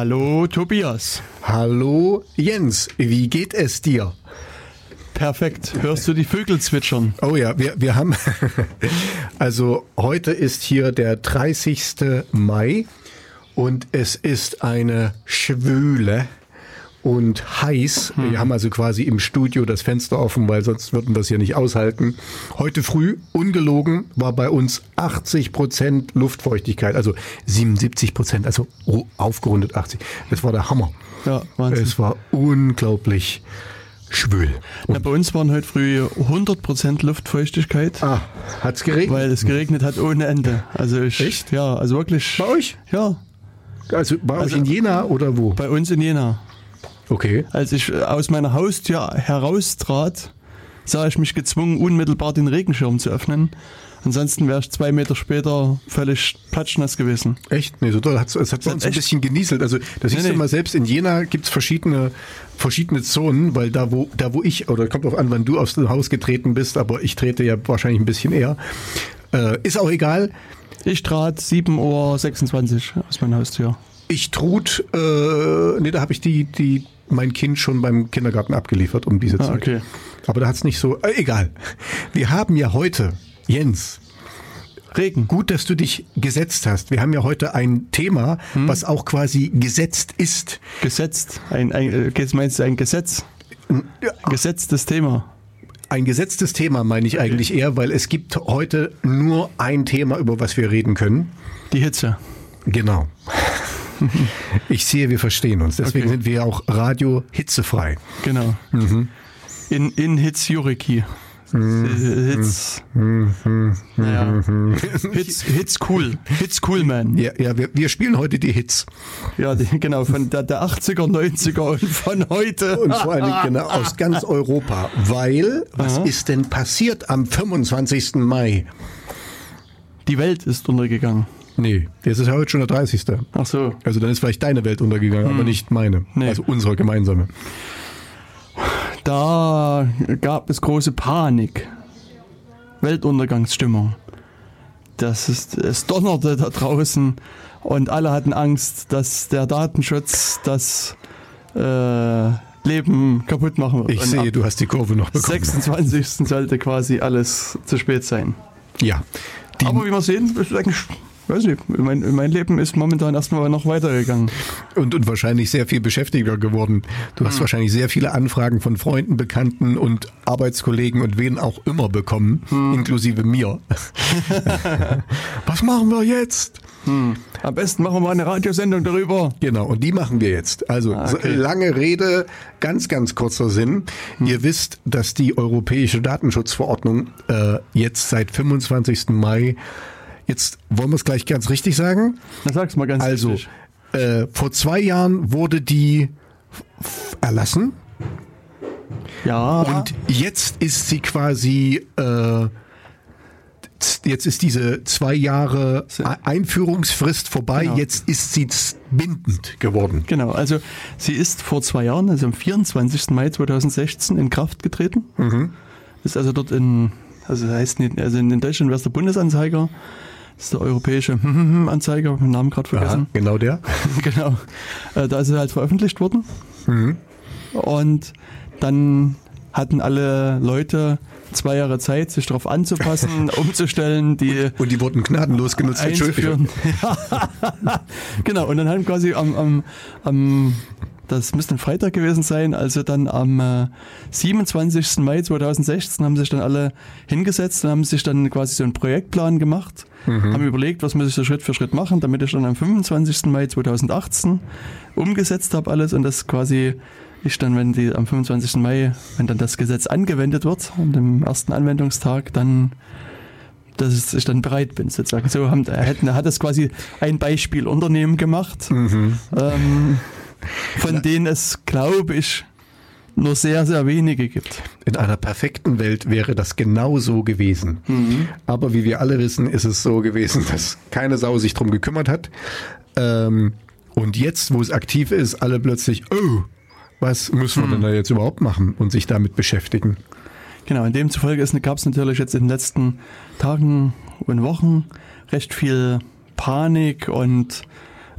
Hallo Tobias. Hallo Jens, wie geht es dir? Perfekt. Hörst du die Vögel zwitschern? Oh ja, wir, wir haben, also heute ist hier der 30. Mai und es ist eine schwüle und heiß. Wir haben also quasi im Studio das Fenster offen, weil sonst würden wir es hier nicht aushalten. Heute früh, ungelogen, war bei uns 80 Prozent Luftfeuchtigkeit, also 77 Prozent, also aufgerundet 80. Das war der Hammer. Ja, Wahnsinn. Es war unglaublich schwül. Na, bei uns waren heute früh 100% Luftfeuchtigkeit, Ah, hat's geregnet? weil es geregnet hat ohne Ende. Also ich, Echt? Ja, also wirklich. bei euch? Ja, Also bei Also- euch in Jena oder wo? bei uns in Jena. Okay. Als ich äh, aus meiner Haustür heraustrat, sah ich mich gezwungen, unmittelbar den Regenschirm zu öffnen. Ansonsten wäre ich zwei Meter später völlig platschnass gewesen. Echt? Nee, so toll. Es hat bei hat uns ein echt- bisschen genieselt. Also da siehst Nee, du nee. mal, selbst in Jena gibt's verschiedene, verschiedene Zonen, weil da wo, da wo ich, oder kommt drauf an, wann du aus dem Haus getreten bist, aber ich trete ja wahrscheinlich ein bisschen eher. Äh, ist auch egal. Ich trat 7.26 Uhr aus meiner Haustür. Ich trut, äh, nee, da habe ich die, die, mein Kind schon beim Kindergarten abgeliefert um diese Ah, Zeit. okay. Aber da hat's nicht so, äh, egal. Wir haben ja heute, Jens, Regen. Gut, dass du dich gesetzt hast. Wir haben ja heute ein Thema, Hm? was auch quasi gesetzt ist. Gesetzt. Ein, ein, äh, jetzt meinst du ein Gesetz? Gesetztes Thema. Ein gesetztes Thema meine ich eigentlich eher, weil es gibt heute nur ein Thema, über was wir reden können. Die Hitze. Genau. Ich sehe, wir verstehen uns. Deswegen Okay. sind wir auch radio hitzefrei. Genau. Mhm. In, in Hitz Juriki. Hitz. Naja. Hitz, Hitz cool. Hitz cool, man. Ja, ja wir, wir spielen heute die Hits. Ja, die, genau. Von der, der 80er, 90er und von heute. Und vor allen Dingen genau aus ganz Europa. Weil, was ist denn passiert am 25. Mai? Die Welt ist untergegangen. Nee, das ist ja heute schon der 30. Ach so. Also dann ist vielleicht deine Welt untergegangen, aber nicht meine. Hm. Nee. Also unsere gemeinsame. Da gab es große Panik. Weltuntergangsstimmung. Das ist, es donnerte da draußen und alle hatten Angst, dass der Datenschutz das äh, Leben kaputt machen wird. Ich und sehe, du hast die Kurve noch bekommen. 26. sollte quasi alles zu spät sein. Ja. Die, Aber wie wir sehen, ist eigentlich, weiß nicht, mein, mein Leben ist momentan erstmal noch weitergegangen. und, und wahrscheinlich sehr viel beschäftiger geworden. Du hast wahrscheinlich sehr viele Anfragen von Freunden, Bekannten und Arbeitskollegen und wen auch immer bekommen, Hm. inklusive mir. Was machen wir jetzt? Am besten machen wir eine Radiosendung darüber. Genau, und die machen wir jetzt. Also Ah, okay. lange Rede, ganz, ganz kurzer Sinn. Hm. Ihr wisst, dass die Europäische Datenschutzverordnung äh, jetzt seit 25. Mai, jetzt wollen wir es gleich ganz richtig sagen. Na, sag's mal ganz Also, richtig. äh, vor zwei Jahren wurde die erlassen Ja. und jetzt ist sie quasi, äh, jetzt ist diese zwei Jahre Einführungsfrist vorbei, Genau. jetzt ist sie bindend geworden. Genau, also sie ist vor zwei Jahren, also am 24. Mai 2016 in Kraft getreten. Ist also dort in, also das heißt nicht, also in Deutschland wäre es der Bundesanzeiger, das ist der europäische Anzeiger, den Namen gerade Aha, vergessen. genau der. genau. Äh, Da ist sie halt veröffentlicht worden. Mhm. Und dann hatten alle Leute zwei Jahre Zeit, sich darauf anzupassen, umzustellen, die Und die wurden gnadenlos genutzt. Entschuldigung. einzuführen. genau, und dann haben quasi am, am, am das müsste ein Freitag gewesen sein, also dann am äh, 27. Mai 2016 haben sich dann alle hingesetzt und haben sich dann quasi so einen Projektplan gemacht, haben überlegt, was muss ich so Schritt für Schritt machen, damit ich dann am 25. Mai 2018 umgesetzt habe alles und das quasi ich dann, wenn die am 25. Mai, wenn dann das Gesetz angewendet wird, an dem ersten Anwendungstag, dann dass ich dann bereit bin, sozusagen. So haben, er hat, das quasi ein Beispielunternehmen gemacht, ähm, von denen es, glaube ich, nur sehr, sehr wenige gibt. In einer perfekten Welt wäre das genau so gewesen. Aber wie wir alle wissen, ist es so gewesen, dass keine Sau sich drum gekümmert hat. Ähm, und jetzt, wo es aktiv ist, alle plötzlich, oh, was müssen wir denn da jetzt überhaupt machen und sich damit beschäftigen? Genau, in demzufolge gab es natürlich jetzt in den letzten Tagen und Wochen recht viel Panik und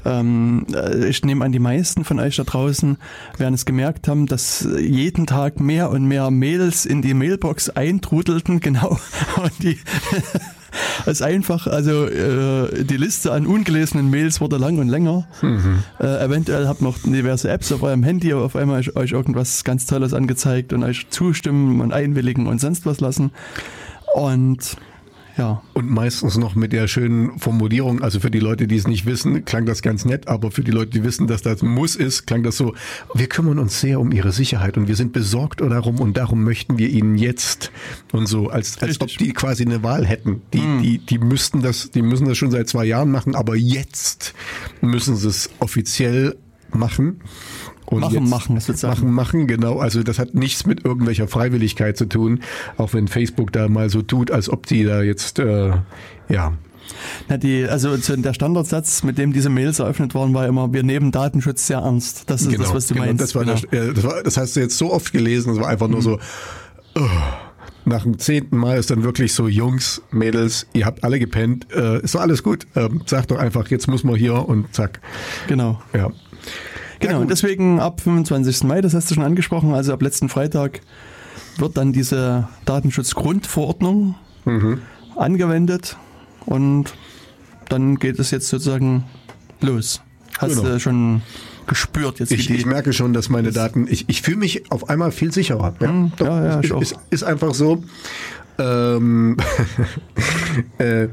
Ähm, äh, ich nehme an, die meisten von euch da draußen werden es gemerkt haben, dass jeden Tag mehr und mehr Mails in die Mailbox eintrudelten, genau. Und die es einfach, also äh, die Liste an ungelesenen Mails wurde lang und länger. Mhm. Äh, eventuell habt noch diverse Apps auf eurem Handy, auf einmal euch, euch irgendwas ganz Tolles angezeigt und euch zustimmen und einwilligen und sonst was lassen. Und ja. Und meistens noch mit der schönen Formulierung, also für die Leute, die es nicht wissen, klang das ganz nett, aber für die Leute, die wissen, dass das muss ist, klang das so, wir kümmern uns sehr um ihre Sicherheit und wir sind besorgt darum und darum möchten wir ihnen jetzt und so, als, als ob die quasi eine Wahl hätten. Die, mhm. die, die müssten das, die müssen das schon seit zwei Jahren machen, aber jetzt müssen sie es offiziell machen. Und machen, machen. Machen, machen, genau. Also das hat nichts mit irgendwelcher Freiwilligkeit zu tun, auch wenn Facebook da mal so tut, als ob die da jetzt, äh, ja, na, die, also der Standardsatz, mit dem diese Mails eröffnet waren, war immer, wir nehmen Datenschutz sehr ernst. Das ist genau, das, was du genau, meinst. Das, war genau. der, das, war, das hast du jetzt so oft gelesen, das war einfach nur mhm. so, oh, nach dem zehnten Mal ist dann wirklich so, Jungs, Mädels, ihr habt alle gepennt, äh, ist doch alles gut. Ähm, sag doch einfach, jetzt muss man hier und zack. Genau. Ja. Genau, und deswegen ab 25. Mai, das hast du schon angesprochen, also ab letzten Freitag wird dann diese Datenschutzgrundverordnung mhm. angewendet und dann geht es jetzt sozusagen los. Hast genau. du schon gespürt jetzt? Ich, ich, merke schon, dass meine Daten, ich, ich fühle mich auf einmal viel sicherer. Ja, mhm, doch, ja, ja, ist, ist, ist, einfach so. Ähm, äh,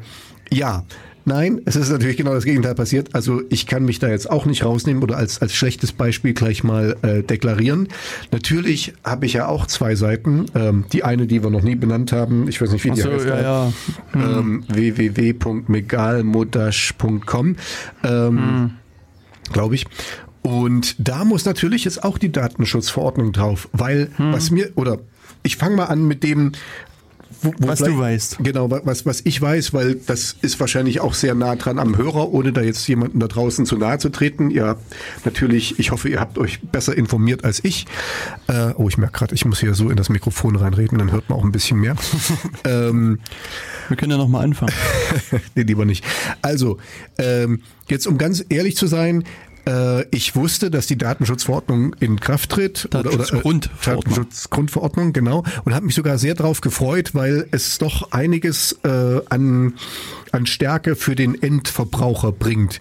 ja, Nein, es ist natürlich genau das Gegenteil passiert. Also ich kann mich da jetzt auch nicht rausnehmen oder als, als schlechtes Beispiel gleich mal äh, deklarieren. Natürlich habe ich ja auch zwei Seiten. Ähm, die eine, die wir noch nie benannt haben, ich weiß nicht, wie die so, heißt. Ja, ja. Ähm, www.megalmodash.com ähm, hm. Glaube ich. Und da muss natürlich jetzt auch die Datenschutzverordnung drauf, weil hm. was mir, oder ich fange mal an mit dem, wo, wo was du weißt. Genau, was, was ich weiß, weil das ist wahrscheinlich auch sehr nah dran am Hörer, ohne da jetzt jemanden da draußen zu nahe zu treten. Ihr habt natürlich, ich hoffe, ihr habt euch besser informiert als ich. Äh, oh, ich merke gerade, ich muss hier so in das Mikrofon reinreden, dann hört man auch ein bisschen mehr. ähm, Wir können ja nochmal anfangen. nee, lieber nicht. Also, ähm, jetzt um ganz ehrlich zu sein, äh, ich wusste, dass die Datenschutzverordnung in Kraft tritt. Datenschutzgrundverordnung. Oder, äh, Datenschutzgrundverordnung, genau. Und habe mich sogar sehr darauf gefreut, weil es doch einiges äh, an, an Stärke für den Endverbraucher bringt.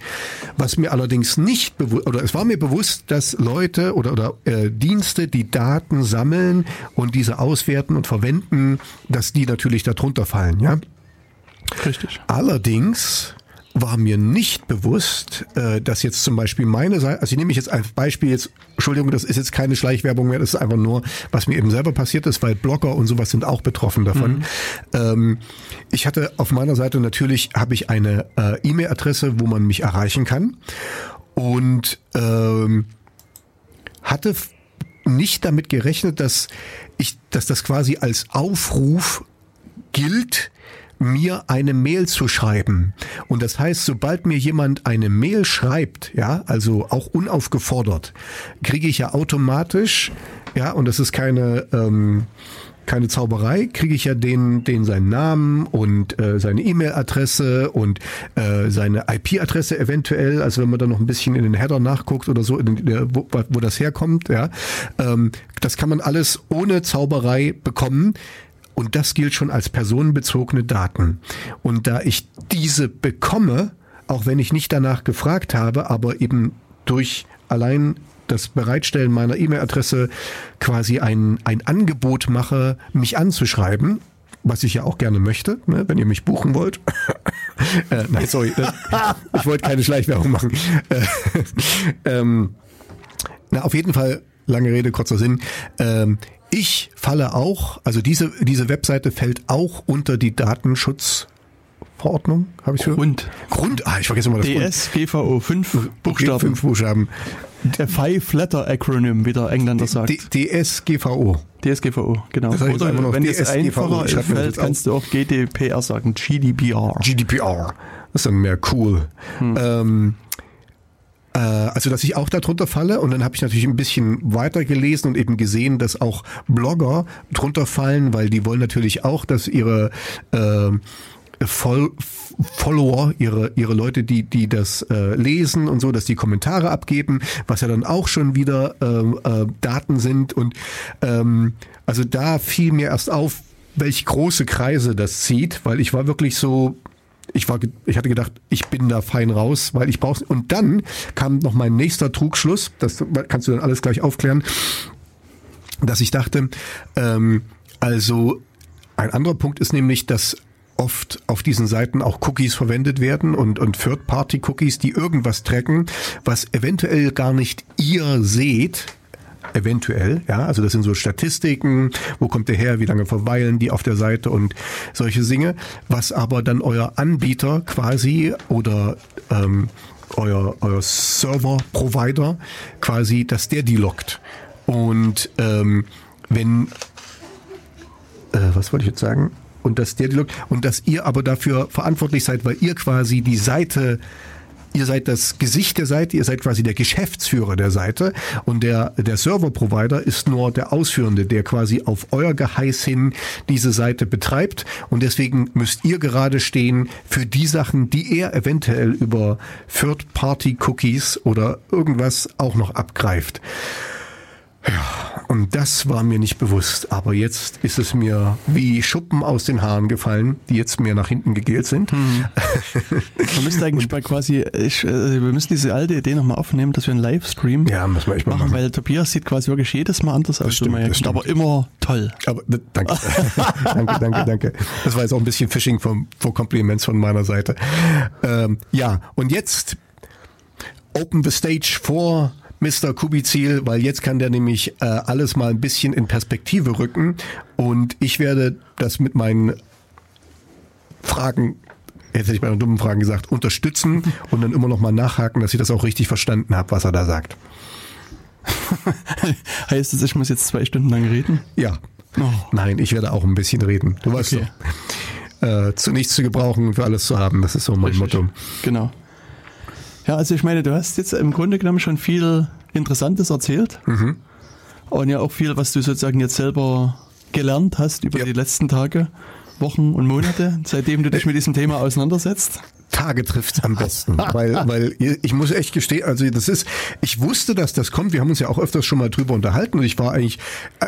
Was mir allerdings nicht bewusst, oder es war mir bewusst, dass Leute oder, oder äh, Dienste, die Daten sammeln und diese auswerten und verwenden, dass die natürlich darunter fallen, ja. Richtig. Allerdings war mir nicht bewusst, äh, dass jetzt zum Beispiel meine Seite, also ich nehme mich jetzt als Beispiel jetzt, Entschuldigung, das ist jetzt keine Schleichwerbung mehr, das ist einfach nur, was mir eben selber passiert ist, weil Blogger und sowas sind auch betroffen davon. Mhm. Ähm, ich hatte auf meiner Seite natürlich, habe ich eine äh, E-Mail-Adresse, wo man mich erreichen kann und ähm, hatte nicht damit gerechnet, dass ich, dass das quasi als Aufruf gilt, mir eine Mail zu schreiben. Und das heißt, sobald mir jemand eine Mail schreibt, ja, also auch unaufgefordert, kriege ich ja automatisch, ja, und das ist keine, ähm, keine Zauberei, kriege ich ja den, den seinen Namen und äh, seine E-Mail-Adresse und äh, seine IP-Adresse eventuell, also wenn man da noch ein bisschen in den Header nachguckt oder so, der, wo, wo das herkommt, ja, ähm, das kann man alles ohne Zauberei bekommen. Und das gilt schon als personenbezogene Daten. Und da ich diese bekomme, auch wenn ich nicht danach gefragt habe, aber eben durch allein das Bereitstellen meiner E-Mail-Adresse quasi ein, ein Angebot mache, mich anzuschreiben, was ich ja auch gerne möchte, ne, wenn ihr mich buchen wollt. äh, nein, sorry, das, ich wollte keine Schleichwerbung machen. Äh, ähm, na, auf jeden Fall, lange Rede, kurzer Sinn. Ähm, ich falle auch, also diese, diese Webseite fällt auch unter die Datenschutzverordnung, habe ich gehört? Grund. Grund, ah, ich vergesse mal das DSGVO, fünf Buchstaben. Fünf Buchstaben. Der Five-Letter-Acronym, wie der Engländer sagt. DSGVO. DSGVO, genau. Das heißt Oder wenn es einfacher fällt, kannst du auch GDPR sagen, GDPR. GDPR. Das ist dann mehr cool. Hm. Ähm, äh, also dass ich auch darunter falle und dann habe ich natürlich ein bisschen weiter gelesen und eben gesehen, dass auch Blogger drunter fallen, weil die wollen natürlich auch, dass ihre äh, Voll, Follower, ihre, ihre Leute, die, die das äh, lesen und so, dass die Kommentare abgeben, was ja dann auch schon wieder ähm, äh, Daten sind. Und ähm, also da fiel mir erst auf, welch große Kreise das zieht, weil ich war wirklich so, ich war, ich hatte gedacht, ich bin da fein raus, weil ich brauche. Und dann kam noch mein nächster Trugschluss, das kannst du dann alles gleich aufklären, dass ich dachte, ähm, also ein anderer Punkt ist nämlich, dass oft auf diesen Seiten auch Cookies verwendet werden und, und Third-Party-Cookies, die irgendwas tracken, was eventuell gar nicht ihr seht, eventuell, ja, also das sind so Statistiken, wo kommt der her, wie lange verweilen die auf der Seite und solche Dinge, was aber dann euer Anbieter quasi oder ähm, euer, euer Server-Provider quasi, dass der die lockt. Und ähm, wenn, äh, was wollte ich jetzt sagen? Und dass der die lockt und dass ihr aber dafür verantwortlich seid, weil ihr quasi die Seite ihr seid das Gesicht der Seite, ihr seid quasi der Geschäftsführer der Seite und der, der Server-Provider ist nur der Ausführende, der quasi auf euer Geheiß hin diese Seite betreibt und deswegen müsst ihr gerade stehen für die Sachen, die er eventuell über Third-Party-Cookies oder irgendwas auch noch abgreift. Ja, und das war mir nicht bewusst. Aber jetzt ist es mir wie Schuppen aus den Haaren gefallen, die jetzt mehr nach hinten gegelt sind. Hm. Man müsste eigentlich bei quasi, ich, also wir müssen diese alte Idee nochmal aufnehmen, dass wir einen Livestream ja, müssen wir echt machen, machen. Weil Tobias sieht quasi wirklich jedes Mal anders aus. Stimmt, das stimmt. Aber immer toll. Aber danke, danke, danke, danke. Das war jetzt auch ein bisschen Phishing vom, vor Compliments von meiner Seite. Ähm, ja, und jetzt open the stage for Mr. Kubizil, weil jetzt kann der nämlich äh, alles mal ein bisschen in Perspektive rücken und ich werde das mit meinen Fragen jetzt hätte ich bei den dummen Fragen gesagt, unterstützen und dann immer noch mal nachhaken, dass ich das auch richtig verstanden habe, was er da sagt. heißt das, ich muss jetzt zwei Stunden lang reden? Ja. Oh. Nein, ich werde auch ein bisschen reden. Du weißt okay. so. Äh, zu nichts zu gebrauchen, für alles zu haben. Das ist so mein Richtig. Motto. Genau. Ja, also ich meine, du hast jetzt im Grunde genommen schon viel Interessantes erzählt. Mhm. Und ja auch viel, was du sozusagen jetzt selber gelernt hast über ja. die letzten Tage, Wochen und Monate, seitdem du dich mit diesem Thema auseinandersetzt. Tage trifft am besten, weil, weil ich muss echt gestehen, also das ist, ich wusste, dass das kommt. Wir haben uns ja auch öfters schon mal drüber unterhalten und ich war eigentlich,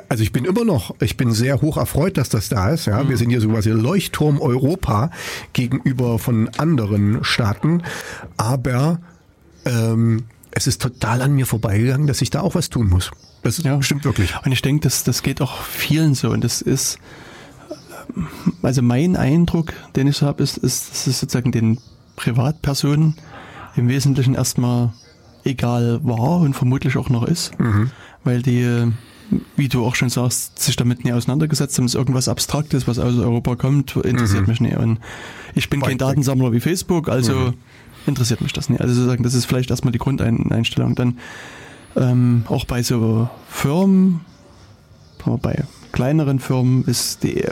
also ich bin immer noch, ich bin sehr hoch erfreut, dass das da ist. Ja, mhm. wir sind hier so quasi Leuchtturm Europa gegenüber von anderen Staaten, aber ähm, es ist total an mir vorbeigegangen, dass ich da auch was tun muss. Das ja. stimmt wirklich. Und ich denke, das, das geht auch vielen so. Und das ist, also mein Eindruck, den ich so habe, ist, ist, dass es sozusagen den Privatpersonen im Wesentlichen erstmal egal war und vermutlich auch noch ist, mhm. weil die, wie du auch schon sagst, sich damit nie auseinandergesetzt haben, ist irgendwas Abstraktes, was aus Europa kommt, interessiert mhm. mich nicht. Und ich bin Weit kein Datensammler wie Facebook, also mhm interessiert mich das nicht. Also sozusagen, das ist vielleicht erstmal die Grundeinstellung. Dann ähm, auch bei so Firmen, bei kleineren Firmen ist die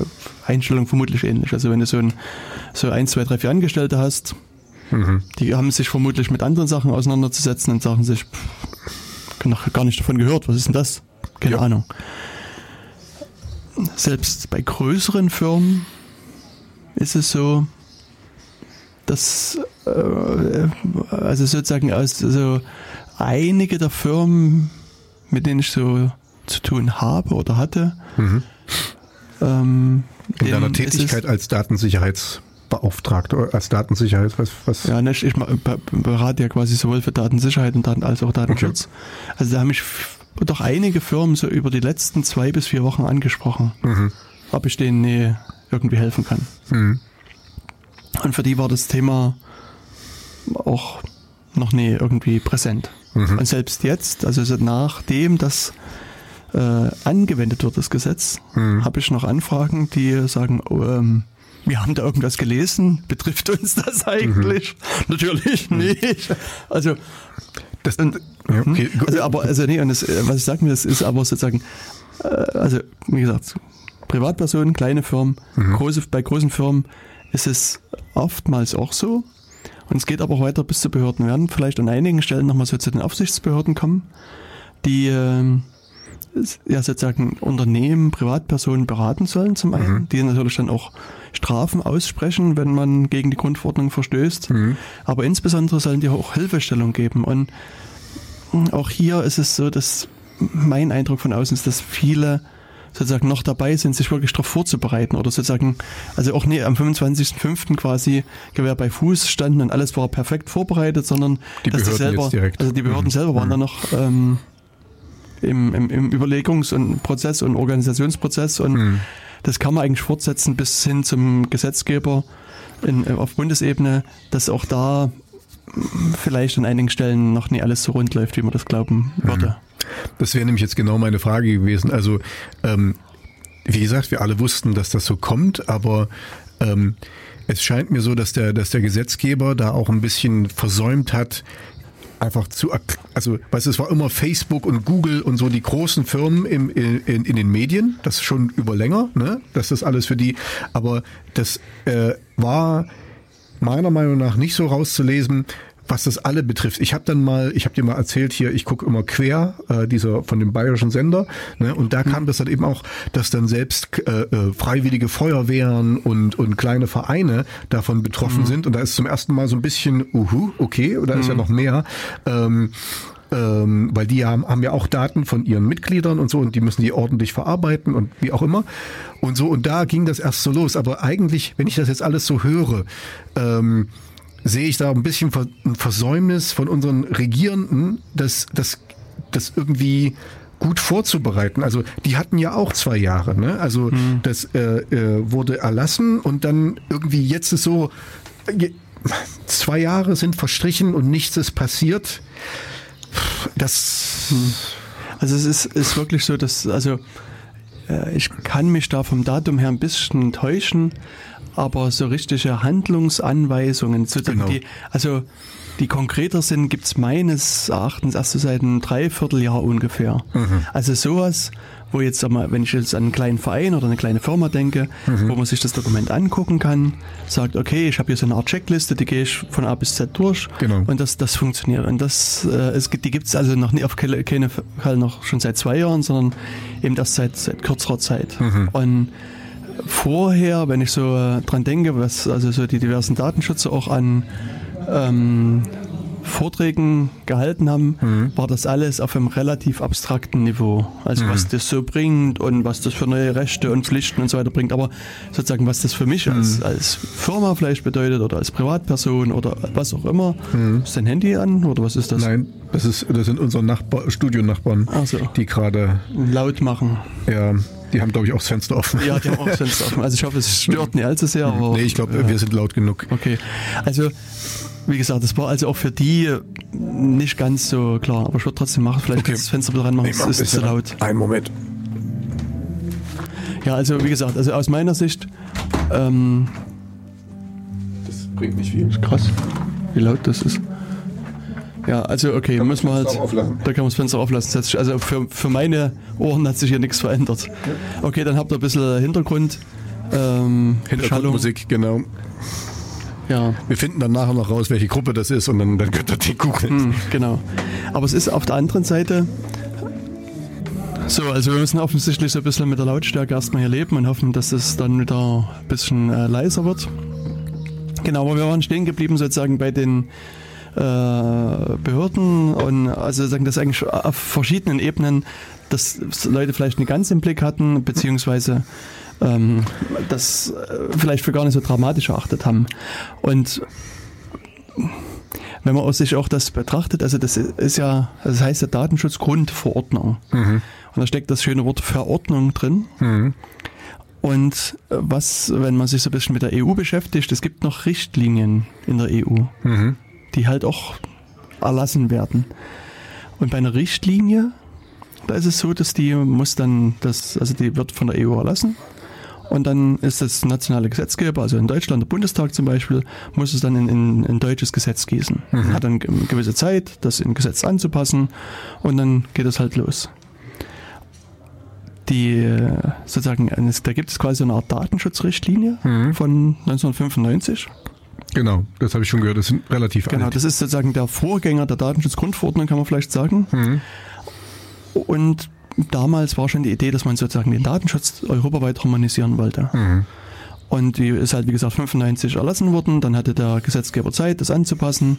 Einstellung vermutlich ähnlich. Also wenn du so ein, so ein, zwei, drei, vier Angestellte hast, mhm. die haben sich vermutlich mit anderen Sachen auseinanderzusetzen und sagen sich, pff, noch gar nicht davon gehört, was ist denn das? Keine ja. Ahnung. Selbst bei größeren Firmen ist es so, dass äh, also sozusagen aus also einige der Firmen, mit denen ich so zu tun habe oder hatte, mhm. ähm, in deiner Tätigkeit als Datensicherheitsbeauftragter, als Datensicherheit, was, was? Ja, ne, ich, ich berate ja quasi sowohl für Datensicherheit und Daten als auch Datenschutz. Okay. Also da haben mich doch einige Firmen so über die letzten zwei bis vier Wochen angesprochen, mhm. ob ich denen nee, irgendwie helfen kann. Mhm. Und für die war das Thema auch noch nie irgendwie präsent. Mhm. Und selbst jetzt, also nachdem das äh, angewendet wird, das Gesetz, mhm. habe ich noch Anfragen, die sagen, oh, ähm, wir haben da irgendwas gelesen, betrifft uns das eigentlich? Mhm. Natürlich mhm. nicht. Also, das, und, ja, okay. Hm? also aber also nee, und das, was ich sagen will, das ist aber sozusagen, äh, also wie gesagt, Privatpersonen, kleine Firmen, mhm. große, bei großen Firmen ist es oftmals auch so. Und es geht aber weiter bis zu Behörden. Wir werden vielleicht an einigen Stellen nochmal so zu den Aufsichtsbehörden kommen, die äh, ja sozusagen Unternehmen, Privatpersonen beraten sollen zum einen, Mhm. die natürlich dann auch Strafen aussprechen, wenn man gegen die Grundverordnung verstößt. Mhm. Aber insbesondere sollen die auch Hilfestellung geben. Und auch hier ist es so, dass mein Eindruck von außen ist, dass viele sozusagen noch dabei sind, sich wirklich darauf vorzubereiten oder sozusagen, also auch nie am 25.05. quasi Gewehr bei Fuß standen und alles war perfekt vorbereitet, sondern Die dass die Behörden selber, jetzt direkt. also die Behörden Mhm. selber waren da noch ähm, im, im, im Überlegungs- und Prozess und Organisationsprozess und Mhm. das kann man eigentlich fortsetzen bis hin zum Gesetzgeber in, äh, auf Bundesebene, dass auch da vielleicht an einigen Stellen noch nie alles so rund läuft, wie man das glauben würde. Das wäre nämlich jetzt genau meine Frage gewesen. Also, ähm, wie gesagt, wir alle wussten, dass das so kommt, aber ähm, es scheint mir so, dass der, dass der Gesetzgeber da auch ein bisschen versäumt hat, einfach zu, also, weißt du, es war immer Facebook und Google und so die großen Firmen im, in, in, in den Medien, das schon über länger, ne, dass das alles für die, aber das äh, war meiner Meinung nach nicht so rauszulesen, was das alle betrifft. Ich habe dann mal, ich habe dir mal erzählt hier, ich gucke immer quer, äh, dieser von dem bayerischen Sender, ne, und da kam das dann eben auch, dass dann selbst äh, äh, freiwillige Feuerwehren und und kleine Vereine davon betroffen sind und da ist zum ersten Mal so ein bisschen, uhu, okay, oder ist ja noch mehr. Ähm, ähm, weil die haben, haben ja auch Daten von ihren Mitgliedern und so und die müssen die ordentlich verarbeiten und wie auch immer und so und da ging das erst so los. Aber eigentlich, wenn ich das jetzt alles so höre, ähm, sehe ich da ein bisschen ein Versäumnis von unseren Regierenden, das, das, das irgendwie gut vorzubereiten. Also die hatten ja auch zwei Jahre. Ne? Also das äh, äh, wurde erlassen und dann irgendwie jetzt ist so, zwei Jahre sind verstrichen und nichts ist passiert. Das Also es ist, ist wirklich so, dass, also äh, ich kann mich da vom Datum her ein bisschen täuschen, aber so richtige Handlungsanweisungen, sozusagen Genau. die, also die konkreter sind, gibt's meines Erachtens erst so seit einem Dreivierteljahr ungefähr. Also sowas, wo jetzt, sag mal, wenn ich jetzt an einen kleinen Verein oder eine kleine Firma denke, wo man sich das Dokument angucken kann, sagt, okay, ich habe hier so eine Art Checkliste, die gehe ich von A bis Z durch Genau. und das, das funktioniert. Und das, äh, es gibt, die gibt's also noch nie auf keine, keine Fall noch schon seit zwei Jahren, sondern eben erst seit, seit kürzerer Zeit. Und vorher, wenn ich so äh, dran denke, was also so die diversen Datenschützer auch an ähm, Vorträgen gehalten haben, war das alles auf einem relativ abstrakten Niveau. Also was das so bringt und was das für neue Rechte und Pflichten und so weiter bringt. Aber sozusagen, was das für mich als, als Firma vielleicht bedeutet oder als Privatperson oder was auch immer. Ist dein Handy an oder was ist das? nein, das ist das sind unsere Nachbar, Studionachbarn, Ach so. die gerade Laut machen. ja, die haben glaube ich auch das Fenster offen. Ja, die haben auch Fenster offen. Also ich hoffe, es stört nicht allzu sehr. Aber, Nee, ich glaube, wir sind laut genug. Okay. Also, wie gesagt, das war also auch für die nicht ganz so klar. Aber ich würde trotzdem machen. Vielleicht Okay. kannst du das Fenster wieder ranmachen. Es ist zu laut. Ein Moment. Ja, also wie gesagt, also aus meiner Sicht, ähm, Das bringt nicht viel. krass, wie laut das ist. Ja, also okay, man müssen wir das halt, auflassen? da kann man das Fenster auflassen. Das hat sich- Also für, für meine Ohren hat sich hier nichts verändert. Okay, dann habt ihr ein bisschen Hintergrund. Ähm. Hintergrundmusik, genau. Ja, Wir finden dann nachher noch raus, welche Gruppe das ist und dann, dann könnt ihr die googeln. Hm, genau. Aber es ist auf der anderen Seite so, also wir müssen offensichtlich so ein bisschen mit der Lautstärke erstmal hier leben und hoffen, dass es dann wieder ein bisschen äh, leiser wird. Genau, aber wir waren stehen geblieben sozusagen bei den äh, Behörden und also sagen das eigentlich auf verschiedenen Ebenen, dass Leute vielleicht nicht ganz im Blick hatten, beziehungsweise ähm, das äh, vielleicht für gar nicht so dramatisch erachtet haben. Und wenn man aus sich auch das betrachtet, also das ist ja, das heißt ja Datenschutzgrundverordnung. Und da steckt das schöne Wort Verordnung drin. Und äh, was, wenn man sich so ein bisschen mit der EU beschäftigt, es gibt noch Richtlinien in der EU, die halt auch erlassen werden. Und bei einer Richtlinie, da ist es so, dass die muss dann, das, also die wird von der EU erlassen. Und dann ist das nationale Gesetzgeber, also in Deutschland, der Bundestag zum Beispiel, muss es dann in, in, in deutsches Gesetz gießen. Hat dann eine gewisse Zeit, das in Gesetz anzupassen und dann geht es halt los. Die äh, sozusagen, da gibt es quasi eine Art Datenschutzrichtlinie von 1995. Genau, das habe ich schon gehört. Das sind relativ Genau, alt. das ist sozusagen der Vorgänger der Datenschutzgrundverordnung, kann man vielleicht sagen. Und damals war schon die Idee, dass man sozusagen den Datenschutz europaweit harmonisieren wollte. Mhm. Und die ist halt, wie gesagt, 95 erlassen worden. Dann hatte der Gesetzgeber Zeit, das anzupassen.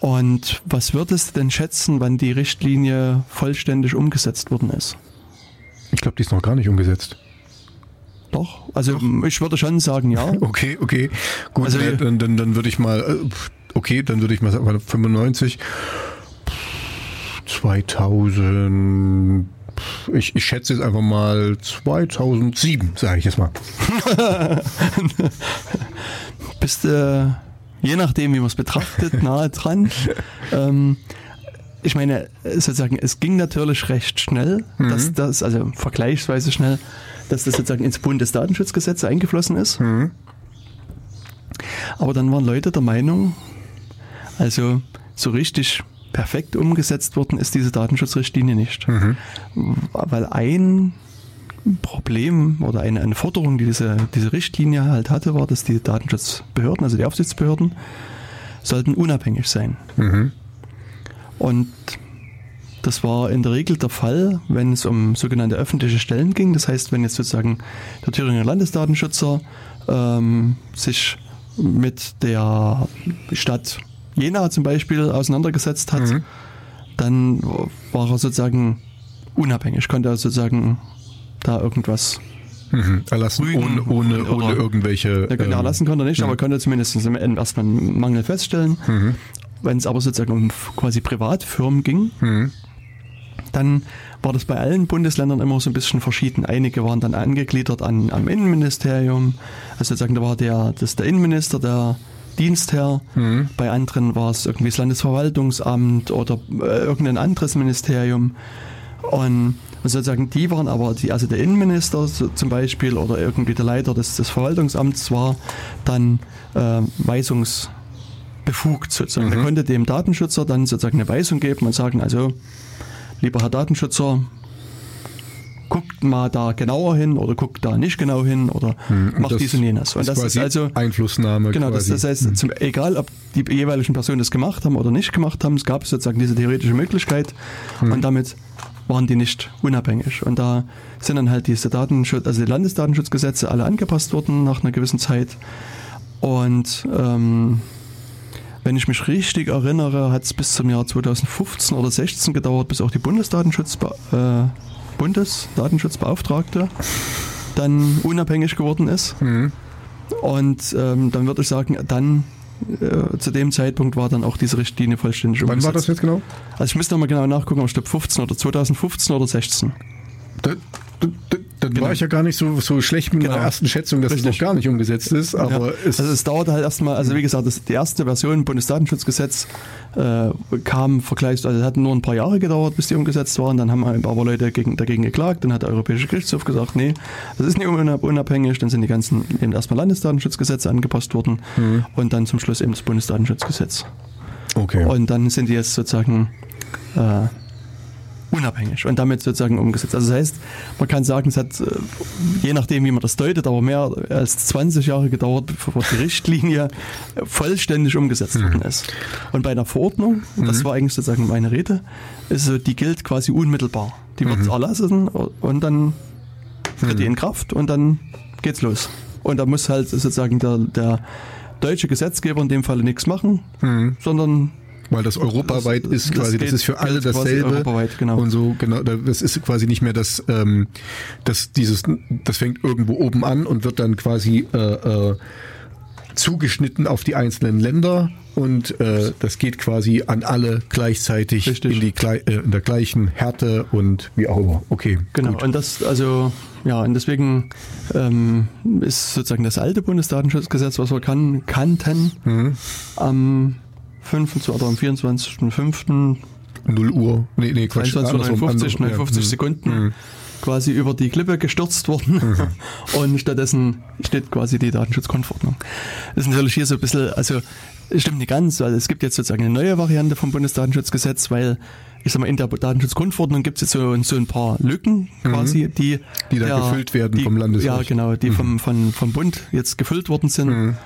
Und was würdest du denn schätzen, wann die Richtlinie vollständig umgesetzt worden ist? Ich glaube, die ist noch gar nicht umgesetzt. Doch, also ich würde schon sagen, ja. Okay, okay. Gut, Also- äh, dann, dann, dann würde ich mal, äh, okay, dann würde ich mal sagen, 95, 2000, ich, ich schätze jetzt einfach mal 2007, sage ich jetzt mal. Bist äh, je nachdem, wie man es betrachtet, nahe dran. Ähm, ich meine, sozusagen, es ging natürlich recht schnell, dass das, also vergleichsweise schnell, dass das sozusagen ins Bundesdatenschutzgesetz eingeflossen ist. Aber dann waren Leute der Meinung, also so richtig perfekt umgesetzt worden ist diese Datenschutzrichtlinie nicht. Weil ein Problem oder eine, eine Forderung, die diese, diese Richtlinie halt hatte, war, dass die Datenschutzbehörden, also die Aufsichtsbehörden, sollten unabhängig sein. Und das war in der Regel der Fall, wenn es um sogenannte öffentliche Stellen ging. Das heißt, wenn jetzt sozusagen der Thüringer Landesdatenschützer ähm, sich mit der Stadt Jena zum Beispiel auseinandergesetzt hat, dann war er sozusagen unabhängig, konnte er sozusagen da irgendwas Mhm. Erlassen Rügen ohne, ohne, ohne irgendwelche. ja, genau, ähm, erlassen konnte er nicht, aber konnte zumindest erstmal einen Mangel feststellen. Wenn es aber sozusagen um quasi Privatfirmen ging, Mhm. dann war das bei allen Bundesländern immer so ein bisschen verschieden. Einige waren dann angegliedert an, am Innenministerium, also sozusagen da war der, das ist der Innenminister, der Dienstherr, bei anderen war es irgendwie das Landesverwaltungsamt oder äh, irgendein anderes Ministerium. Und sozusagen die waren aber, die, also der Innenminister so, zum Beispiel oder irgendwie der Leiter des, des Verwaltungsamts war dann äh, weisungsbefugt sozusagen. Er konnte dem Datenschützer dann sozusagen eine Weisung geben und sagen, also lieber Herr Datenschützer, guckt mal da genauer hin oder guckt da nicht genau hin oder und macht dies und jenes. Und das ist also Einflussnahme. Genau, das, quasi. das heißt, zum, egal ob die jeweiligen Personen das gemacht haben oder nicht gemacht haben, es gab sozusagen diese theoretische Möglichkeit und damit waren die nicht unabhängig. Und da sind dann halt diese Datenschutz, also die Landesdatenschutzgesetze alle angepasst worden nach einer gewissen Zeit. Und ähm, wenn ich mich richtig erinnere, hat es bis zum Jahr 2015 oder 16 gedauert, bis auch die Bundesdatenschutzbe Bundesdatenschutzbeauftragte dann unabhängig geworden ist. Und ähm, dann würde ich sagen, dann äh, zu dem Zeitpunkt war dann auch diese Richtlinie vollständig Wann war das umgesetzt. jetzt genau? Also ich müsste nochmal genau nachgucken, aber ich glaube 15 oder 2015 oder 16. Da, da, da, dann Genau. war ich ja gar nicht so, so schlecht mit Genau. meiner ersten Schätzung, dass es Richtig. noch gar nicht umgesetzt ist. Aber ja. es, also es dauerte halt erstmal, also wie gesagt, das, die erste Version Bundesdatenschutzgesetz äh, kam vergleichs, also es hat nur ein paar Jahre gedauert, bis die umgesetzt waren. Dann haben aber Leute gegen, dagegen geklagt. Dann hat der Europäische Gerichtshof gesagt, nee, das ist nicht unab- unabhängig. Dann sind die ganzen eben erstmal Landesdatenschutzgesetze angepasst worden und dann zum Schluss eben das Bundesdatenschutzgesetz. okay. Und dann sind die jetzt sozusagen äh, unabhängig und damit sozusagen umgesetzt. Also das heißt, man kann sagen, es hat, äh, je nachdem wie man das deutet, aber mehr als 20 Jahre gedauert, bevor die Richtlinie vollständig umgesetzt worden ist. Und bei einer Verordnung, das war eigentlich sozusagen meine Rede, ist so, die gilt quasi unmittelbar. Die wird erlassen und dann tritt die in Kraft und dann geht's los. Und da muss halt sozusagen der, der deutsche Gesetzgeber in dem Falle nichts machen, sondern Weil das europaweit Das- ist das quasi, das geht- ist für alle dasselbe. genau. Und so, genau, da- das ist quasi nicht mehr das, ähm, das, dieses, das fängt irgendwo oben an und wird dann quasi äh, äh, zugeschnitten auf die einzelnen Länder und äh, das geht quasi an alle gleichzeitig Richtig. in, die, äh, in der gleichen Härte und wie auch immer. Okay, Genau, gut. und das, also, ja, und deswegen ähm, ist sozusagen das alte Bundesdatenschutzgesetz, was wir kan kannten, Mhm. am 25. oder am 24.05. 0 Uhr, nee, nee, Quatsch. 21 oder andersrum, 59, andersrum, ja. 59 Mhm. Sekunden quasi über die Klippe gestürzt worden und stattdessen steht quasi die Datenschutzgrundverordnung. Das ist natürlich hier so ein bisschen, also es stimmt nicht ganz, weil es gibt jetzt sozusagen eine neue Variante vom Bundesdatenschutzgesetz, weil ich sag mal, in der Datenschutzgrundverordnung gibt es jetzt so, so ein paar Lücken quasi, die, Mhm. Die dann gefüllt werden vom Landesrecht. Mhm. Ja, genau, die vom, von, vom Bund jetzt gefüllt worden sind.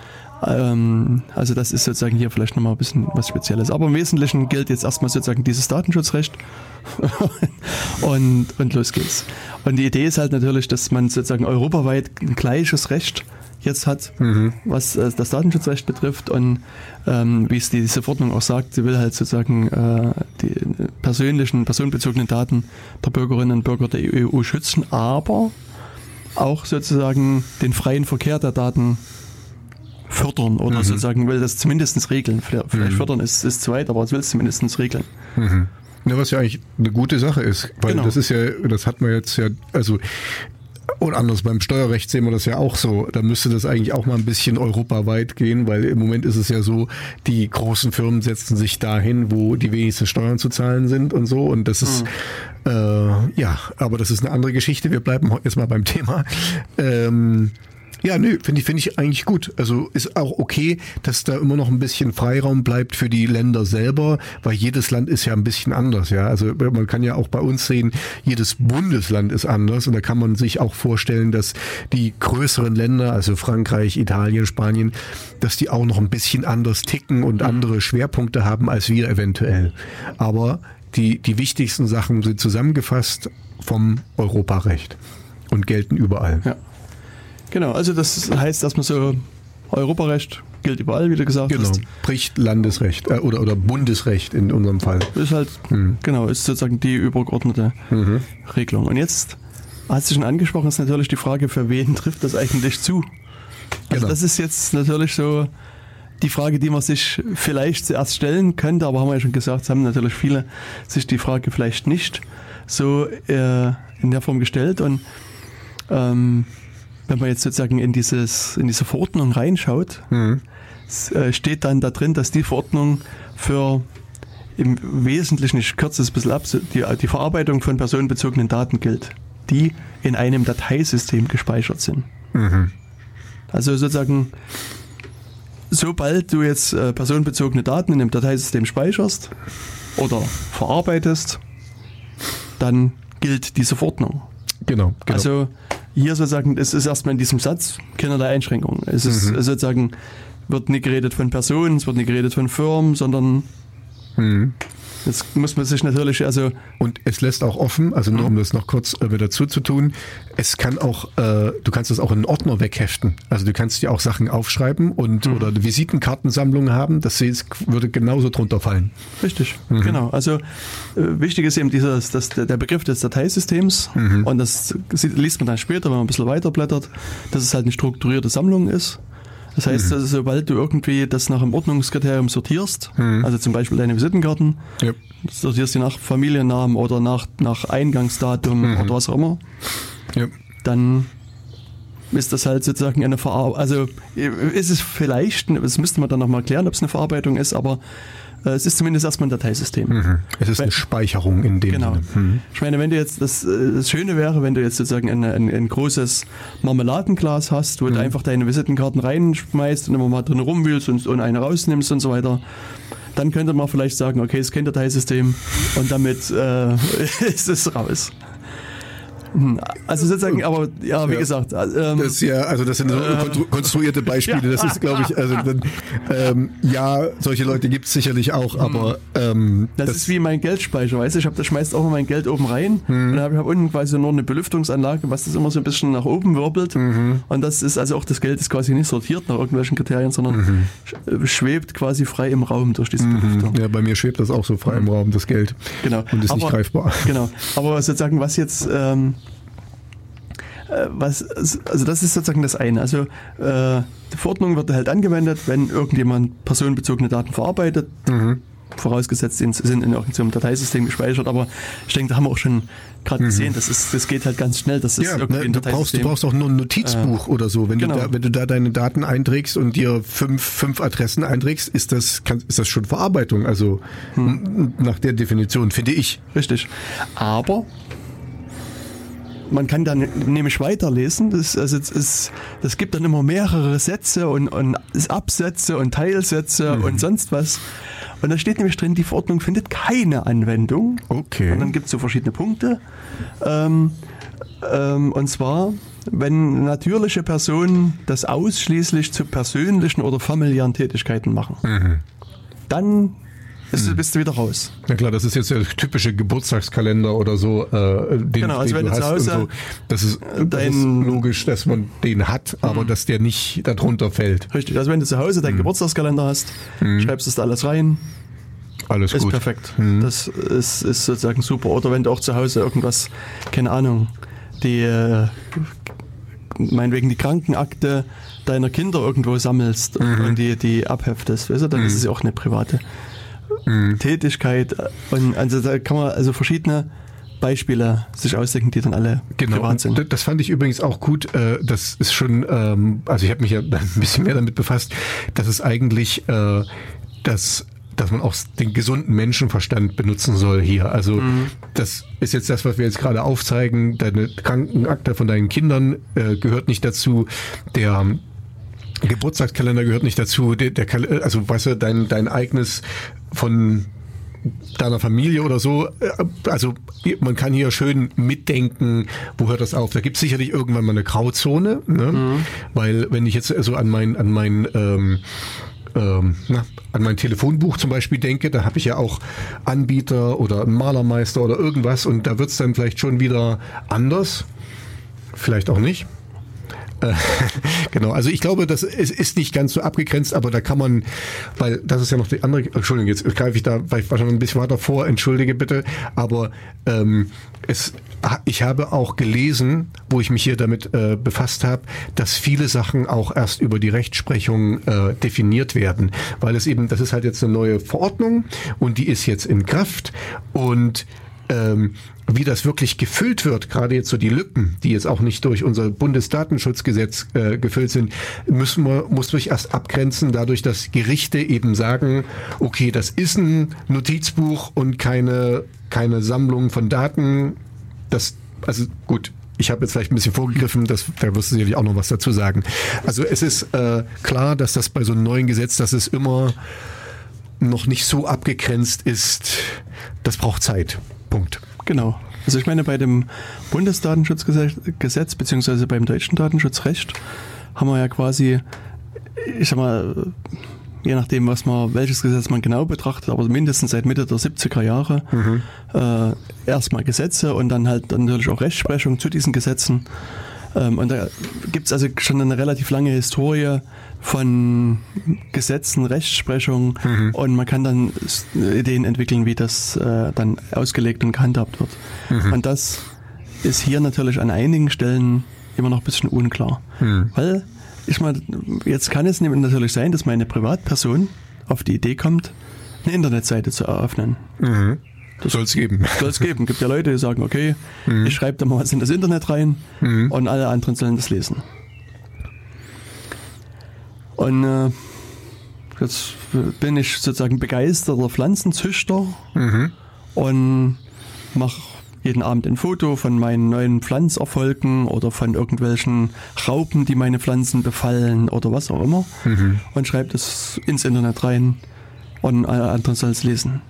Ähm, also das ist sozusagen hier vielleicht nochmal ein bisschen was Spezielles. Aber im Wesentlichen gilt jetzt erstmal sozusagen dieses Datenschutzrecht und, und los geht's. Und die Idee ist halt natürlich, dass man sozusagen europaweit ein gleiches Recht jetzt hat, mhm. was äh, das Datenschutzrecht betrifft und ähm, wie es diese Verordnung auch sagt, sie will halt sozusagen äh, die persönlichen, personenbezogenen Daten der Bürgerinnen und Bürger der EU schützen, aber auch sozusagen den freien Verkehr der Daten fördern oder mhm. sozusagen will das zumindest regeln. Vielleicht mhm. fördern ist, ist zu weit, aber es will es zumindest regeln. Mhm. Ja, was ja eigentlich eine gute Sache ist, weil genau. das ist ja, das hat man jetzt ja, also und anders beim Steuerrecht sehen wir das ja auch so. Da müsste das eigentlich auch mal ein bisschen europaweit gehen, weil im Moment ist es ja so, die großen Firmen setzen sich dahin, wo die wenigsten Steuern zu zahlen sind und so. Und das ist, mhm. äh, ja, aber das ist eine andere Geschichte. Wir bleiben jetzt mal beim Thema. Ähm, ja, nö, finde ich, finde ich eigentlich gut. Also ist auch okay, dass da immer noch ein bisschen Freiraum bleibt für die Länder selber, weil jedes Land ist ja ein bisschen anders, ja. Also man kann ja auch bei uns sehen, jedes Bundesland ist anders und da kann man sich auch vorstellen, dass die größeren Länder, also Frankreich, Italien, Spanien, dass die auch noch ein bisschen anders ticken und andere Schwerpunkte haben als wir eventuell. Aber die, die wichtigsten Sachen sind zusammengefasst vom Europarecht und gelten überall. Ja. Genau, also das heißt dass man so, Europarecht gilt überall, wie du gesagt genau. hast. Genau, bricht Landesrecht äh, oder, oder Bundesrecht in unserem Fall. Ist halt, mhm. genau, ist sozusagen die übergeordnete mhm. Regelung. Und jetzt, hast du schon angesprochen, ist natürlich die Frage, für wen trifft das eigentlich zu? Also genau. das ist jetzt natürlich so die Frage, die man sich vielleicht zuerst stellen könnte, aber haben wir ja schon gesagt, haben natürlich viele sich die Frage vielleicht nicht so äh, in der Form gestellt und ähm, wenn man jetzt sozusagen in, dieses, in diese Verordnung reinschaut, mhm. Äh, steht dann da drin, dass die Verordnung für im Wesentlichen, ich kürze es ein bisschen ab, die, die Verarbeitung von personenbezogenen Daten gilt, die in einem Dateisystem gespeichert sind. Mhm. Also sozusagen, sobald du jetzt äh, personenbezogene Daten in einem Dateisystem speicherst oder verarbeitest, dann gilt diese Verordnung. Genau, genau. Also hier sozusagen, es ist erstmal in diesem Satz keinerlei Einschränkung. Es ist mhm. sozusagen, wird nicht geredet von Personen, es wird nicht geredet von Firmen, sondern mhm. Jetzt muss man sich natürlich, also. Und es lässt auch offen, also nur um das noch kurz äh, dazu zu tun, es kann auch, äh, du kannst das auch in einen Ordner wegheften. Also du kannst dir auch Sachen aufschreiben und mhm. oder eine Visitenkartensammlung haben, das würde genauso drunter fallen. Richtig, mhm. genau. Also äh, wichtig ist eben dieses, das, der Begriff des Dateisystems mhm. und das liest man dann später, wenn man ein bisschen weiterblättert, dass es halt eine strukturierte Sammlung ist. Das heißt, mhm. also, sobald du irgendwie das nach einem Ordnungskriterium sortierst, mhm. also zum Beispiel deine Visitenkarten, ja. sortierst die nach Familiennamen oder nach, nach Eingangsdatum mhm. oder was auch immer, ja. dann ist das halt sozusagen eine Verarbeitung. Also ist es vielleicht, das müsste man dann nochmal klären, ob es eine Verarbeitung ist, aber äh, es ist zumindest erstmal ein Dateisystem. Mhm. Es ist eine Speicherung in dem genau. Sinne. Mhm. Ich meine, wenn du jetzt, das, äh, das Schöne wäre, wenn du jetzt sozusagen ein, ein, ein großes Marmeladenglas hast, wo mhm. du einfach deine Visitenkarten reinschmeißt und immer mal drin rumwühlst und, und eine rausnimmst und so weiter. Dann könnte man vielleicht sagen, okay, es kennt Dateisystem und damit äh, ist es raus. Hm, also sozusagen, aber ja, wie ja. gesagt. Ähm, das ja, also das sind so äh, konstruierte Beispiele. Das ist, glaube ich, also dann, ähm, ja, solche Leute gibt es sicherlich auch, aber ähm, das, das, ist wie mein Geldspeicher, weißt du, ich habe da schmeißt auch mein Geld oben rein mhm. und habe hab unten quasi nur eine Belüftungsanlage, was das immer so ein bisschen nach oben wirbelt. Mhm. Und das ist also auch das Geld ist quasi nicht sortiert nach irgendwelchen Kriterien, sondern mhm. schwebt quasi frei im Raum durch diese mhm. Belüftung. Ja, bei mir schwebt das auch so frei im Raum, das Geld. Genau. Und ist aber, nicht greifbar. Genau. Aber sozusagen, was jetzt ähm, äh, was, also das ist sozusagen das eine. Also äh, die Verordnung wird halt angewendet, wenn irgendjemand personenbezogene Daten verarbeitet. Mhm. Vorausgesetzt sind, sind in irgendeinem Dateisystem gespeichert, aber ich denke, da haben wir auch schon gerade mhm. gesehen, das, ist, das geht halt ganz schnell. Das ist ja, irgendwie ne, du, brauchst, du brauchst auch nur ein Notizbuch äh, oder so. Wenn, genau. du da, wenn du da deine Daten einträgst und dir fünf, fünf Adressen einträgst, ist das, kann, ist das schon Verarbeitung. Also hm. nach der Definition, finde ich. Richtig. Aber man kann dann nämlich weiterlesen. Das, also es, es, das gibt dann immer mehrere Sätze und, und Absätze und Teilsätze mhm. und sonst was. Und da steht nämlich drin, die Verordnung findet keine Anwendung. Okay. Und dann gibt es so verschiedene Punkte. Ähm, ähm, und zwar wenn natürliche Personen das ausschließlich zu persönlichen oder familiären Tätigkeiten machen. Mhm. Dann ist, bist du wieder raus. Ja klar, das ist jetzt der typische Geburtstagskalender oder so, äh, den, Genau, also den wenn du zu Hause so. Das ist, das ist logisch, dass man den hat, aber dass der nicht darunter fällt. Richtig. Also wenn du zu Hause Mhm. deinen Geburtstagskalender hast, schreibst du das alles rein, Alles ist gut. Mhm. perfekt. Das ist, ist sozusagen super. Oder wenn du auch zu Hause irgendwas, keine Ahnung, die äh, meinetwegen die Krankenakte deiner Kinder irgendwo sammelst Mhm. und die, die abheftest, weißt du, dann ist es ja auch eine private Mhm. Tätigkeit. Und also da kann man also verschiedene Beispiele sich ausdenken, die dann alle Genau, privat und sind. d- das fand ich übrigens auch gut. Äh, das ist schon, ähm, also ich habe mich ja ein bisschen mehr damit befasst, dass es eigentlich äh, das dass man auch den gesunden Menschenverstand benutzen soll hier. Also das ist jetzt das, was wir jetzt gerade aufzeigen. Deine Krankenakte von deinen Kindern äh, gehört nicht dazu. Der Geburtstagskalender gehört nicht dazu. Der, der also weißt du, dein, dein eigenes von deiner Familie oder so. Äh, Also man kann hier schön mitdenken, wo hört das auf. Da gibt es sicherlich irgendwann mal eine Grauzone, ne? weil wenn ich jetzt so an mein, an mein ähm, ähm, na, an mein Telefonbuch zum Beispiel denke, da habe ich ja auch Anbieter oder Malermeister oder irgendwas und da wird es dann vielleicht schon wieder anders. Vielleicht auch nicht. Genau, also ich glaube, das ist, ist nicht ganz so abgegrenzt, aber da kann man, weil das ist ja noch die andere, Entschuldigung, jetzt greife ich da wahrscheinlich ein bisschen weiter vor, entschuldige bitte, aber ähm, es, ich habe auch gelesen, wo ich mich hier damit äh, befasst habe, dass viele Sachen auch erst über die Rechtsprechung äh, definiert werden, weil es eben, das ist halt jetzt eine neue Verordnung und die ist jetzt in Kraft und ähm, wie das wirklich gefüllt wird, gerade jetzt so die Lücken, die jetzt auch nicht durch unser Bundesdatenschutzgesetz äh, gefüllt sind, müssen wir, muss sich erst abgrenzen, dadurch, dass Gerichte eben sagen, okay, das ist ein Notizbuch und keine, keine Sammlung von Daten. Das, also gut, ich habe jetzt vielleicht ein bisschen vorgegriffen, das, da wirst du sicherlich auch noch was dazu sagen. Also es ist äh, klar, dass das bei so einem neuen Gesetz, dass es immer noch nicht so abgegrenzt ist, das braucht Zeit. Punkt. Genau. Also ich meine, bei dem Bundesdatenschutzgesetz Gesetz, beziehungsweise beim deutschen Datenschutzrecht haben wir ja quasi, ich sag mal, je nachdem, was man, welches Gesetz man genau betrachtet, aber mindestens seit Mitte der 70er Jahre äh, erstmal Gesetze und dann halt natürlich auch Rechtsprechung zu diesen Gesetzen. Ähm, und da gibt es also schon eine relativ lange Historie von Gesetzen, Rechtsprechung und man kann dann s- Ideen entwickeln, wie das äh, dann ausgelegt und gehandhabt wird. Und das ist hier natürlich an einigen Stellen immer noch ein bisschen unklar. Weil, ich meine, jetzt kann es nämlich natürlich sein, dass meine Privatperson auf die Idee kommt, eine Internetseite zu eröffnen. Das soll es geben. Soll es geben. Gibt ja Leute, die sagen, okay, ich schreibe da mal was in das Internet rein und alle anderen sollen das lesen. Und äh, jetzt bin ich sozusagen begeisterter Pflanzenzüchter und mache jeden Abend ein Foto von meinen neuen Pflanzerfolgen oder von irgendwelchen Raupen, die meine Pflanzen befallen oder was auch immer und schreibe das ins Internet rein und alle anderen sollen es lesen.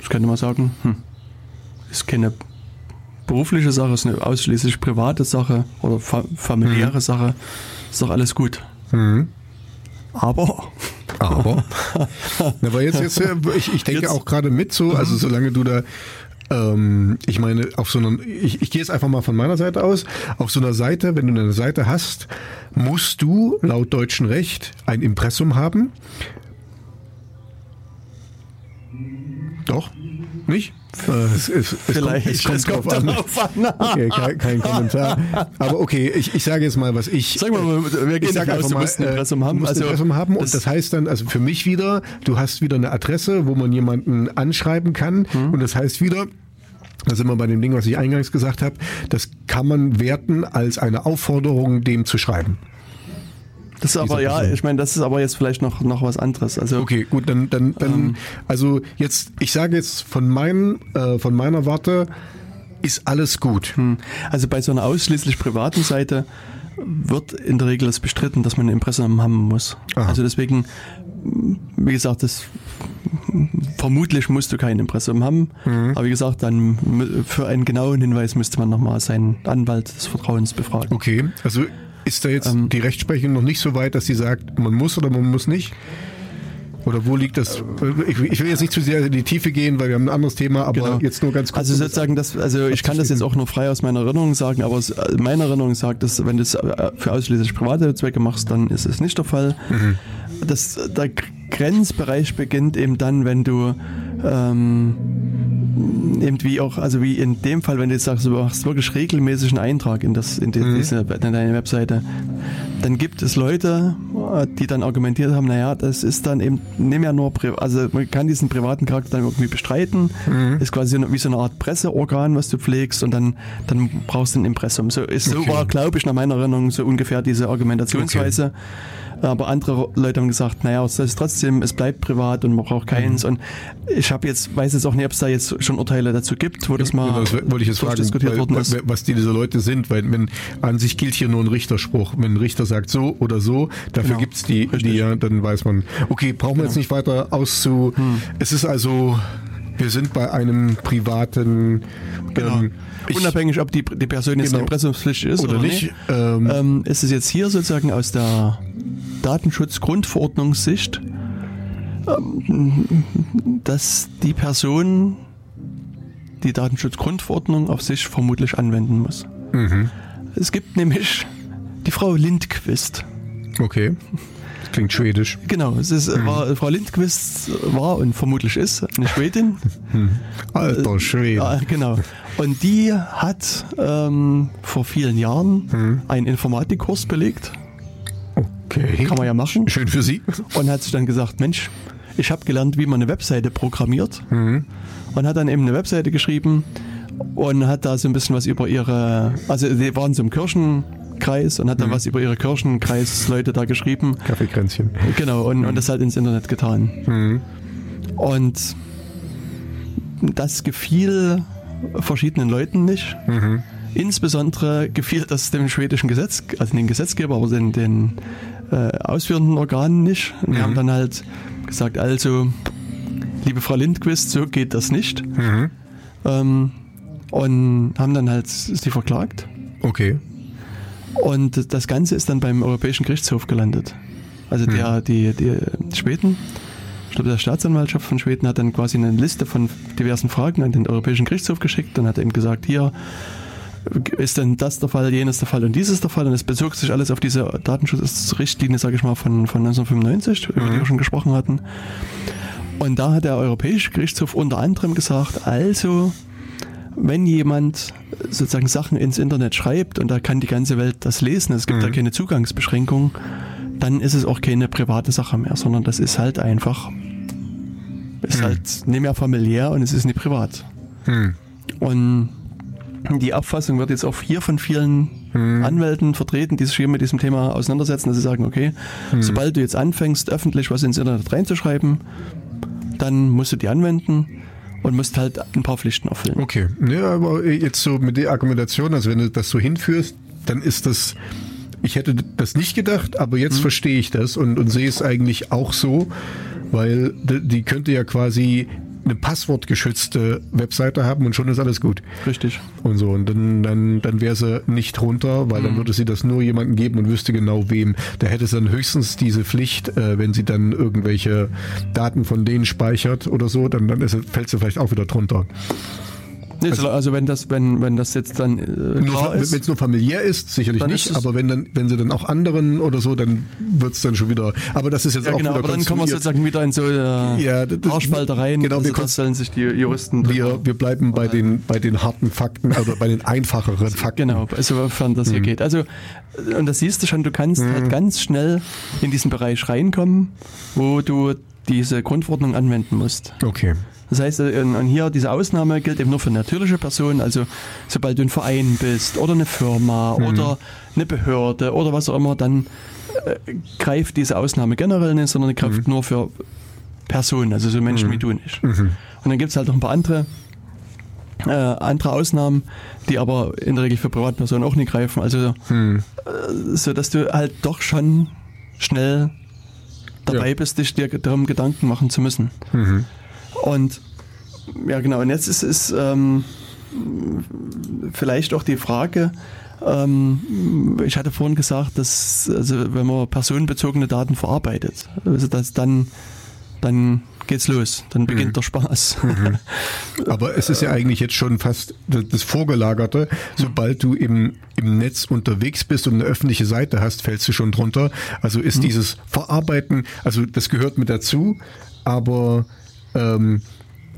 Ich könnte mal sagen, hm, ist keine berufliche Sache, ist eine ausschließlich private Sache oder fa familiäre Sache. Ist doch alles gut. Aber Aber, na, aber jetzt, jetzt, äh, ich, ich denke Jetzt- auch gerade mit so, also solange du da, ähm, ich meine, auf so einer, ich, ich gehe jetzt einfach mal von meiner Seite aus, auf so einer Seite, wenn du eine Seite hast, musst du laut deutschem Recht ein Impressum haben. Doch? Nicht? Äh, es, es, es vielleicht kommt, es kommt es drauf kommt an. darauf an. Okay, kein, kein Kommentar. Aber okay, ich, ich sage jetzt mal, was ich. Sag mal, wir gehen ich sag einfach aus, du mal, musst ein äh, Impressum haben. Du musst Also, Impressum haben und das- das heißt dann, also für mich wieder, du hast wieder eine Adresse, wo man jemanden anschreiben kann Mhm. und das heißt wieder, da sind wir bei dem Ding, was ich eingangs gesagt habe, das kann man werten als eine Aufforderung, dem zu schreiben. Das ist aber, ja, ich meine, das ist aber jetzt vielleicht noch, noch was anderes. Also, Okay, gut, dann, dann, dann Ähm. also jetzt, ich sage jetzt von meinen, äh, von meiner Warte, ist alles gut. hm, also bei so einer ausschließlich privaten Seite wird in der Regel es bestritten, dass man ein Impressum haben muss. Aha. Also deswegen wie gesagt, das vermutlich musst du kein Impressum haben. Mhm. Aber wie gesagt, dann für einen genauen Hinweis müsste man nochmal seinen Anwalt des Vertrauens befragen. Okay, also ist da jetzt ähm, die Rechtsprechung noch nicht so weit, dass sie sagt, man muss oder man muss nicht? Oder wo liegt das? Ich, ich, will jetzt nicht zu sehr in die Tiefe gehen, weil wir haben ein anderes Thema, aber genau. jetzt nur ganz kurz. Also sozusagen, das, also ich kann das jetzt auch nur frei aus meiner Erinnerung sagen, aber aus meiner Erinnerung sagt, dass wenn du es für ausschließlich private Zwecke machst, dann ist es nicht der Fall. Mhm. Das, der Grenzbereich beginnt eben dann, wenn du ähm, eben wie auch, also wie in dem Fall, wenn du jetzt sagst, du machst wirklich regelmäßig einen Eintrag in, das, in, die, mhm. diese, in deine Webseite, dann gibt es Leute, die dann argumentiert haben, naja, das ist dann eben nicht mehr nur, also man kann diesen privaten Charakter dann irgendwie bestreiten, mhm. ist quasi wie so eine Art Presseorgan, was du pflegst und dann, dann brauchst du ein Impressum. So, ist, okay. so war, glaube ich, nach meiner Erinnerung so ungefähr diese Argumentationsweise. Okay. Aber andere Leute haben gesagt, naja, es ist trotzdem, es bleibt privat und man braucht keins. Mhm. Und ich habe jetzt, weiß jetzt auch nicht, ob es da jetzt schon Urteile dazu gibt, wo das mal genau, das wollte ich jetzt fragen, diskutiert worden ist. Was die diese Leute sind, weil wenn an sich gilt hier nur ein Richterspruch. Wenn ein Richter sagt so oder so, dafür genau. gibt's die, die ja, dann weiß man. Okay, brauchen wir genau. jetzt nicht weiter auszu. Hm. Es ist also, wir sind bei einem privaten Genau. Ähm, Unabhängig, ob die, die Person jetzt genau. impressumspflichtig ist oder, oder nicht, ähm, ähm, ist es jetzt hier sozusagen aus der Datenschutzgrundverordnungssicht, ähm, dass die Person die Datenschutzgrundverordnung auf sich vermutlich anwenden muss. Mhm. Es gibt nämlich die Frau Lindquist. Okay. Das klingt schwedisch. Genau, es ist, mhm. war, Frau Lindquist war und vermutlich ist eine Schwedin. Mhm. Alter Schwede. Ja, genau. Und die hat ähm, vor vielen Jahren mhm. einen Informatikkurs belegt. Okay. Kann man ja machen. Schön für Sie. Und hat sich dann gesagt, Mensch, ich habe gelernt, wie man eine Webseite programmiert. Mhm. Und hat dann eben eine Webseite geschrieben und hat da so ein bisschen was über ihre, also die waren so im Kirchenkreis und hat dann mhm. was über ihre Kirchenkreisleute da geschrieben. Kaffeekränzchen. Genau, und, mhm. und das halt ins Internet getan. Mhm. Und das gefiel verschiedenen Leuten nicht. Mhm. Insbesondere gefiel das dem schwedischen Gesetz, also den Gesetzgeber, aber den, den äh, ausführenden Organen nicht. Und die mhm. haben dann halt gesagt, also, liebe Frau Lindquist, so geht das nicht. Mhm. Ähm, und haben dann halt sie verklagt. Okay. Und das Ganze ist dann beim Europäischen Gerichtshof gelandet. Also der, mhm. die, die Schweden, ich glaube, der Staatsanwaltschaft von Schweden hat dann quasi eine Liste von diversen Fragen an den Europäischen Gerichtshof geschickt und hat eben gesagt, hier, ist denn das der Fall, jenes der Fall und dieses der Fall und es bezog sich alles auf diese Datenschutzrichtlinie, sage ich mal, von, von 1995, über die wir mhm. schon gesprochen hatten. Und da hat der Europäische Gerichtshof unter anderem gesagt, also wenn jemand sozusagen Sachen ins Internet schreibt und da kann die ganze Welt das lesen, es gibt mhm. da keine Zugangsbeschränkung, dann ist es auch keine private Sache mehr, sondern das ist halt einfach, ist mhm. halt nicht mehr familiär und es ist nicht privat. Mhm. Und die Abfassung wird jetzt auch hier von vielen hm. Anwälten vertreten, die sich hier mit diesem Thema auseinandersetzen, dass sie sagen, okay, hm. sobald du jetzt anfängst, öffentlich was ins Internet reinzuschreiben, dann musst du die anwenden und musst halt ein paar Pflichten erfüllen. Okay, ja, aber jetzt so mit der Argumentation, also wenn du das so hinführst, dann ist das, ich hätte das nicht gedacht, aber jetzt hm. verstehe ich das und, und sehe es eigentlich auch so, weil die könnte ja quasi eine passwortgeschützte Webseite haben und schon ist alles gut. Richtig. Und so. Und dann, dann, dann wäre sie nicht runter, weil mhm. dann würde sie das nur jemandem geben und wüsste genau wem. Da hätte sie dann höchstens diese Pflicht, äh, wenn sie dann irgendwelche Daten von denen speichert oder so, dann, dann ist, fällt sie vielleicht auch wieder drunter. Nee, also, also, wenn das, wenn, wenn das jetzt dann äh, Wenn es nur familiär ist, sicherlich nicht, aber wenn dann, wenn sie dann auch anderen oder so, dann wird es dann schon wieder. Aber das ist jetzt ja, auch genau, wieder aber dann kommen wir sozusagen wieder in so äh, ja, Haarspaltereien. Genau, also wir das stellen sich die Juristen. Wir, wir bleiben bei den, bei den harten Fakten, also bei den einfacheren Fakten. Genau, sofern das hier mhm. geht. Also, und das siehst du schon, du kannst mhm. halt ganz schnell in diesen Bereich reinkommen, wo du diese Grundverordnung anwenden musst. Okay. Das heißt, äh, und hier diese Ausnahme gilt eben nur für natürliche Personen, also sobald du ein Verein bist oder eine Firma mhm. oder eine Behörde oder was auch immer, dann äh, greift diese Ausnahme generell nicht, sondern greift mhm. nur für Personen, also so Menschen mhm. wie du nicht. Mhm. Und dann gibt es halt noch ein paar andere äh, andere Ausnahmen, die aber in der Regel für Privatpersonen auch nicht greifen. Also mhm. äh, so, dass du halt doch schon schnell dabei Ja. bist, dich dir darum Gedanken machen zu müssen. Und ja, genau. Und jetzt ist es ähm, vielleicht auch die Frage, ähm, ich hatte vorhin gesagt, dass also wenn man personenbezogene Daten verarbeitet, also dass dann, dann geht's los, dann beginnt der Spaß. Aber es ist ja eigentlich jetzt schon fast das Vorgelagerte. Sobald du im, im Netz unterwegs bist und eine öffentliche Seite hast, fällst du schon drunter. Also ist dieses Verarbeiten, also das gehört mit dazu, aber ähm,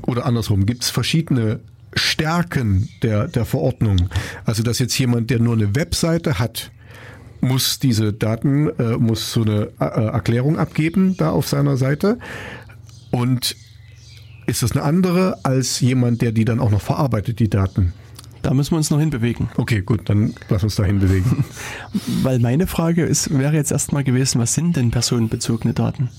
oder andersrum, gibt es verschiedene Stärken der, der Verordnung. Also dass jetzt jemand, der nur eine Webseite hat, muss diese Daten, äh, muss so eine äh, Erklärung abgeben da auf seiner Seite. Und ist das eine andere als jemand, der die dann auch noch verarbeitet, die Daten? Da müssen wir uns noch hinbewegen. Okay, gut, dann lass uns dahin bewegen. Weil meine Frage ist, wäre jetzt erstmal gewesen, was sind denn personenbezogene Daten?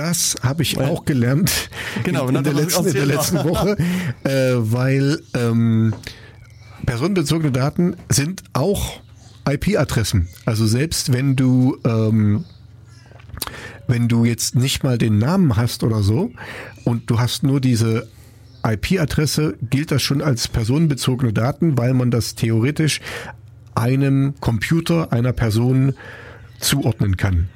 Das habe ich auch gelernt Genau, in, in, der, letzten, in der letzten. Woche, äh, weil ähm, personenbezogene Daten sind auch IP-Adressen. Also selbst wenn du ähm, wenn du jetzt nicht mal den Namen hast oder so und du hast nur diese IP-Adresse, gilt das schon als personenbezogene Daten, weil man das theoretisch einem Computer einer Person zuordnen kann.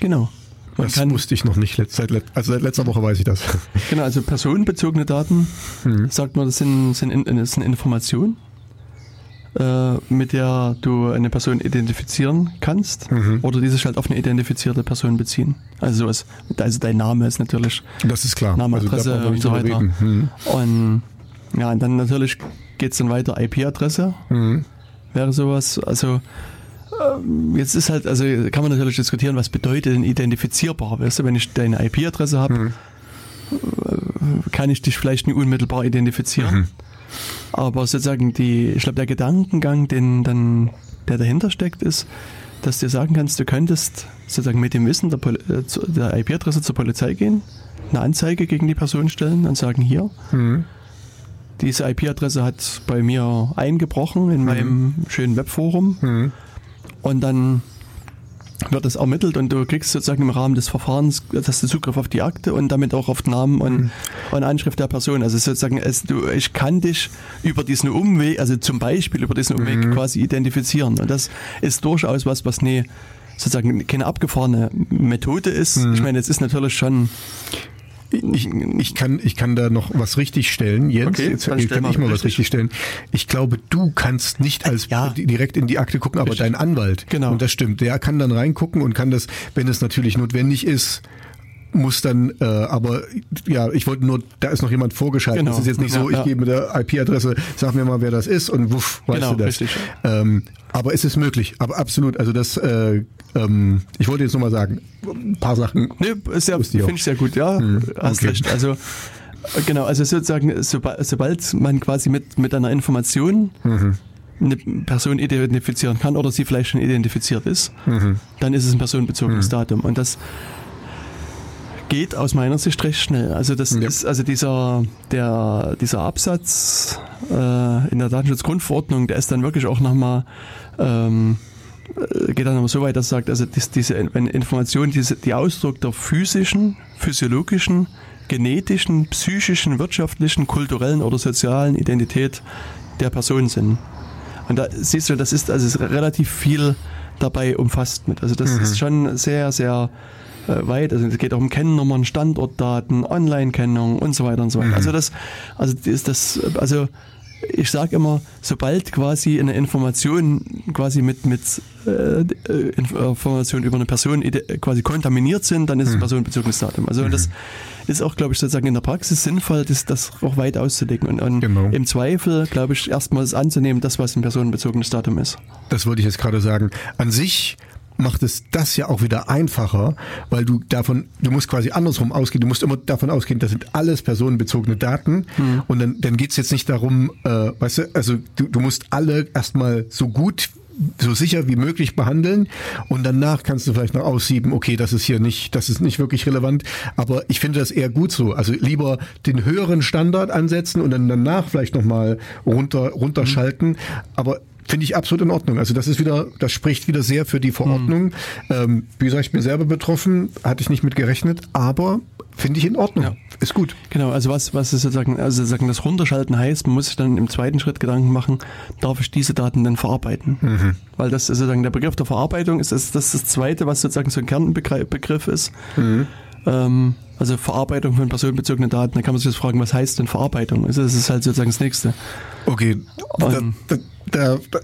Genau. Man Das kann, wusste ich noch nicht. Seit, also seit letzter Woche weiß ich das. genau, also personenbezogene Daten, Mhm. sagt man, das sind, sind, in- das sind Informationen, äh, mit der du eine Person identifizieren kannst Mhm. oder die sich halt auf eine identifizierte Person beziehen. Also sowas, also dein Name ist natürlich Das ist klar. Name, also Adresse und so weiter. reden. Hm. Und ja, und dann natürlich geht's dann weiter, IP-Adresse Mhm. wäre sowas. Also jetzt ist halt, also kann man natürlich diskutieren, was bedeutet denn identifizierbar? Weißt du, wenn ich deine IP-Adresse habe, Mhm. äh, kann ich dich vielleicht nicht unmittelbar identifizieren. Mhm. Aber sozusagen die, ich glaube, der Gedankengang, den dann, der dahinter steckt, ist, dass du sagen kannst, du könntest sozusagen mit dem Wissen der, Poli- äh, der IP-Adresse zur Polizei gehen, eine Anzeige gegen die Person stellen und sagen, hier, Mhm. diese IP-Adresse hat bei mir eingebrochen in meinem schönen Webforum Mhm. Und dann wird das ermittelt und du kriegst sozusagen im Rahmen des Verfahrens hast du Zugriff auf die Akte und damit auch auf den Namen und, und Anschrift der Person. Also sozusagen, es, du, ich kann dich über diesen Umweg, also zum Beispiel über diesen Umweg quasi identifizieren. Und das ist durchaus was, was nie sozusagen keine abgefahrene Methode ist. Ich meine, es ist natürlich schon Ich, ich, kann, ich kann da noch was richtig stellen, Jens. Okay, Jetzt kann mal ich mal was richtig. richtig stellen. Ich glaube, du kannst nicht als Ja. di- direkt in die Akte gucken, aber Richtig. dein Anwalt. Genau. Und das stimmt. Der kann dann reingucken und kann das, wenn es natürlich notwendig ist, muss dann, äh, aber ja, ich wollte nur, da ist noch jemand vorgeschaltet. Genau. Das ist jetzt nicht so, Ja, ich ja. gebe mit der IP-Adresse, sag mir mal, wer das ist und wuff, weißt Genau, du das. richtig. Ähm, aber es ist möglich, aber absolut. Also das, äh, ähm, ich wollte jetzt nur mal sagen, ein paar Sachen. Nee, ist ja, finde ich sehr gut, ja, hast okay. recht. Also, genau, also sozusagen, sobald, sobald man quasi mit, mit einer Information eine Person identifizieren kann oder sie vielleicht schon identifiziert ist, dann ist es ein personenbezogenes Datum. Und das geht aus meiner Sicht recht schnell. Also das Ja. ist also dieser der dieser Absatz äh, in der Datenschutzgrundverordnung, der ist dann wirklich auch nochmal ähm, äh, geht dann nochmal so weit, dass er sagt, also dies, diese wenn Information, diese, die Ausdruck der physischen, physiologischen, genetischen, psychischen, wirtschaftlichen, kulturellen oder sozialen Identität der Person sind. Und da siehst du, das ist also ist relativ viel dabei umfasst mit. Also das ist schon sehr, sehr weit. Also es geht auch um Kennnummern, Standortdaten, Online-Kennung und so weiter und so weiter. Also das, also ist das, also ich sage immer, sobald quasi eine Information quasi mit, mit äh, äh, Informationen über eine Person quasi kontaminiert sind, dann ist es ein personenbezogenes Datum. Also das ist auch, glaube ich, sozusagen in der Praxis sinnvoll, das, das auch weit auszulegen. Und, und Genau. im Zweifel, glaube ich, erstmal anzunehmen, das, was ein personenbezogenes Datum ist. Das wollte ich jetzt gerade sagen. An sich macht es das ja auch wieder einfacher, weil du davon, du musst quasi andersrum ausgehen. Du musst immer davon ausgehen, das sind alles personenbezogene Daten. Und dann, dann geht's jetzt nicht darum, äh, weißt du, also du, du musst alle erstmal so gut so sicher wie möglich behandeln und danach kannst du vielleicht noch aussieben, okay, das ist hier nicht, das ist nicht wirklich relevant, aber ich finde das eher gut so. Also lieber den höheren Standard ansetzen und dann danach vielleicht nochmal runter, runterschalten, aber finde ich absolut in Ordnung. Also das ist wieder, das spricht wieder sehr für die Verordnung. Mhm. Ähm, wie gesagt, ich bin selber betroffen, hatte ich nicht mit gerechnet, aber finde ich in Ordnung. Ja. Ist gut. Genau, also was, was ist sozusagen, also sozusagen das Runterschalten heißt, man muss sich dann im zweiten Schritt Gedanken machen, darf ich diese Daten dann verarbeiten? Mhm. Weil das ist sozusagen der Begriff der Verarbeitung ist das, das, ist das zweite, was sozusagen so ein Kernbegriff ist. Mhm. Ähm, also Verarbeitung von personenbezogenen Daten, da kann man sich jetzt fragen, was heißt denn Verarbeitung? Also das ist halt sozusagen das nächste. Okay. Um, da, da, da,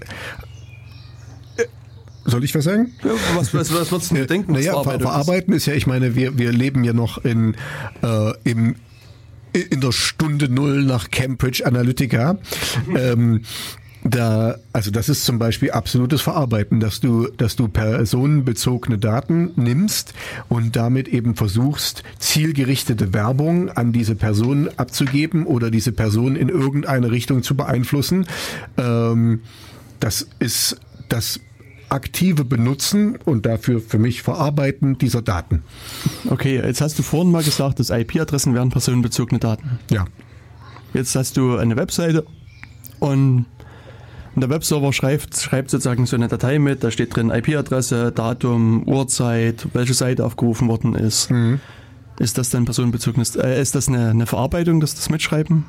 soll ich was sagen? Ja, was, was, was würdest du denken? Naja, Verarbeitung, verarbeiten ist? ist ja, ich meine, wir, wir leben ja noch in, äh, im, in der Stunde Null nach Cambridge Analytica. ähm, da, also das ist zum Beispiel absolutes Verarbeiten, dass du, dass du personenbezogene Daten nimmst und damit eben versuchst, zielgerichtete Werbung an diese Person abzugeben oder diese Person in irgendeine Richtung zu beeinflussen. Ähm, das ist das aktive Benutzen und dafür für mich Verarbeiten dieser Daten. Okay, jetzt hast du vorhin mal gesagt, dass IP-Adressen wären personenbezogene Daten. Ja. Jetzt hast du eine Webseite und der Webserver schreibt, schreibt sozusagen so eine Datei mit, da steht drin IP-Adresse, Datum, Uhrzeit, welche Seite aufgerufen worden ist. Mhm. Ist das dann personenbezogenes, äh, ist das eine, eine Verarbeitung, dass das Mitschreiben?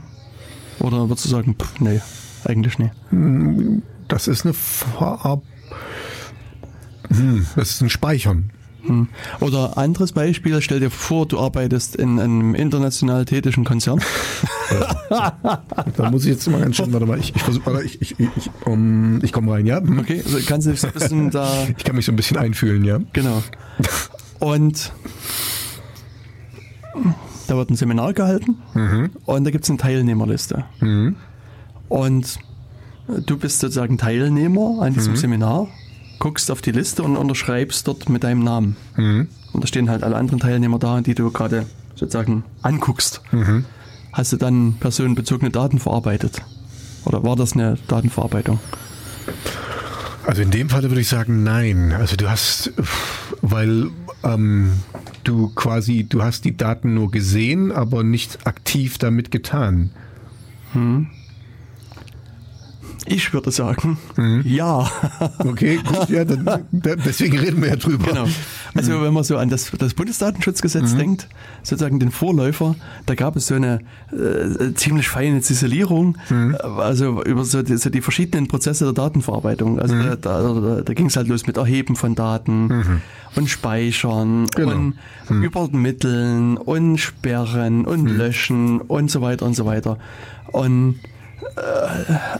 Oder würdest du sagen, pff, nee, eigentlich nicht? Das ist eine Verarbeitung. Hm, das ist ein Speichern. Hm. Oder anderes Beispiel, stell dir vor, du arbeitest in einem international tätigen Konzern. da muss ich jetzt mal ganz schön, warte mal, ich, ich versuche, ich, ich, ich, um, ich komme rein, ja? Hm. Okay, also kannst du ein bisschen da. Ich kann mich so ein bisschen einfühlen, ja. Genau. Und da wird ein Seminar gehalten mhm. und da gibt es eine Teilnehmerliste. Mhm. Und du bist sozusagen Teilnehmer an diesem mhm. Seminar guckst auf die Liste und unterschreibst dort mit deinem Namen. Mhm. Und da stehen halt alle anderen Teilnehmer da, die du gerade sozusagen anguckst. Mhm. Hast du dann personenbezogene Daten verarbeitet? Oder war das eine Datenverarbeitung? Also in dem Fall würde ich sagen, nein. Also du hast, weil ähm, du quasi, du hast die Daten nur gesehen, aber nicht aktiv damit getan. Hm. Ich würde sagen, mhm. ja. Okay, gut, ja, dann, deswegen reden wir ja drüber. Genau. Also mhm. wenn man so an das, das Bundesdatenschutzgesetz mhm. denkt, sozusagen den Vorläufer, da gab es so eine äh, ziemlich feine Ziselierung, mhm. also über so die, so die, verschiedenen Prozesse der Datenverarbeitung. Also mhm. da, da, da ging es halt los mit Erheben von Daten mhm. und Speichern genau. und Übermitteln und Sperren und Löschen und so weiter und so weiter. Und äh,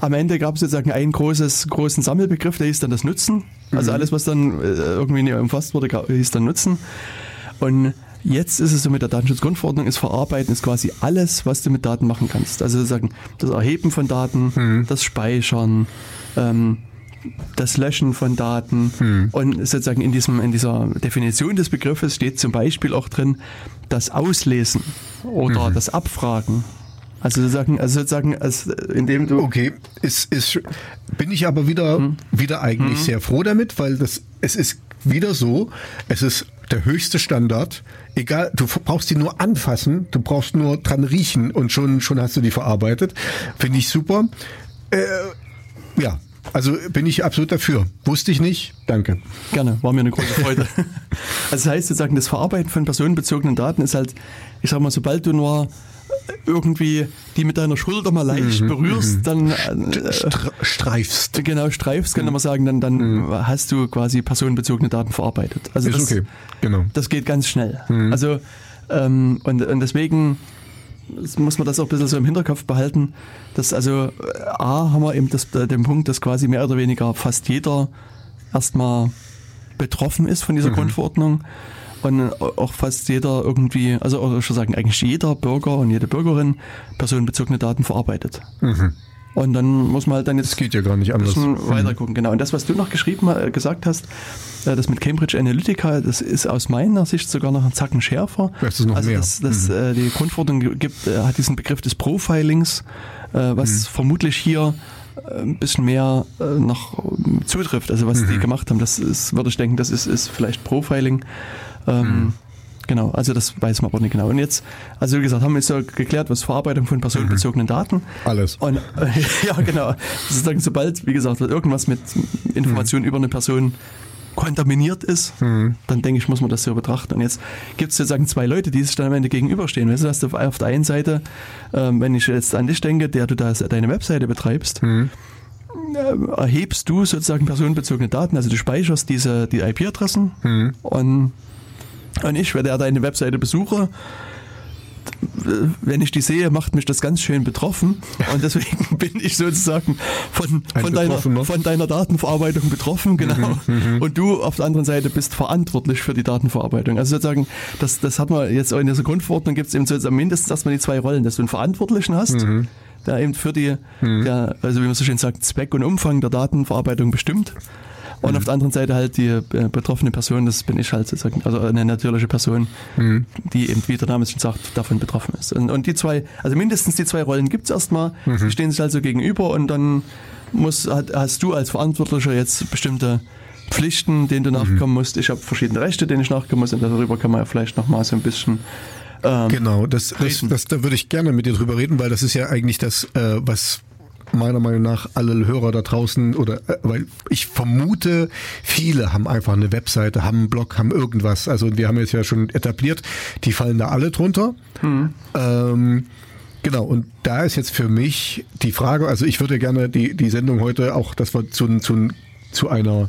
am Ende gab es sozusagen einen großes, großen Sammelbegriff, der hieß dann das Nutzen. Also mhm. alles, was dann äh, irgendwie umfasst wurde, hieß dann Nutzen. Und jetzt ist es so mit der Datenschutzgrundverordnung, ist Verarbeiten ist quasi alles, was du mit Daten machen kannst. Also sozusagen das Erheben von Daten, mhm. das Speichern, ähm, das Löschen von Daten mhm. und sozusagen in, diesem, in dieser Definition des Begriffes steht zum Beispiel auch drin das Auslesen oder mhm. das Abfragen also sozusagen, also sozusagen, als, indem du. Okay, ist, ist, bin ich aber wieder, hm. wieder eigentlich hm. sehr froh damit, weil das, es ist wieder so, es ist der höchste Standard. Egal, du brauchst die nur anfassen, du brauchst nur dran riechen und schon, schon hast du die verarbeitet. Finde ich super. Äh, ja, also bin ich absolut dafür. Wusste ich nicht. Danke. Gerne, war mir eine große Freude. also das heißt sozusagen, das Verarbeiten von personenbezogenen Daten ist halt, ich sag mal, sobald du nur irgendwie die mit deiner Schulter mal leicht mhm, berührst, mhm. dann äh, streifst. Genau, streifst, kann mhm. man sagen, dann, dann mhm. hast du quasi personenbezogene Daten verarbeitet. Also Ist das, okay, genau. Das geht ganz schnell. Mhm. Also ähm, und, und deswegen muss man das auch ein bisschen so im Hinterkopf behalten, dass also A haben wir eben das, den Punkt, dass quasi mehr oder weniger fast jeder erstmal betroffen ist von dieser mhm. Grundverordnung und auch fast jeder irgendwie, also oder ich würde sagen, eigentlich jeder Bürger und jede Bürgerin personenbezogene Daten verarbeitet. Mhm. Und dann muss man halt dann jetzt das geht ja gar nicht anders. Mhm. weiter gucken. Genau. Und das, was du noch geschrieben äh, gesagt hast, äh, das mit Cambridge Analytica, das ist aus meiner Sicht sogar noch ein Zacken schärfer. Das ist noch also mehr. Das, das, mhm. Äh, die Grundverordnung gibt, hat diesen Begriff des Profilings, was mhm. vermutlich hier ein bisschen mehr noch zutrifft. Also was die mhm. gemacht haben, das ist, würde ich denken, das ist, ist vielleicht Profiling. Ähm, mhm. Genau, also das weiß man aber nicht genau. Und jetzt, also wie gesagt, haben wir jetzt ja geklärt, was Verarbeitung von personenbezogenen Daten. Alles. Und äh, ja, genau. Sozusagen, sobald, wie gesagt, irgendwas mit Informationen über eine Person kontaminiert ist, dann denke ich, muss man das so betrachten. Und jetzt gibt es sozusagen zwei Leute, die sich dann am Ende gegenüberstehen. Weißt du, hast du auf der einen Seite, ähm, wenn ich jetzt an dich denke, der du da deine Webseite betreibst, äh, erhebst du sozusagen personenbezogene Daten, also du speicherst diese die IP-Adressen und, und ich, wenn der deine Webseite besuche, wenn ich die sehe, macht mich das ganz schön betroffen. Und deswegen bin ich sozusagen von, von, deiner, von deiner Datenverarbeitung betroffen, genau. Und du auf der anderen Seite bist verantwortlich für die Datenverarbeitung. Also sozusagen, das, das hat man jetzt auch in dieser Grundverordnung gibt es eben sozusagen mindestens erstmal die zwei Rollen, dass du einen Verantwortlichen hast, der eben für die, der, also wie man so schön sagt, Zweck und Umfang der Datenverarbeitung bestimmt. Und auf der anderen Seite halt die äh, betroffene Person, das bin ich halt sozusagen, also eine natürliche Person, die eben, wie der Name schon sagt, davon betroffen ist. Und, und die zwei, also mindestens die zwei Rollen gibt es erstmal, die stehen sich also gegenüber und dann muss, hast du als Verantwortlicher jetzt bestimmte Pflichten, denen du nachkommen musst. Ich habe verschiedene Rechte, denen ich nachkommen muss und darüber kann man ja vielleicht nochmal so ein bisschen ähm, Genau, das, das, das, da würde ich gerne mit dir drüber reden, weil das ist ja eigentlich das, äh, was meiner Meinung nach alle Hörer da draußen oder äh, weil ich vermute, viele haben einfach eine Webseite, haben einen Blog, haben irgendwas. Also wir haben jetzt ja schon etabliert, die fallen da alle drunter. Ähm, genau, und da ist jetzt für mich die Frage, also ich würde gerne die, die Sendung heute auch, dass wir zu, zu, zu einer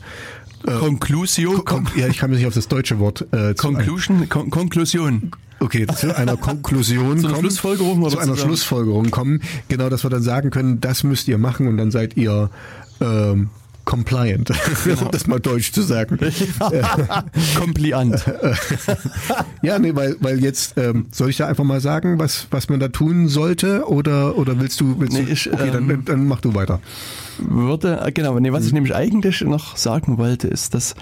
Conclusio, Kon ja, ich kann mich nicht auf das deutsche Wort äh, Conclusion, Con Konklusion. Okay, zu einer Konklusion Zu einer kommen, Schlussfolgerung oder zu einer Schlussfolgerung kommen, genau, dass wir dann sagen können, das müsst ihr machen und dann seid ihr ähm, compliant, um das mal deutsch zu sagen. Kompliant. Ja, nee, weil, weil jetzt ähm, soll ich da einfach mal sagen, was, was man da tun sollte? Oder oder willst du willst Nee, du, ich, okay, dann, ähm, dann mach du weiter. würde, äh, genau, nee, was ich nämlich eigentlich noch sagen wollte, ist, dass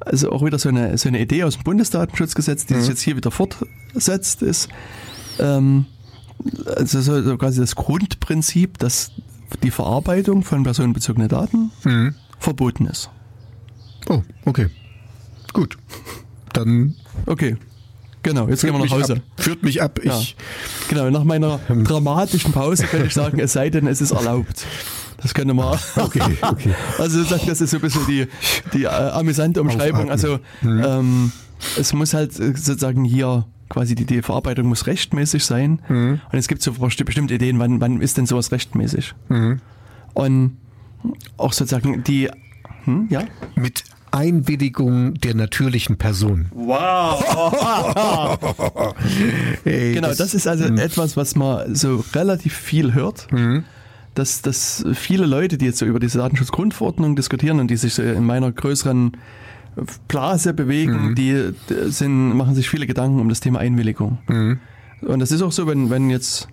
also auch wieder so eine, so eine Idee aus dem Bundesdatenschutzgesetz, die sich jetzt hier wieder fortsetzt, ist, ähm, also so, quasi das Grundprinzip, dass die Verarbeitung von personenbezogenen Daten verboten ist. Oh, okay. Gut. Dann Okay, genau, jetzt gehen wir nach Hause. ab. Führt mich ab. Ja. Ich Genau, nach meiner dramatischen Pause könnte ich sagen, es sei denn, es ist erlaubt. Das könnte man. Okay, okay. Also das das ist so ein bisschen die, die äh, amüsante Umschreibung. Aufatmen. Also ähm, es muss halt äh, sozusagen hier quasi die, die Verarbeitung muss rechtmäßig sein. Und es gibt so besti- bestimmte Ideen, wann, wann ist denn sowas rechtmäßig? Und auch sozusagen die, hm, ja? mit Einwilligung der natürlichen Person. Wow! Hey, Genau, das, ist also etwas, was man so relativ viel hört. Dass, dass viele Leute, die jetzt so über diese Datenschutzgrundverordnung diskutieren und die sich so in meiner größeren Blase bewegen, die die sind, machen sich viele Gedanken um das Thema Einwilligung. Und das ist auch so, wenn, wenn jetzt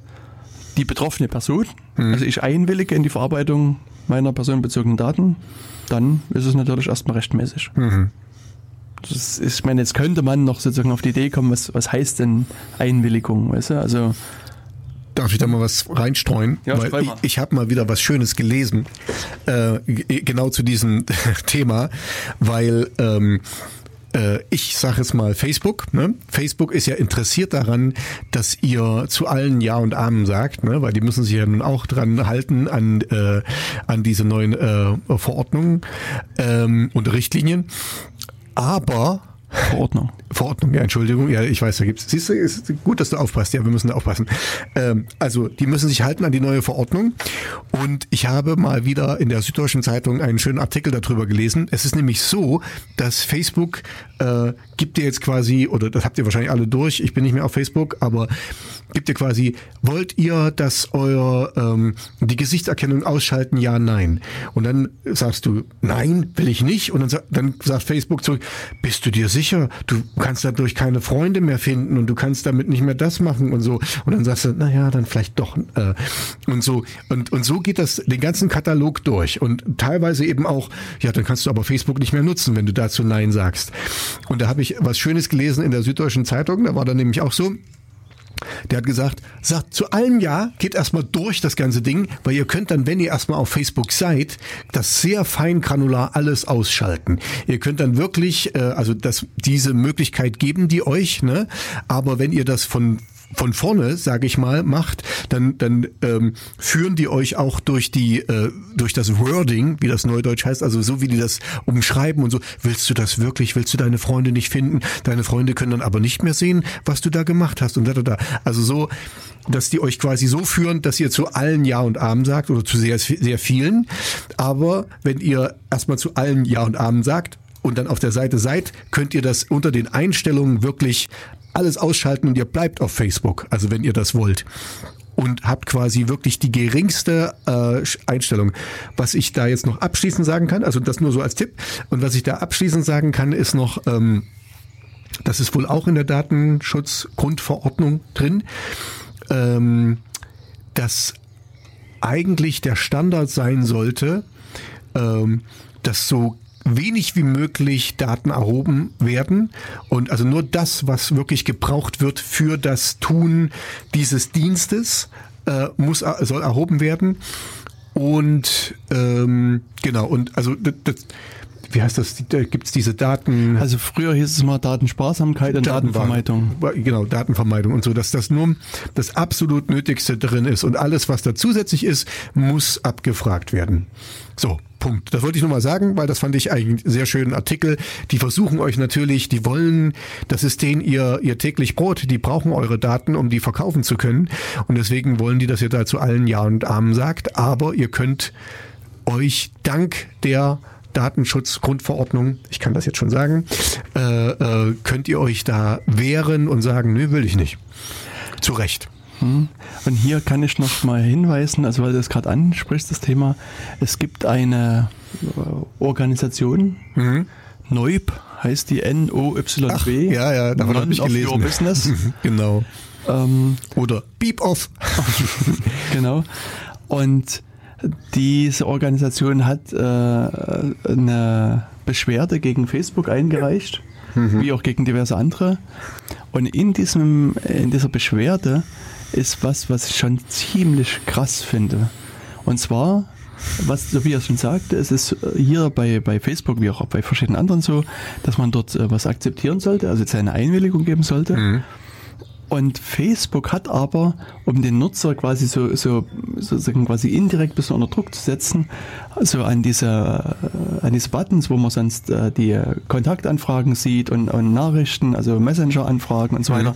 die betroffene Person, also ich einwillige in die Verarbeitung meiner personenbezogenen Daten, dann ist es natürlich erstmal rechtmäßig. Das ist, ich meine, jetzt könnte man noch sozusagen auf die Idee kommen, was, was heißt denn Einwilligung, weißt du? Also, Darf ich da mal was reinstreuen? Ja, Weil ich, ich habe mal wieder was Schönes gelesen, äh, genau zu diesem Thema, weil ähm, äh, ich sage es mal Facebook. Ne? Facebook ist ja interessiert daran, dass ihr zu allen Ja und Amen sagt, ne? weil die müssen sich ja nun auch dran halten an, äh, an diese neuen äh, Verordnungen ähm, und Richtlinien. Aber Verordnung. Verordnung, ja, Entschuldigung, ja, ich weiß, da gibt's. Siehst du, ist gut, dass du aufpasst. Ja, wir müssen da aufpassen. Ähm, also, die müssen sich halten an die neue Verordnung. Und ich habe mal wieder in der Süddeutschen Zeitung einen schönen Artikel darüber gelesen. Es ist nämlich so, dass Facebook äh, gibt dir jetzt quasi, oder das habt ihr wahrscheinlich alle durch, ich bin nicht mehr auf Facebook, aber gibt ihr quasi, wollt ihr, dass euer ähm, die Gesichtserkennung ausschalten? Ja, nein. Und dann sagst du, nein, will ich nicht. Und dann, dann sagt Facebook zurück, bist du dir sicher? Du kannst dadurch keine Freunde mehr finden und du kannst damit nicht mehr das machen und so. Und dann sagst du, na ja, dann vielleicht doch. Äh, und so. Und, und so geht das den ganzen Katalog durch. Und teilweise eben auch, ja, dann kannst du aber Facebook nicht mehr nutzen, wenn du dazu Nein sagst. Und da habe ich was Schönes gelesen in der Süddeutschen Zeitung. Da war dann nämlich auch so, Der hat gesagt, sagt zu allem Ja, geht erstmal durch das ganze Ding, weil ihr könnt dann, wenn ihr erstmal auf Facebook seid, das sehr fein granular alles ausschalten. Ihr könnt dann wirklich, äh, also das, diese Möglichkeit geben die euch, ne? Aber wenn ihr das von von vorne, sage ich mal, macht, dann dann ähm, führen die euch auch durch die äh, durch das Wording, wie das Neudeutsch heißt, also so wie die das umschreiben und so. Willst du das wirklich? Willst du deine Freunde nicht finden? Deine Freunde können dann aber nicht mehr sehen, was du da gemacht hast und da da da. Also so, dass die euch quasi so führen, dass ihr zu allen Ja und Amen sagt oder zu sehr sehr vielen. Aber wenn ihr erstmal zu allen Ja und Amen sagt, und dann auf der Seite seid, könnt ihr das unter den Einstellungen wirklich alles ausschalten und ihr bleibt auf Facebook, also wenn ihr das wollt. Und habt quasi wirklich die geringste äh, Einstellung. Was ich da jetzt noch abschließend sagen kann, also das nur so als Tipp, und was ich da abschließend sagen kann, ist noch, ähm, das ist wohl auch in der Datenschutzgrundverordnung drin, ähm, dass eigentlich der Standard sein sollte, ähm, dass so wenig wie möglich Daten erhoben werden. Und also nur das, was wirklich gebraucht wird für das Tun dieses Dienstes, äh, muss soll erhoben werden. Und ähm, genau und also das, das wie heißt das, da gibt's diese Daten... Also früher hieß es mal Datensparsamkeit und Datenvermeidung. Genau, Datenvermeidung und so, dass das nur das absolut Nötigste drin ist und alles, was da zusätzlich ist, muss abgefragt werden. So, Punkt. Das wollte ich nur mal sagen, weil das fand ich eigentlich einen sehr schönen Artikel. Die versuchen euch natürlich, die wollen, das ist denen ihr, ihr täglich Brot, die brauchen eure Daten, um die verkaufen zu können. Und deswegen wollen die, dass ihr da zu allen Ja und Amen sagt. Aber ihr könnt euch dank der Datenschutzgrundverordnung, ich kann das jetzt schon sagen, äh, äh, könnt ihr euch da wehren und sagen, nö, will ich nicht. Zu Recht. Hm. Und hier kann ich noch mal hinweisen, also weil du das gerade ansprichst, das Thema, es gibt eine äh, Organisation, mhm. NOIB heißt die N-O-Y-B. Ja, ja, davon habe ich gelesen. Your Business. genau. Ähm, Oder Beep Off. genau. Und diese Organisation hat äh, eine Beschwerde gegen Facebook eingereicht, mhm. wie auch gegen diverse andere. Und in, diesem, in dieser Beschwerde ist was, was ich schon ziemlich krass finde. Und zwar, was Sophia schon sagte, es ist hier bei, bei Facebook wie auch bei verschiedenen anderen so, dass man dort äh, was akzeptieren sollte, also seine Einwilligung geben sollte. Mhm. Und Facebook hat aber, um den Nutzer quasi so, so sozusagen quasi indirekt ein bisschen unter Druck zu setzen, so an diese, äh, an diese Buttons, wo man sonst äh, die Kontaktanfragen sieht und, und Nachrichten, also Messenger-Anfragen und so mhm. weiter,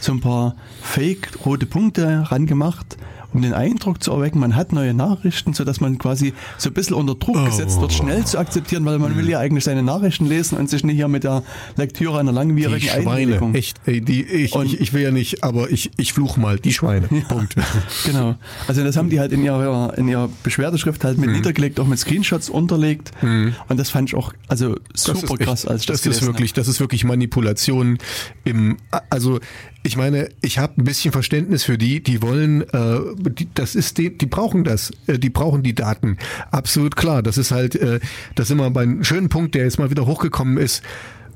so ein paar fake rote Punkte rangemacht um den Eindruck zu erwecken, man hat neue Nachrichten, so dass man quasi so ein bisschen unter Druck oh. gesetzt wird, schnell zu akzeptieren, weil man will ja eigentlich seine Nachrichten lesen und sich nicht hier mit der Lektüre einer langwierigen die Schweine. Echt, ey, die, ich, ich, ich will ja nicht, aber ich, ich fluch mal, die Schweine. Ja, Punkt. Genau. Also das haben die halt in ihrer, in ihrer Beschwerdeschrift halt mit mhm. niedergelegt, auch mit Screenshots unterlegt. Mhm. Und das fand ich auch also super krass, als ich das, das ist wirklich, Das ist wirklich Manipulation im, also ich meine, ich habe ein bisschen Verständnis für die, die wollen, äh, die, das ist die, die brauchen das, äh, die brauchen die Daten. Absolut klar. Das ist halt, äh, das ist immer ein schöner Punkt, der jetzt mal wieder hochgekommen ist.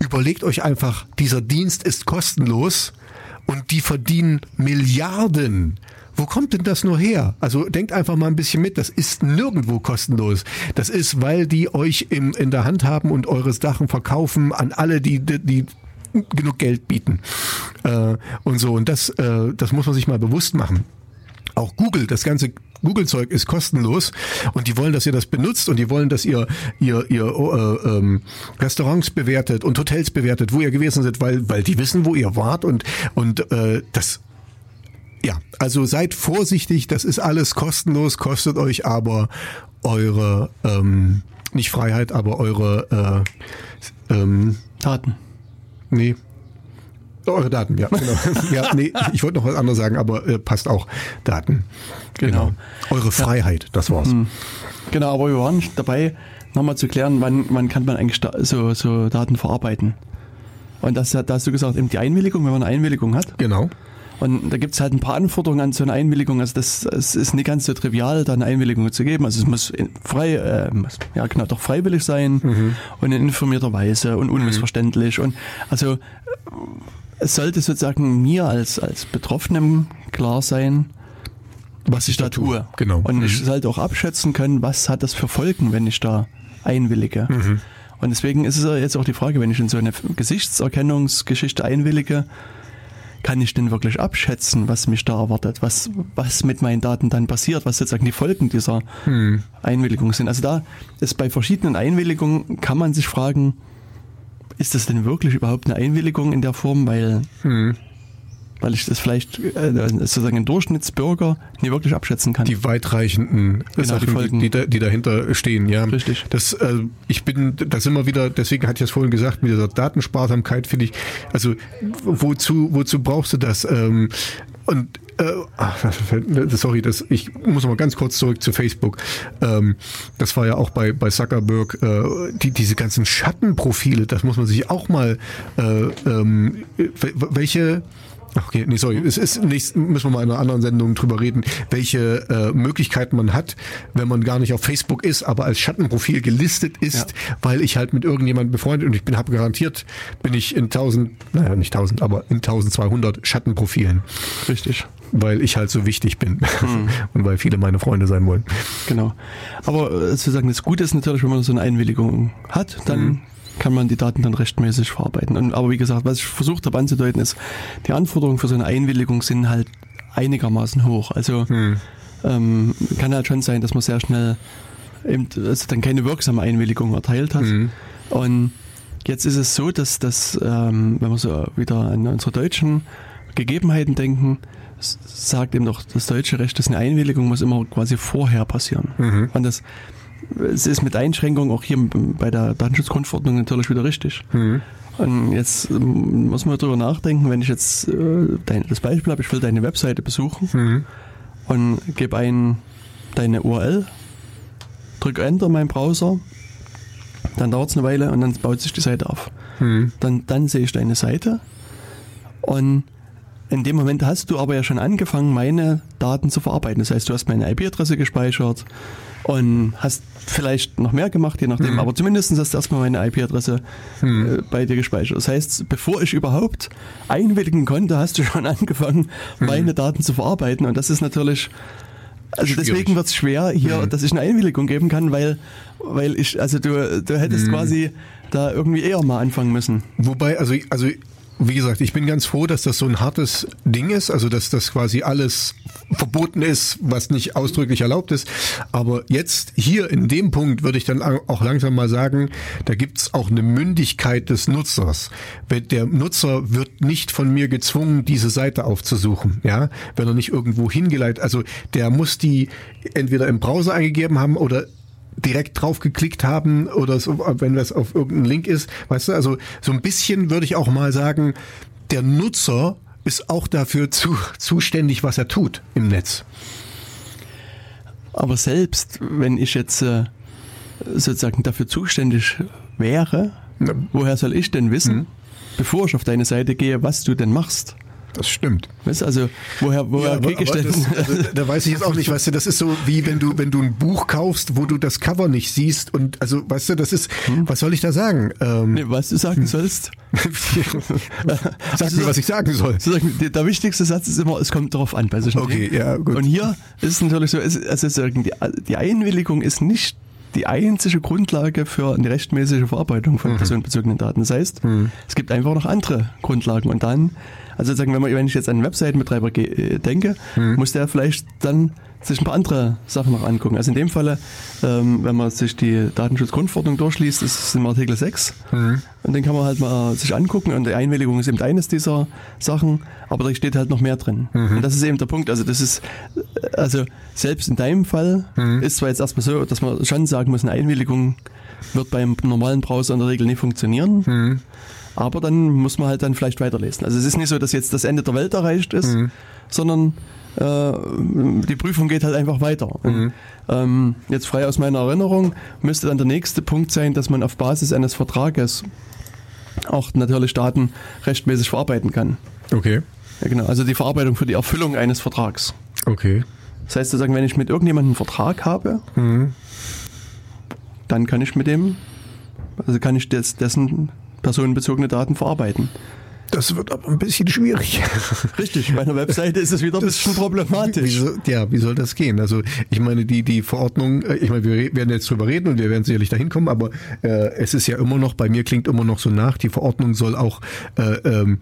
Überlegt euch einfach, dieser Dienst ist kostenlos und die verdienen Milliarden. Wo kommt denn das nur her? Also denkt einfach mal ein bisschen mit, das ist nirgendwo kostenlos. Das ist, weil die euch im, in der Hand haben und eure Sachen verkaufen an alle, die, die genug Geld bieten. Äh, und so. Und das, äh, das muss man sich mal bewusst machen. Auch Google, das ganze Google-Zeug ist kostenlos und die wollen, dass ihr das benutzt und die wollen, dass ihr ihr ihr äh, ähm, Restaurants bewertet und Hotels bewertet, wo ihr gewesen seid, weil weil die wissen, wo ihr wart und und äh, das ja, also seid vorsichtig, das ist alles kostenlos, kostet euch aber eure ähm, nicht Freiheit, aber eure äh, ähm, Daten. Nee. Eure Daten, ja, genau. ja, nee, ich wollte noch was anderes sagen, aber äh, passt auch. Daten. Genau. genau. Eure Freiheit, das war's. Mhm. Genau, aber wir waren dabei, nochmal zu klären, wann, wann kann man eigentlich so, so Daten verarbeiten. Und das, da hast du gesagt, eben die Einwilligung, wenn man eine Einwilligung hat. Genau. Und da gibt es halt ein paar Anforderungen an so eine Einwilligung. Also das es ist nicht ganz so trivial, da eine Einwilligung zu geben. Also es muss frei, äh, ja genau, doch freiwillig sein mhm. und in informierter Weise und unmissverständlich. Mhm. Und also es sollte sozusagen mir als, als Betroffenem klar sein, was ich da tue. Genau. Und Mhm. ich sollte auch abschätzen können, was hat das für Folgen, wenn ich da einwillige. Mhm. Und deswegen ist es jetzt auch die Frage, wenn ich in so eine Gesichtserkennungsgeschichte einwillige, kann ich denn wirklich abschätzen, was mich da erwartet, was, was mit meinen Daten dann passiert, was sozusagen die Folgen dieser Mhm. Einwilligung sind. Also da ist bei verschiedenen Einwilligungen kann man sich fragen, ist das denn wirklich überhaupt eine Einwilligung in der Form, weil, Mhm. Weil ich das vielleicht äh, sozusagen ein Durchschnittsbürger nie wirklich abschätzen kann. die weitreichenden Genau, Sachen, die die, Folgen. die, da, die dahinter stehen, ja. Richtig. Das, äh, ich bin, das immer wieder, deswegen hatte ich es vorhin gesagt, mit dieser Datensparsamkeit finde ich, also wozu, wozu brauchst du das? Ähm, und äh, sorry, das, ich muss noch mal ganz kurz zurück zu Facebook. Ähm, das war ja auch bei, bei Zuckerberg, äh, die, diese ganzen Schattenprofile, das muss man sich auch mal, äh, ähm, wel- welche Okay, nee, sorry. Es ist nicht, müssen wir mal in einer anderen Sendung drüber reden, welche äh, Möglichkeiten man hat, wenn man gar nicht auf Facebook ist, aber als Schattenprofil gelistet ist, weil ich halt mit irgendjemandem befreundet und ich bin, habe garantiert, bin ich in 1000, naja, nicht 1000, aber in 1200 Schattenprofilen, Richtig, weil ich halt so wichtig bin und weil viele meine Freunde sein wollen. genau. Aber äh, sozusagen das Gute ist natürlich, wenn man so eine Einwilligung hat, dann kann man die Daten dann rechtmäßig verarbeiten. Und, aber wie gesagt, was ich versucht habe anzudeuten, ist, die Anforderungen für so eine Einwilligung sind halt einigermaßen hoch. Also ähm, kann halt schon sein, dass man sehr schnell eben, also dann keine wirksame Einwilligung erteilt hat. Und jetzt ist es so, dass, dass ähm, wenn wir so wieder an unsere deutschen Gegebenheiten denken, sagt eben doch das deutsche Recht, dass eine Einwilligung muss immer quasi vorher passieren. Und das es ist mit Einschränkungen auch hier bei der Datenschutzgrundverordnung natürlich wieder richtig. Und jetzt ähm, muss man darüber nachdenken, wenn ich jetzt äh, dein, das Beispiel habe, ich will deine Webseite besuchen und gebe ein deine URL, drücke Enter in meinem Browser, dann dauert es eine Weile und dann baut sich die Seite auf. Dann, dann sehe ich deine Seite und in dem Moment hast du aber ja schon angefangen, meine Daten zu verarbeiten. Das heißt, du hast meine IP-Adresse gespeichert und hast vielleicht noch mehr gemacht, je nachdem, aber zumindest hast du erstmal meine IP-Adresse äh, bei dir gespeichert. Das heißt, bevor ich überhaupt einwilligen konnte, hast du schon angefangen, meine Daten zu verarbeiten. Und das ist natürlich also Schwierig. deswegen wird es schwer hier, dass ich eine Einwilligung geben kann, weil, weil ich, also du, du hättest quasi da irgendwie eher mal anfangen müssen. Wobei, also, also wie gesagt, ich bin ganz froh, dass das so ein hartes Ding ist, also dass das quasi alles verboten ist, was nicht ausdrücklich erlaubt ist. Aber jetzt hier in dem Punkt würde ich dann auch langsam mal sagen, da gibt's auch eine Mündigkeit des Nutzers. Der Nutzer wird nicht von mir gezwungen, diese Seite aufzusuchen, ja, wenn er nicht irgendwo hingeleitet, also der muss die entweder im Browser eingegeben haben oder direkt drauf geklickt haben oder so, wenn das auf irgendeinen Link ist, weißt du, also so ein bisschen würde ich auch mal sagen, der Nutzer ist auch dafür zu, zuständig, was er tut im Netz. Aber selbst wenn ich jetzt äh, sozusagen dafür zuständig wäre, Ja. woher soll ich denn wissen, bevor ich auf deine Seite gehe, was du denn machst? Das stimmt. Weißt also woher, woher aber denn? das, also, da weiß ich jetzt auch nicht, weißt du, das ist so wie wenn du wenn du ein Buch kaufst, wo du das Cover nicht siehst und also weißt du, das ist was soll ich da sagen? Ähm, nee, was du sagen sollst? Sag mir, was ich sagen soll. Der, wichtigste Satz ist immer, es kommt darauf an bei solchen Okay, Dingen. ja, gut. Und hier ist es natürlich so, es, also die, die Einwilligung ist nicht die einzige Grundlage für eine rechtmäßige Verarbeitung Mhm. von personenbezogenen Daten. Das heißt, es gibt einfach noch andere Grundlagen. Und dann, also sozusagen, wenn, man, wenn ich jetzt an einen Webseitenbetreiber äh, denke, Mhm. muss der vielleicht dann sich ein paar andere Sachen noch angucken. Also in dem Falle, ähm, wenn man sich die Datenschutzgrundverordnung durchliest, ist es im Artikel 6. Mhm. Und den kann man halt mal sich angucken. Und die Einwilligung ist eben eines dieser Sachen, aber da steht halt noch mehr drin. Mhm. Und das ist eben der Punkt. Also das ist, also selbst in deinem Fall Mhm. ist zwar jetzt erstmal so, dass man schon sagen muss, eine Einwilligung wird beim normalen Browser in der Regel nicht funktionieren. Aber dann muss man halt dann vielleicht weiterlesen. Also es ist nicht so, dass jetzt das Ende der Welt erreicht ist, Mhm. sondern äh, die Prüfung geht halt einfach weiter. Mhm. ähm, jetzt frei aus meiner Erinnerung müsste dann der nächste Punkt sein, dass man auf Basis eines Vertrages auch natürlich Daten rechtmäßig verarbeiten kann. Okay. Ja, genau. Also die Verarbeitung für die Erfüllung eines Vertrags. Okay. Das heißt sozusagen, wenn ich mit irgendjemandem einen Vertrag habe, Mhm. dann kann ich mit dem, also kann ich des, dessen personenbezogene Daten verarbeiten. Das wird aber ein bisschen schwierig. Richtig, bei einer Webseite ist es wieder ein bisschen problematisch. Wie, soll- ja, wie soll das gehen? Also ich meine, die, die Verordnung, äh, ich meine, wir werden jetzt drüber reden und wir werden sicherlich dahin kommen, aber äh, es ist ja immer noch, bei mir klingt immer noch so nach, die Verordnung soll auch äh, ähm,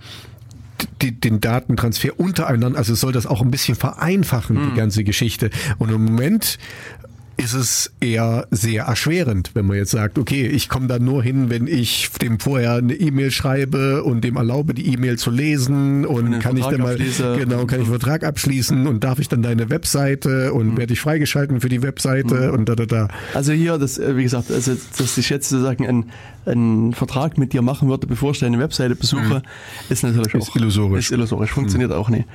die, den Datentransfer untereinander, also soll das auch ein bisschen vereinfachen, Hm. die ganze Geschichte. Und im Moment ist es eher sehr erschwerend, wenn man jetzt sagt, okay, ich komme da nur hin, wenn ich dem vorher eine E-Mail schreibe und dem erlaube, die E-Mail zu lesen und einen kann ich dann mal abschließe. genau, kann ich einen Vertrag abschließen und darf ich dann deine Webseite Hm. und werde ich freigeschalten für die Webseite und da da da. Also hier, das, äh, wie gesagt, also, dass ich jetzt sozusagen einen, einen Vertrag mit dir machen würde, bevor ich deine Webseite besuche, ist natürlich Ist auch illusorisch. Ist illusorisch, funktioniert auch nicht.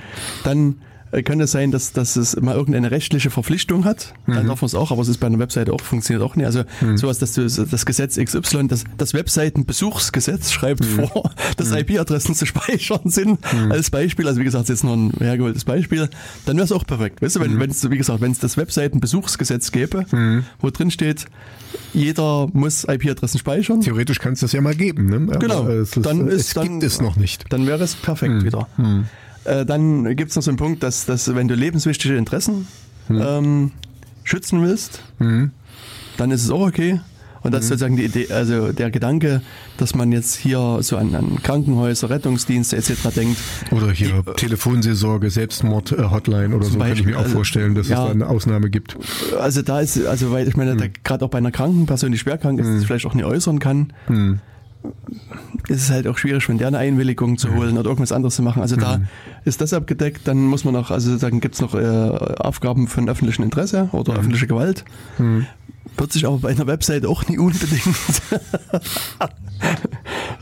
Dann könnte es sein, dass, dass es mal irgendeine rechtliche Verpflichtung hat, dann darf man es auch, aber es ist bei einer Webseite auch, funktioniert auch nicht. Also sowas, dass du das Gesetz XY, das, das Webseitenbesuchsgesetz schreibt vor, dass IP-Adressen zu speichern sind, als Beispiel, also wie gesagt, jetzt nur ein hergeholtes Beispiel, dann wäre es auch perfekt. Weißt du, wenn wenn es, wie gesagt, wenn es das Webseitenbesuchsgesetz gäbe, wo drin steht, jeder muss IP-Adressen speichern, Theoretisch kann es das ja mal geben, ne? Aber Genau, Es, ist, dann es ist- dann- gibt es noch nicht. dann wäre es perfekt wieder. Äh, dann gibt es noch so einen Punkt, dass, dass wenn du lebenswichtige Interessen ähm, schützen willst, dann ist es auch okay. Und das ist sozusagen die Idee, also der Gedanke, dass man jetzt hier so an, an Krankenhäuser, Rettungsdienste etc. denkt, Oder hier Telefonseelsorge, Selbstmord-Hotline oder so, kann ich Beispiel, mir auch also, vorstellen, dass ja. es da eine Ausnahme gibt. also da ist, also weil ich meine, da gerade auch bei einer kranken Person, die schwer krank ist, das vielleicht auch nicht äußern kann, ist es halt auch schwierig, von der eine Einwilligung zu holen oder irgendwas anderes zu machen. Also da ist das abgedeckt, dann muss man noch, also sozusagen gibt es noch äh, Aufgaben von öffentlichem Interesse oder öffentliche Gewalt. Wird sich aber bei einer Website auch nie unbedingt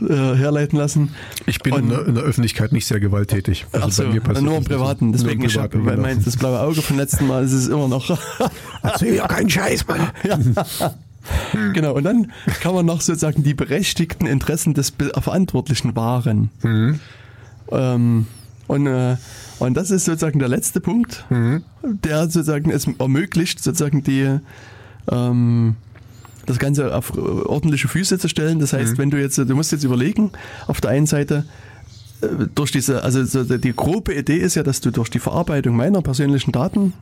äh, herleiten lassen. Ich bin in der, in der Öffentlichkeit nicht sehr gewalttätig. Also so, bei mir passiert nur im. Privaten. Deswegen, Nur im ich habe Privaten, genau. mein, das blaue Auge vom letzten Mal ist es immer noch. Erzähl ja keinen Scheiß, Mann. Genau, und dann kann man noch sozusagen die berechtigten Interessen des Be Verantwortlichen wahren. Ähm, und, äh, und das ist sozusagen der letzte Punkt, der sozusagen es ermöglicht, sozusagen die ähm, das Ganze auf ordentliche Füße zu stellen. Das heißt, wenn du jetzt, du musst jetzt überlegen, auf der einen Seite, äh, durch diese, also so die grobe Idee ist ja, dass du durch die Verarbeitung meiner persönlichen Daten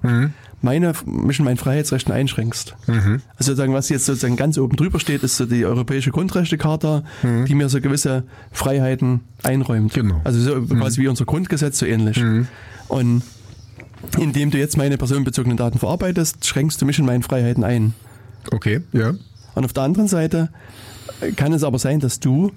meine, mich in meinen Freiheitsrechten einschränkst. Also sozusagen, was jetzt sozusagen ganz oben drüber steht, ist so die Europäische Grundrechtecharta, die mir so gewisse Freiheiten einräumt. Genau. Also so quasi wie unser Grundgesetz, so ähnlich. Und indem du jetzt meine personenbezogenen Daten verarbeitest, schränkst du mich in meinen Freiheiten ein. Okay, ja. Und auf der anderen Seite kann es aber sein, dass du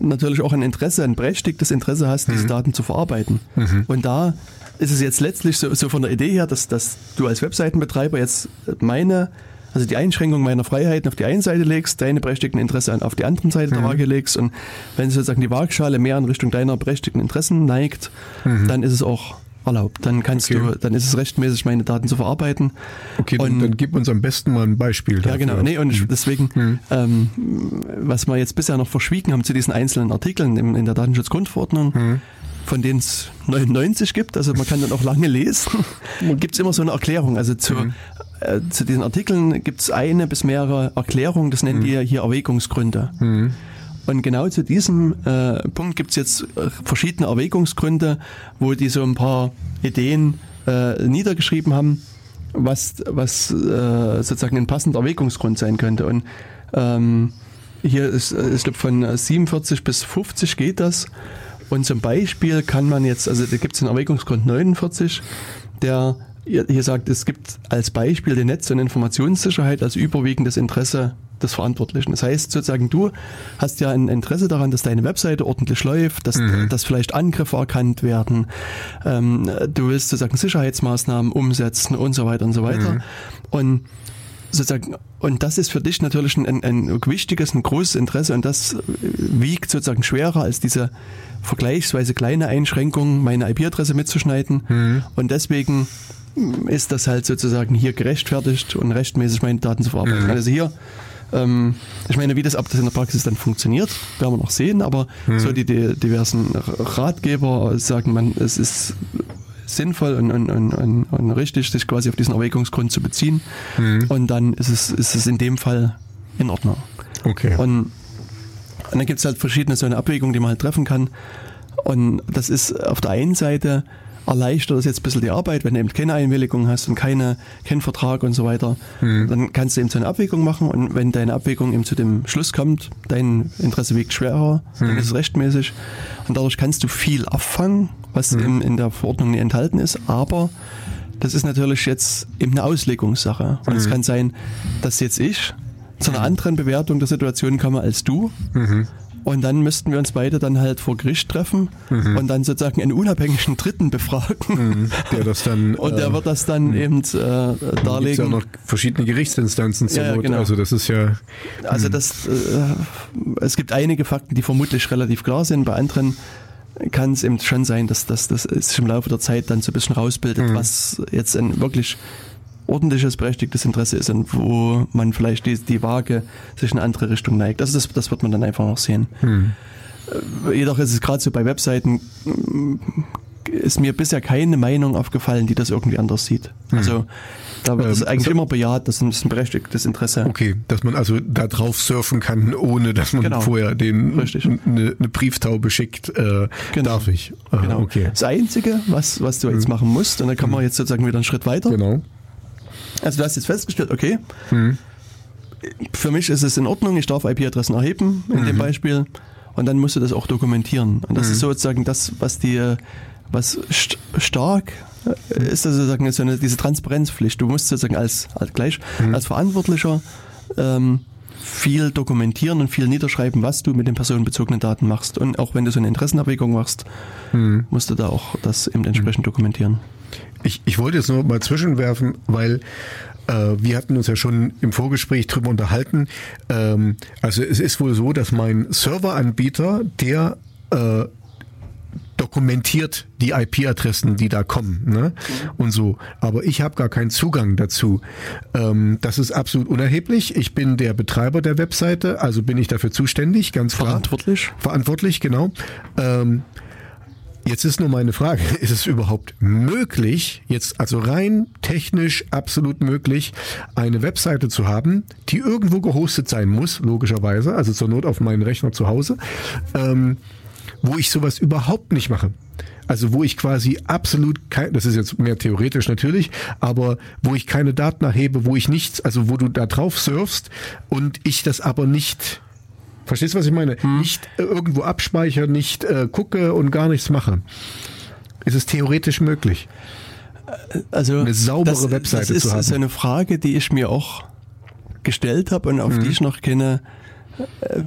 natürlich auch ein Interesse, ein berechtigtes Interesse hast, diese Daten zu verarbeiten. Und da ist es jetzt letztlich so, so von der Idee her, dass, dass du als Webseitenbetreiber jetzt meine, also die Einschränkung meiner Freiheiten auf die eine Seite legst, deine berechtigten Interessen auf die andere Seite der Waage legst. Und wenn sozusagen die Waagschale mehr in Richtung deiner berechtigten Interessen neigt, dann ist es auch erlaubt. Dann kannst Okay. du, dann ist es rechtmäßig, meine Daten zu verarbeiten. Okay, dann, Und- dann gib uns am besten mal ein Beispiel ja, dafür. genau. Nee, und ich- deswegen, ähm, was wir jetzt bisher noch verschwiegen haben zu diesen einzelnen Artikeln in, in der Datenschutzgrundverordnung, von denen es 99 gibt, also man kann dann auch lange lesen, gibt es immer so eine Erklärung. Also zu, äh, zu diesen Artikeln gibt es eine bis mehrere Erklärungen, das nennen die hier Erwägungsgründe. Und genau zu diesem äh, Punkt gibt es jetzt äh, verschiedene Erwägungsgründe, wo die so ein paar Ideen äh, niedergeschrieben haben, was, was äh, sozusagen ein passender Erwägungsgrund sein könnte. Und ähm, hier ist, äh, ich glaube, von 47 bis 50 geht das. Und zum Beispiel kann man jetzt, also da gibt es den Erwägungsgrund 49, der hier hier sagt, es gibt als Beispiel die Netz- und Informationssicherheit als überwiegendes Interesse des Verantwortlichen. Das heißt sozusagen, du hast ja ein Interesse daran, dass deine Webseite ordentlich läuft, dass, dass vielleicht Angriffe erkannt werden, ähm, du willst sozusagen Sicherheitsmaßnahmen umsetzen und so weiter und so weiter. Und sozusagen, und das ist für dich natürlich ein, ein, ein wichtiges, ein großes Interesse und das wiegt sozusagen schwerer als diese vergleichsweise kleine Einschränkung, meine IP-Adresse mitzuschneiden. Und deswegen ist das halt sozusagen hier gerechtfertigt und rechtmäßig meine Daten zu verarbeiten. Also hier, ähm, ich meine, wie das ab das in der Praxis dann funktioniert, werden wir noch sehen, aber so die, die diversen Ratgeber sagen, man, es ist sinnvoll und, und, und, und, richtig, sich quasi auf diesen Erwägungsgrund zu beziehen. Und dann ist es, ist es in dem Fall in Ordnung. Okay. Und, dann gibt es halt verschiedene so eine Abwägungen, die man halt treffen kann. Und das ist auf der einen Seite erleichtert das jetzt ein bisschen die Arbeit, wenn du eben keine Einwilligung hast und keine, keinen Vertrag und so weiter, mhm. dann kannst du eben so eine Abwägung machen und wenn deine Abwägung eben zu dem Schluss kommt, dein Interesse wiegt schwerer, mhm. dann ist es rechtmäßig und dadurch kannst du viel abfangen, was mhm. in, in der Verordnung nie enthalten ist, aber das ist natürlich jetzt eben eine Auslegungssache. Und es mhm. kann sein, dass jetzt ich zu einer anderen Bewertung der Situation komme als du. Und dann müssten wir uns beide dann halt vor Gericht treffen mhm. und dann sozusagen einen unabhängigen Dritten befragen. Mhm. Der das dann. und der äh, wird das dann äh, eben äh, darlegen. Es ja noch verschiedene Gerichtsinstanzen zur ja, Not. Genau. Also das ist ja. Also mhm. das, äh, es gibt einige Fakten, die vermutlich relativ klar sind. Bei anderen kann es eben schon sein, dass, es sich im Laufe der Zeit dann so ein bisschen rausbildet, mhm. was jetzt ein wirklich ordentliches, berechtigtes Interesse ist und wo man vielleicht die, die Waage sich in eine andere Richtung neigt. Also das, das wird man dann einfach noch sehen. Hm. Jedoch ist es gerade so bei Webseiten, äh, ist mir bisher keine Meinung aufgefallen, die das irgendwie anders sieht. Hm. Also da wird es ähm, eigentlich so, immer bejaht, das ist ein berechtigtes Interesse. Okay, dass man also da drauf surfen kann, ohne dass man genau. vorher den eine, eine, Brieftaube schickt, äh, genau. darf ich. Äh, genau. Okay. Das Einzige, was, was du jetzt hm. machen musst, und da kann man hm. jetzt sozusagen wieder einen Schritt weiter. Genau also du hast jetzt festgestellt, okay, mhm. für mich ist es in Ordnung, ich darf IP-Adressen erheben in mhm. dem Beispiel und dann musst du das auch dokumentieren. Und das mhm. ist sozusagen das, was dir, was st stark ist, also sozusagen so eine, diese Transparenzpflicht. Du musst sozusagen als, als gleich, mhm. als Verantwortlicher ähm, viel dokumentieren und viel niederschreiben, was du mit den personenbezogenen Daten machst. Und auch wenn du so eine Interessenabwägung machst, mhm. musst du da auch das eben entsprechend dokumentieren. Ich, ich wollte jetzt nur mal zwischenwerfen, weil äh, wir hatten uns ja schon im Vorgespräch drüber unterhalten. Ähm, also es ist wohl so, dass mein Serveranbieter, der äh, dokumentiert die IP-Adressen, die da kommen ne? und so. Aber ich habe gar keinen Zugang dazu. Ähm, das ist absolut unerheblich. Ich bin der Betreiber der Webseite, also bin ich dafür zuständig, ganz klar. Verantwortlich. Verantwortlich, genau. Jetzt ist nur meine Frage, ist es überhaupt möglich, jetzt also rein technisch absolut möglich, eine Webseite zu haben, die irgendwo gehostet sein muss, logischerweise, also zur Not auf meinen Rechner zu Hause, ähm, wo ich sowas überhaupt nicht mache. Also wo ich quasi absolut kein, das ist jetzt mehr theoretisch natürlich, aber wo ich keine Daten erhebe, wo ich nichts, also wo du da drauf surfst und ich das aber nicht Verstehst du, was ich meine? Hm. Nicht äh, irgendwo abspeichern, nicht äh, gucke und gar nichts mache. Ist es theoretisch möglich? Also eine saubere das, Webseite das zu haben. Das ist eine Frage, die ich mir auch gestellt habe und auf hm. die ich noch keine äh,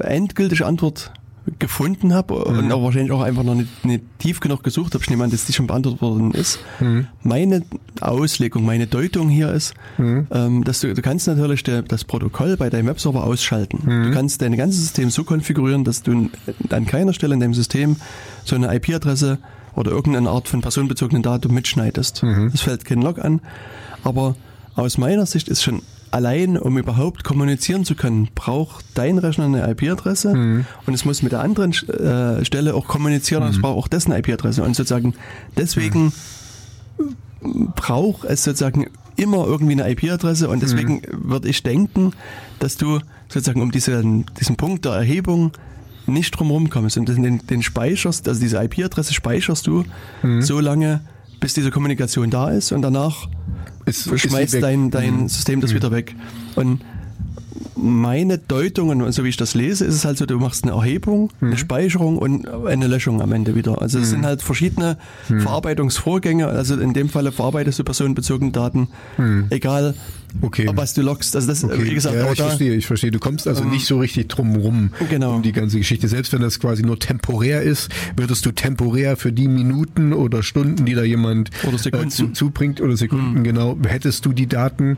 endgültige Antwort gefunden habe mhm. und auch wahrscheinlich auch einfach noch nicht, nicht tief genug gesucht habe. Ich nehme an, dass die schon beantwortet worden ist. Mhm. Meine Auslegung, meine Deutung hier ist, mhm. ähm, dass du, du kannst natürlich der, das Protokoll bei deinem Webserver ausschalten. Du mhm. kannst dein ganzes System so konfigurieren, dass du an keiner Stelle in deinem System so eine IP-Adresse oder irgendeine Art von personenbezogenen Datum mitschneidest. Mhm. Das fällt kein Log an. Aber aus meiner Sicht ist schon allein, um überhaupt kommunizieren zu können, braucht dein Rechner eine IP-Adresse mhm. und es muss mit der anderen äh, Stelle auch kommunizieren mhm. und es braucht auch dessen IP-Adresse. Und sozusagen deswegen mhm. braucht es sozusagen immer irgendwie eine IP-Adresse und deswegen mhm. würde ich denken, dass du sozusagen um diesen, diesen Punkt der Erhebung nicht drumherum kommst und den, den speicherst, also diese IP-Adresse speicherst du mhm. so lange, bis diese Kommunikation da ist und danach ist, schmeißt ist dein, dein mhm. System das mhm. wieder weg. Und meine Deutung, und so wie ich das lese, ist es halt so, du machst eine Erhebung, mhm. eine Speicherung und eine Löschung am Ende wieder. Also es mhm. sind halt verschiedene mhm. Verarbeitungsvorgänge. Also in dem Falle verarbeitest du personenbezogene Daten, mhm. egal okay. was du loggst. Also das, okay. wie gesagt, ja, ich da, verstehe, ich verstehe. Du kommst also ähm, nicht so richtig drum rum genau. um die ganze Geschichte. Selbst wenn das quasi nur temporär ist, würdest du temporär für die Minuten oder Stunden, die da jemand äh, zu, zubringt oder Sekunden, mhm. genau, hättest du die Daten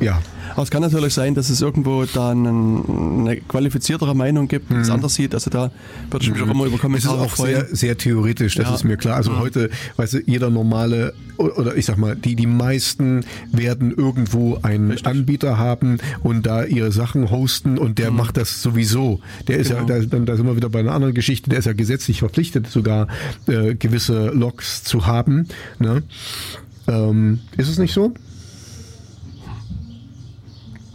ja. Aber es kann natürlich sein, dass es irgendwo da eine qualifiziertere Meinung gibt, die es mhm. anders sieht. Also da würde ich mich mhm. auch immer über Kommentare das ist auch freuen. Sehr, sehr theoretisch, das ja. ist mir klar. Also mhm. heute, weißt du, jeder normale oder ich sag mal, die, die meisten werden irgendwo einen Richtig. Anbieter haben und da ihre Sachen hosten und der mhm. macht das sowieso. Der ist genau. ja, da, da sind wir wieder bei einer anderen Geschichte, der ist ja gesetzlich verpflichtet, sogar äh, gewisse Logs zu haben. Ne? Ähm, ist es nicht so?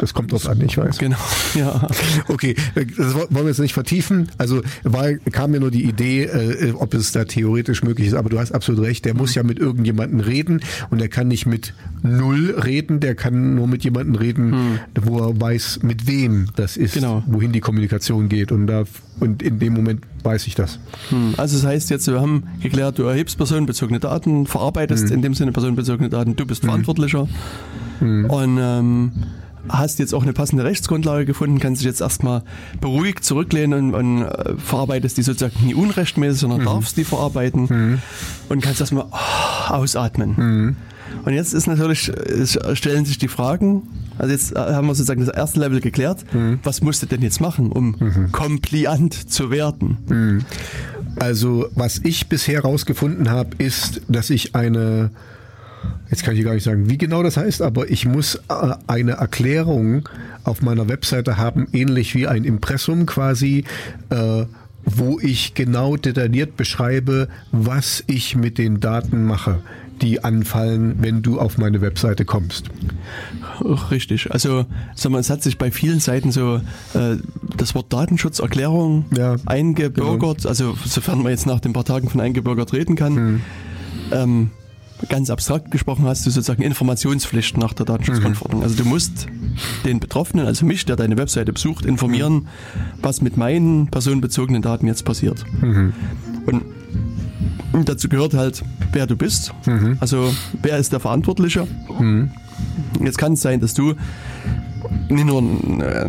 Das kommt drauf an, ich weiß. Genau, ja. Okay, das wollen wir jetzt nicht vertiefen. Also war, kam mir nur die Idee, äh, ob es da theoretisch möglich ist. Aber du hast absolut recht. Der muss ja mit irgendjemandem reden und der kann nicht mit null reden. Der kann nur mit jemandem reden, hm. wo er weiß, mit wem das ist, genau. wohin die Kommunikation geht. Und da und in dem Moment weiß ich das. Hm. Also das heißt jetzt, wir haben geklärt, du erhebst personenbezogene Daten, verarbeitest hm. in dem Sinne personenbezogene Daten, du bist hm. Verantwortlicher. Hm. Und ähm, hast jetzt auch eine passende Rechtsgrundlage gefunden, kannst dich jetzt erstmal beruhigt zurücklehnen und, und äh, verarbeitest die sozusagen nie unrechtmäßig, sondern mhm. darfst die verarbeiten mhm. und kannst erstmal oh, ausatmen. Mhm. Und jetzt ist natürlich, es stellen sich die Fragen, also jetzt haben wir sozusagen das erste Level geklärt, mhm. was musst du denn jetzt machen, um mhm. kompliant zu werden? Mhm. Also was ich bisher herausgefunden habe, ist, dass ich eine jetzt kann ich gar nicht sagen, wie genau das heißt, aber ich muss äh, eine Erklärung auf meiner Webseite haben, ähnlich wie ein Impressum quasi, äh, wo ich genau detailliert beschreibe, was ich mit den Daten mache die anfallen, wenn du auf meine Webseite kommst. Richtig. Also sag mal, es hat sich bei vielen Seiten so äh, das Wort Datenschutzerklärung ja, eingebürgert, genau. also sofern man jetzt nach den paar Tagen von eingebürgert reden kann. Hm. Ähm, ganz abstrakt gesprochen hast du sozusagen Informationspflicht nach der Datenschutzgrundverordnung. Mhm. Also du musst den Betroffenen, also mich, der deine Webseite besucht, informieren, mhm. was mit meinen personenbezogenen Daten jetzt passiert. Mhm. Und dazu gehört halt, wer du bist. Mhm. Also wer ist der Verantwortliche. Mhm. Jetzt kann es sein, dass du nicht nur ein äh,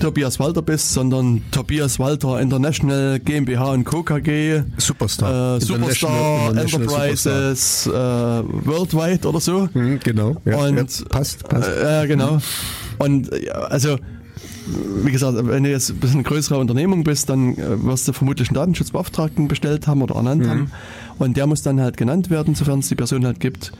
Tobias Walter bist, sondern Tobias Walter International GmbH und Co. KG. Superstar. Äh, Superstar, Enterprises, Superstar. Äh, Worldwide oder so. Mhm, genau. Ja, und, ja, passt, passt. Äh, genau. Und also wie gesagt, wenn du jetzt ein bisschen größere Unternehmung bist, dann äh, wirst du vermutlich einen Datenschutzbeauftragten bestellt haben oder ernannt mhm. haben. Und der muss dann halt genannt werden, sofern es die Person halt gibt.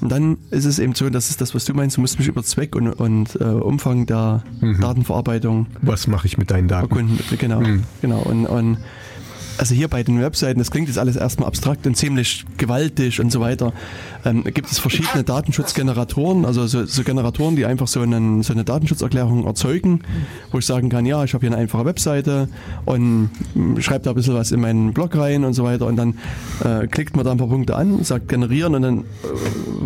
Und dann ist es eben so, das ist das, was du meinst, du musst mich über Zweck und, und äh, Umfang der mhm. Datenverarbeitung. Was mache ich mit deinen Daten? Erkunden. Genau, mhm. genau. Und, und also hier bei den Webseiten, das klingt jetzt alles erstmal abstrakt und ziemlich gewaltig und so weiter, ähm, gibt es verschiedene Datenschutzgeneratoren, also so, so Generatoren, die einfach so, einen, so eine Datenschutzerklärung erzeugen, wo ich sagen kann, ja, ich habe hier eine einfache Webseite und schreibe da ein bisschen was in meinen Blog rein und so weiter und dann äh, klickt man da ein paar Punkte an, sagt generieren und dann äh,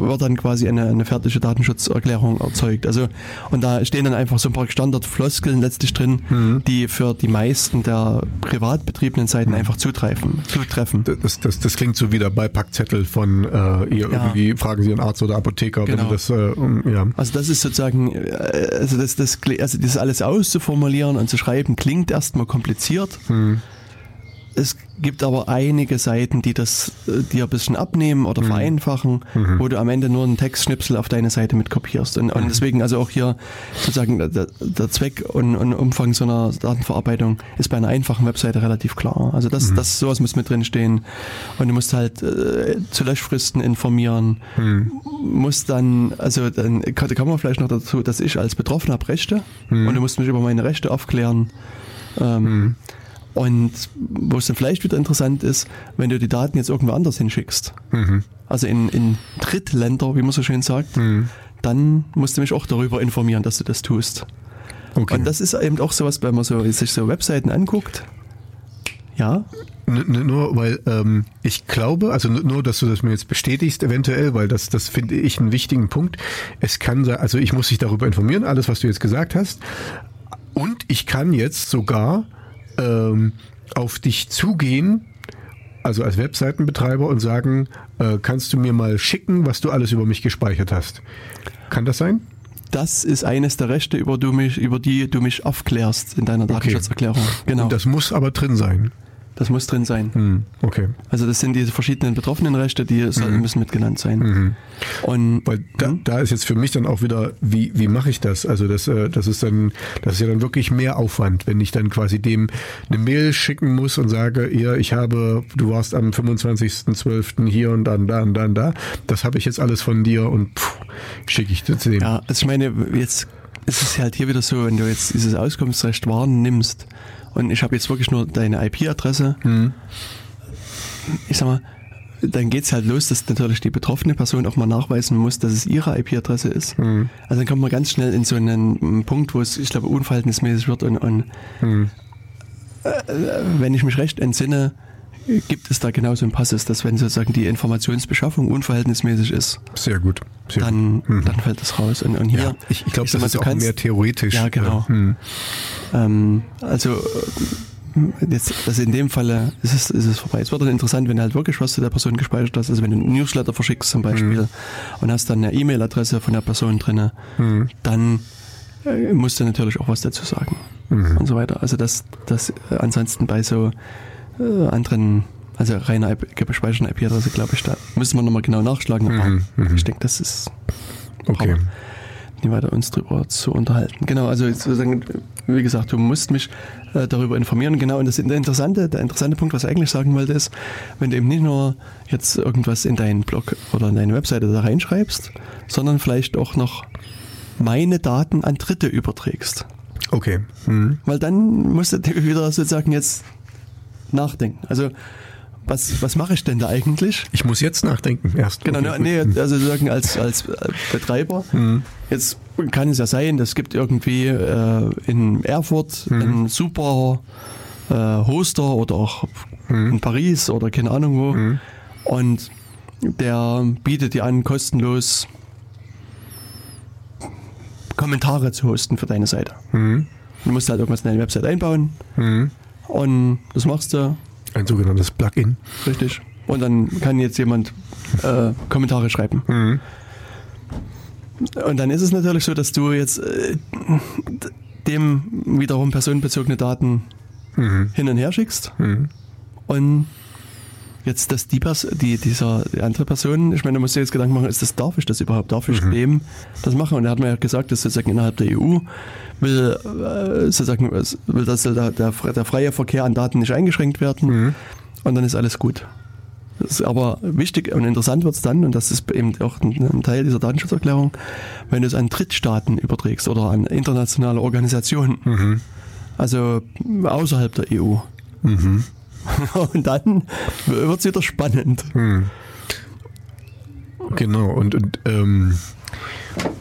wird dann quasi eine, eine fertige Datenschutzerklärung erzeugt. Also und da stehen dann einfach so ein paar Standardfloskeln letztlich drin, mhm. die für die meisten der privat betriebenen Seiten einfach zutreffen. zutreffen. Das, das, das klingt so wie der Beipackzettel von äh, ihr ja. Irgendwie fragen Sie einen Arzt oder Apotheker. Genau. Das, äh, ja. Also das ist sozusagen, äh, also das, das, also das alles auszuformulieren und zu schreiben, klingt erstmal kompliziert. Hm. Es gibt aber einige Seiten, die das äh, dir ein bisschen abnehmen oder mhm. vereinfachen, mhm. wo du am Ende nur einen Textschnipsel auf deine Seite mit kopierst. Und, und mhm. deswegen also auch hier sozusagen der, der Zweck und, und, Umfang so einer Datenverarbeitung ist bei einer einfachen Webseite relativ klar. Also das, mhm. das sowas muss mit drin stehen. Und du musst halt äh, zu Löschfristen informieren. Mhm. Musst dann, also dann kann, kann man vielleicht noch dazu, dass ich als Betroffener habe Rechte mhm. und du musst mich über meine Rechte aufklären. Ähm, und wo es dann vielleicht wieder interessant ist, wenn du die Daten jetzt irgendwo anders hinschickst, mhm. also in, in Drittländer, wie man so schön sagt, mhm. dann musst du mich auch darüber informieren, dass du das tust. Okay. Und das ist eben auch sowas, wenn man so, sich so Webseiten anguckt. Ja. N nur weil ähm, ich glaube, also nur, dass du das mir jetzt bestätigst, eventuell, weil das, das finde ich einen wichtigen Punkt. Es kann sein, also ich muss dich darüber informieren, alles, was du jetzt gesagt hast. Und ich kann jetzt sogar ähm, auf dich zugehen, also als Webseitenbetreiber und sagen, äh, kannst du mir mal schicken, was du alles über mich gespeichert hast. Kann das sein? Das ist eines der Rechte, über, du mich, über die du mich aufklärst in deiner Datenschutzerklärung. Okay. Genau. Und das muss aber drin sein. Das muss drin sein. Mhm. Okay. Also das sind diese verschiedenen betroffenen Rechte, die mhm. müssen mitgenannt sein. Mhm. Und Weil da, hm? da, ist jetzt für mich dann auch wieder, wie, wie mache ich das? Also das, äh, das ist dann, das ist ja dann wirklich mehr Aufwand, wenn ich dann quasi dem eine Mail schicken muss und sage, ja, ich habe, du warst am 25.12. hier und dann, da und dann, da. Das habe ich jetzt alles von dir und schicke ich das dem. Ja, also ich meine, jetzt ist es halt hier wieder so, wenn du jetzt dieses Auskunftsrecht wahrnimmst, und ich habe jetzt wirklich nur deine IP-Adresse. Mhm. Ich sag mal, dann geht's halt los, dass natürlich die betroffene Person auch mal nachweisen muss, dass es ihre IP-Adresse ist. Also dann kommt man ganz schnell in so einen Punkt, wo es, ich glaube, unverhältnismäßig wird und, und äh, wenn ich mich recht entsinne, gibt es da genauso einen Passus, dass wenn sozusagen die Informationsbeschaffung unverhältnismäßig ist, Sehr gut. Sehr dann, dann fällt das raus. Und, und hier, Ja, ich, ich glaube, das mal, ist auch kannst- mehr theoretisch. Ja, genau. Äh, hm. Ähm, also äh, jetzt, also in dem Falle ist es, ist es vorbei. Es wird dann interessant, wenn du halt wirklich was zu der Person gespeichert hast. Also wenn du einen Newsletter verschickst zum Beispiel und hast dann eine E-Mail-Adresse von der Person drinne, dann äh, musst du natürlich auch was dazu sagen und so weiter. Also das, das äh, ansonsten bei so äh, anderen, also reiner gespeicherten IP-Adresse, glaube ich, da müssen wir nochmal genau nachschlagen. Aber ich denke, das ist Okay. nicht weiter uns darüber zu unterhalten. Genau, also sozusagen, wie gesagt, du musst mich äh, darüber informieren. Genau, und das der interessante, der interessante Punkt, was ich eigentlich sagen wollte, ist, wenn du eben nicht nur jetzt irgendwas in deinen Blog oder in deine Webseite da reinschreibst, sondern vielleicht auch noch meine Daten an Dritte überträgst. Okay. Hm. Weil dann musst du wieder sozusagen jetzt nachdenken. Also, was, was mache ich denn da eigentlich? Ich muss jetzt nachdenken erst. Genau, Okay, ne, nee, also sozusagen als, als äh, Betreiber. Jetzt kann es ja sein, es gibt irgendwie äh, in Erfurt einen super äh, Hoster oder auch in Paris oder keine Ahnung wo. Und der bietet dir an, kostenlos Kommentare zu hosten für deine Seite. Mhm. Du musst halt irgendwas in deine Website einbauen. Und das machst du Ein sogenanntes Plugin. Richtig. Und dann kann jetzt jemand äh, Kommentare schreiben. Und dann ist es natürlich so, dass du jetzt äh, dem wiederum personenbezogene Daten hin und her schickst. Und jetzt, dass die, Pers die dieser die andere Person, ich meine, da musst du jetzt Gedanken machen, ist das, darf ich das überhaupt? Darf ich dem das machen? Und er hat mir ja gesagt, dass sozusagen innerhalb der EU will, äh, sozusagen, will dass der, der, der freie Verkehr an Daten nicht eingeschränkt werden. Und dann ist alles gut. Das ist aber wichtig und interessant wird es dann, und das ist eben auch ein, ein Teil dieser Datenschutzerklärung, wenn du es an Drittstaaten überträgst oder an internationale Organisationen, also außerhalb der EU. Und dann wird es wieder spannend. Genau, und, und ähm,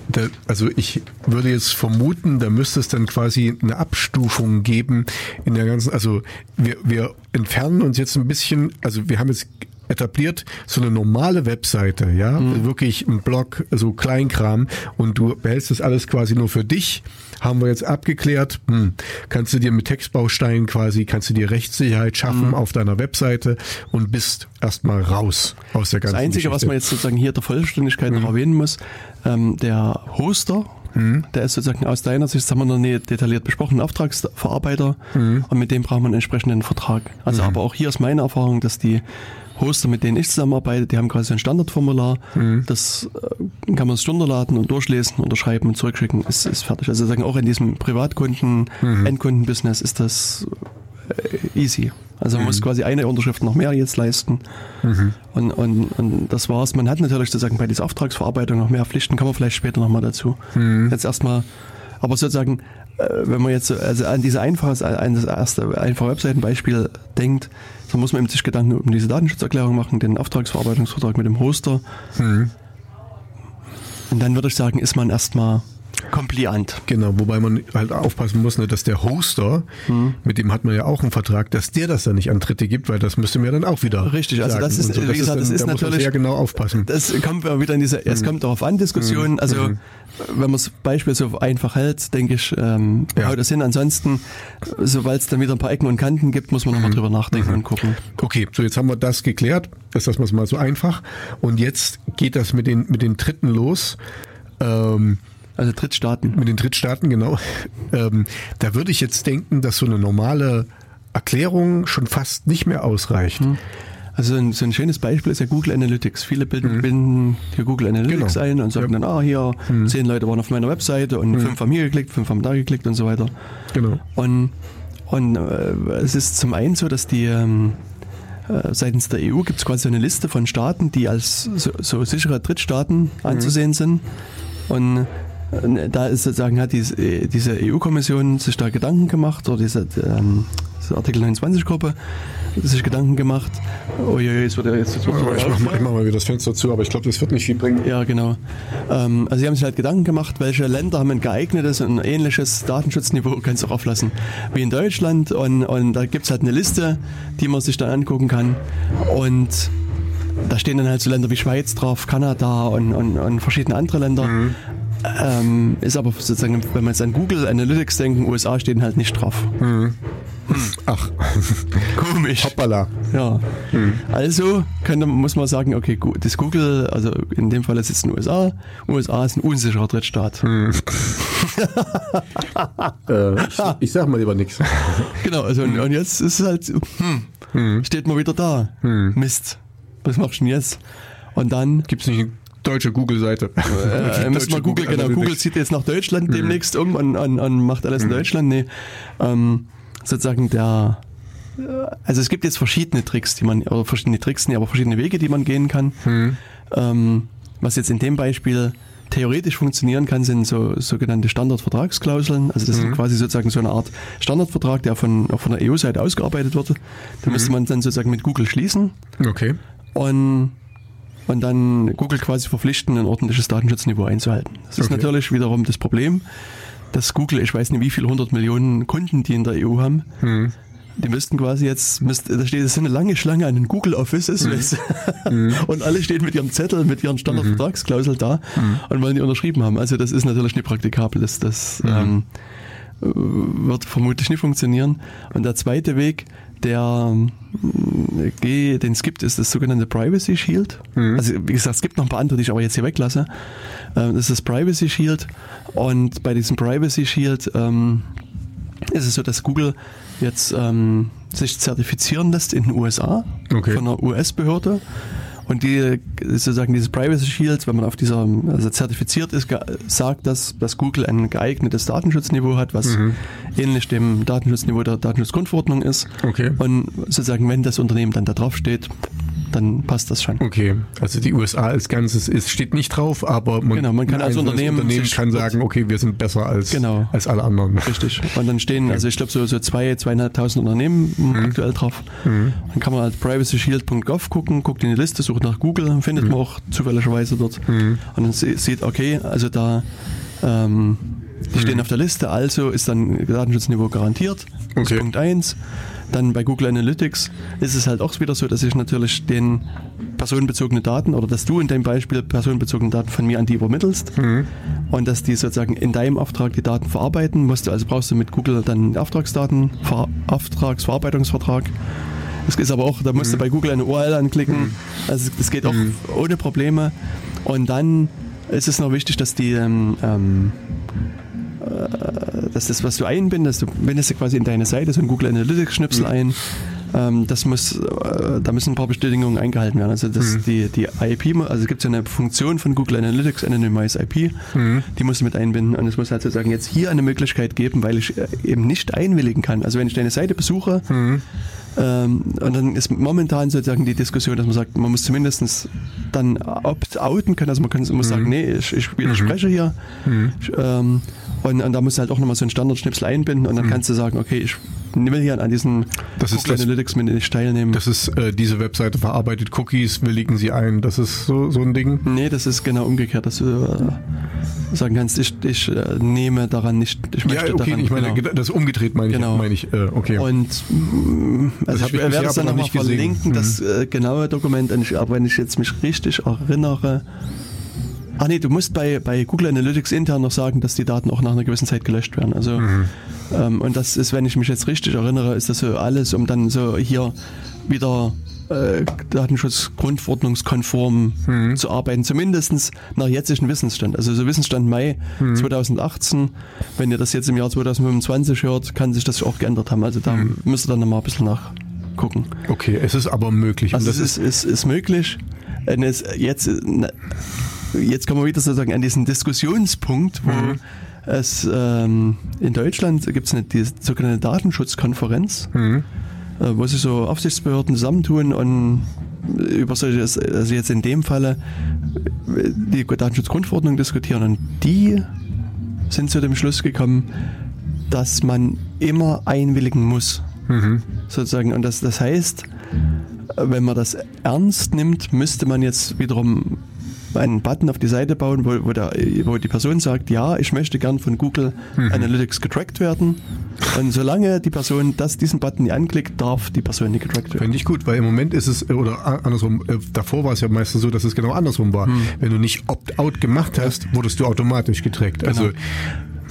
da, also ich würde jetzt vermuten, da müsste es dann quasi eine Abstufung geben in der ganzen, also wir, wir entfernen uns jetzt ein bisschen, also wir haben jetzt etabliert so eine normale Webseite, ja, wirklich ein Blog, so Kleinkram und du behältst das alles quasi nur für dich, haben wir jetzt abgeklärt, hm, kannst du dir mit Textbausteinen quasi, kannst du dir Rechtssicherheit schaffen auf deiner Webseite und bist erstmal raus aus der ganzen Das Einzige, was Geschichte. man jetzt sozusagen hier der Vollständigkeit noch erwähnen muss, ähm, der Hoster, der ist sozusagen aus deiner Sicht, das haben wir noch nie detailliert besprochen, ein Auftragsverarbeiter und mit dem braucht man einen entsprechenden Vertrag. Also aber auch hier ist meine Erfahrung, dass die Hoster, mit denen ich zusammenarbeite, die haben quasi ein Standardformular, das äh, kann man sich runterladen und durchlesen, unterschreiben und zurückschicken, ist, ist fertig. Also sagen auch in diesem Privatkunden, Endkundenbusiness ist das äh, easy. Also man muss quasi eine Unterschrift noch mehr jetzt leisten. Und, und, und das war's. Man hat natürlich sozusagen bei dieser Auftragsverarbeitung noch mehr Pflichten, kommen wir vielleicht später nochmal dazu. Jetzt erstmal, aber sozusagen, äh, wenn man jetzt so- also an diese einfache, an das erste einfache Webseitenbeispiel denkt, dann muss man eben sich Gedanken um diese Datenschutzerklärung machen, den Auftragsverarbeitungsvertrag mit dem Hoster. Und dann würde ich sagen, ist man erstmal compliant. Genau, wobei man halt aufpassen muss, ne, dass der Hoster, Hm. mit dem hat man ja auch einen Vertrag, dass der das dann nicht an Dritte gibt, weil das müsste mir dann auch wieder. Richtig, also sagen. das ist- so. wie gesagt, das ist da natürlich- sehr genau aufpassen. Das kommt wieder in diese, es kommt darauf an, Diskussionen. Also, wenn man das Beispiel so einfach hält, denke ich, ähm, Ja. haut das hin. Ansonsten, sobald es dann wieder ein paar Ecken und Kanten gibt, muss man nochmal drüber nachdenken und gucken. Okay, so jetzt haben wir das geklärt. Das lassen wir es mal so einfach. Und jetzt geht das mit den, mit den Dritten los. Ähm, Also Drittstaaten. mit den Drittstaaten, genau. Ähm, da würde ich jetzt denken, dass so eine normale Erklärung schon fast nicht mehr ausreicht. Also ein, so ein schönes Beispiel ist ja Google Analytics. Viele binden, binden hier Google Analytics Genau. ein und sagen Ja. dann, ah, hier, zehn Leute waren auf meiner Webseite und fünf haben hier geklickt, fünf haben da geklickt und so weiter. Genau. Und, und äh, es ist zum einen so, dass die ähm, äh, seitens der EU gibt es quasi eine Liste von Staaten, die als so, so sichere Drittstaaten anzusehen sind. Und da ist sozusagen hat diese, äh, diese EU-Kommission sich da Gedanken gemacht oder diese, ähm, Artikel 29 Gruppe sich Gedanken gemacht. Oh je, jetzt wird er jetzt. Oh, ich mach, mal, ich mach mal wieder das Fenster zu, aber ich glaube, das wird nicht viel bringen. Ja, genau. Ähm, also sie haben sich halt Gedanken gemacht, welche Länder haben ein geeignetes und ein ähnliches Datenschutzniveau, kannst du auch auflassen, wie in Deutschland. Und, und da gibt es halt eine Liste, die man sich dann angucken kann. Und da stehen dann halt so Länder wie Schweiz drauf, Kanada und, und, und verschiedene andere Länder. Mhm. Ähm, ist aber sozusagen, wenn man jetzt an Google Analytics denken, USA stehen halt nicht drauf. Mhm. Ach, komisch. Hoppala. Ja. Mhm. Also kann, muss man sagen, okay, das Google, also in dem Fall ist es in den USA. USA ist ein unsicherer Drittstaat. Mhm. äh, ich, ich, sag mal lieber nichts. Genau, also und, und, jetzt ist es halt, hm, hm. steht man wieder da. Hm. Mist. Was machst du denn jetzt? Und dann. Gibt es nicht deutsche Google-Seite. Äh, müssen wir Google, genau, Google zieht jetzt nach Deutschland mhm. demnächst um und, und, und macht alles mhm. in Deutschland. Nee, ähm, sozusagen der, also es gibt jetzt verschiedene Tricks, die man, oder verschiedene Tricks, nee, aber verschiedene Wege, die man gehen kann. Mhm. Ähm, was jetzt in dem Beispiel theoretisch funktionieren kann, sind so sogenannte Standardvertragsklauseln. Also das mhm. ist quasi sozusagen so eine Art Standardvertrag, der von, von der EU-Seite ausgearbeitet wird. Da mhm. müsste man dann sozusagen mit Google schließen. Okay. Und und dann Google quasi verpflichten, ein ordentliches Datenschutzniveau einzuhalten. Das ist okay. natürlich wiederum das Problem, dass Google, ich weiß nicht wie viele hundert Millionen Kunden die in der EU haben, hm. die müssten quasi jetzt, müsst, da steht, es ist eine lange Schlange an den Google Offices mhm. und alle stehen mit ihrem Zettel, mit ihren Standardvertragsklausel da mhm. und wollen die unterschrieben haben. Also das ist natürlich nicht praktikabel. Das, das mhm. ähm, wird vermutlich nicht funktionieren. Und der zweite Weg, der äh, den es gibt, ist das sogenannte Privacy Shield. Mhm. Also wie gesagt, es gibt noch ein paar andere, die ich aber jetzt hier weglasse. Ähm, das ist das Privacy Shield und bei diesem Privacy Shield ähm, ist es so, dass Google jetzt ähm, sich zertifizieren lässt in den USA okay. von einer US-Behörde und die, sozusagen dieses Privacy Shield, wenn man auf dieser, also zertifiziert ist, sagt, dass, dass Google ein geeignetes Datenschutzniveau hat, was mhm. ähnlich dem Datenschutzniveau der Datenschutzgrundverordnung ist. Okay. Und sozusagen, wenn das Unternehmen dann da drauf steht, dann passt das schon. Okay, also die USA als Ganzes ist, steht nicht drauf, aber man, genau, man kann als Unternehmen, Unternehmen kann sagen, okay, wir sind besser als, genau, als alle anderen. Richtig. Und dann stehen, also ich glaube so, so zwei, zweieinhalbtausend Unternehmen mhm. aktuell drauf. Mhm. Dann kann man halt privacyshield.gov gucken, guckt in die Liste, sucht nach Google, findet mhm. man auch zufälligerweise dort. Mhm. Und dann sieht, okay, also da ähm, die stehen mhm. auf der Liste, also ist dann Datenschutzniveau garantiert. Okay. Punkt 1. Dann bei Google Analytics ist es halt auch wieder so, dass ich natürlich den personenbezogene Daten oder dass du in deinem Beispiel personenbezogene Daten von mir an die übermittelst mhm. und dass die sozusagen in deinem Auftrag die Daten verarbeiten musst. Also brauchst du mit Google dann einen Auftragsdaten, Ver Auftragsverarbeitungsvertrag. Das ist aber auch, da musst mhm. du bei Google eine URL anklicken. Mhm. Also das geht auch mhm. ohne Probleme. Und dann ist es noch wichtig, dass die ähm, ähm äh, dass das, was du einbindest, du bindest quasi in deine Seite so ein Google Analytics Schnipsel mhm. ein. Ähm, das muss, äh, da müssen ein paar Bedingungen eingehalten werden. Also das, mhm. die, die IP, also es gibt so eine Funktion von Google Analytics, Anonymize IP, mhm. die musst du mit einbinden. Und es muss halt sozusagen jetzt hier eine Möglichkeit geben, weil ich äh, eben nicht einwilligen kann. Also wenn ich deine Seite besuche, mhm. ähm, und dann ist momentan sozusagen die Diskussion, dass man sagt, man muss zumindest dann opt-outen können. Also man kann, muss sagen, mhm. nee, ich, ich widerspreche mhm. hier. Ich, ähm, und, und da musst du halt auch nochmal so einen Standardschnipsel einbinden und dann mhm. kannst du sagen, okay, ich will hier an diesen das Google ist Analytics mit nicht teilnehmen. Das ist äh, diese Webseite verarbeitet Cookies, willigen sie ein. Das ist so, so ein Ding? Nee, das ist genau umgekehrt, dass du äh, sagen kannst, ich, ich äh, nehme daran nicht, ich möchte ja, okay, daran, ich meine, genau. das umgedreht meine genau. ich, meine ich äh, okay. Und mm, also ich, ich werde es dann nochmal verlinken, mhm. das äh, genaue Dokument, aber wenn ich jetzt mich richtig erinnere, Ach nee, du musst bei, bei Google Analytics intern noch sagen, dass die Daten auch nach einer gewissen Zeit gelöscht werden. Also mhm. ähm, und das ist, wenn ich mich jetzt richtig erinnere, ist das so alles, um dann so hier wieder äh, Datenschutzgrundverordnungskonform mhm. zu arbeiten, zumindest nach jetzigem Wissensstand. Also so Wissensstand Mai mhm. 2018, wenn ihr das jetzt im Jahr 2025 hört, kann sich das auch geändert haben. Also da mhm. müsst ihr dann nochmal ein bisschen nachgucken. Okay, es ist aber möglich. Also es ist, ist, ist möglich. Und es jetzt jetzt kommen wir wieder sozusagen an diesen Diskussionspunkt, wo mhm. es ähm, in Deutschland gibt es eine die sogenannte Datenschutzkonferenz, mhm. äh, wo sich so Aufsichtsbehörden zusammentun und über solche, also jetzt in dem Falle die Datenschutzgrundverordnung diskutieren und die sind zu dem Schluss gekommen, dass man immer einwilligen muss sozusagen. Und das, das heißt, wenn man das ernst nimmt, müsste man jetzt wiederum einen Button auf die Seite bauen, wo, wo, der, wo die Person sagt, ja, ich möchte gern von Google Analytics getrackt werden. Und solange die Person das, diesen Button nicht anklickt, darf die Person nicht getrackt werden. Finde ich gut, weil im Moment ist es, oder andersrum, äh, davor war es ja meistens so, dass es genau andersrum war. Wenn du nicht Opt-out gemacht hast, wurdest du automatisch getrackt. Also, Genau.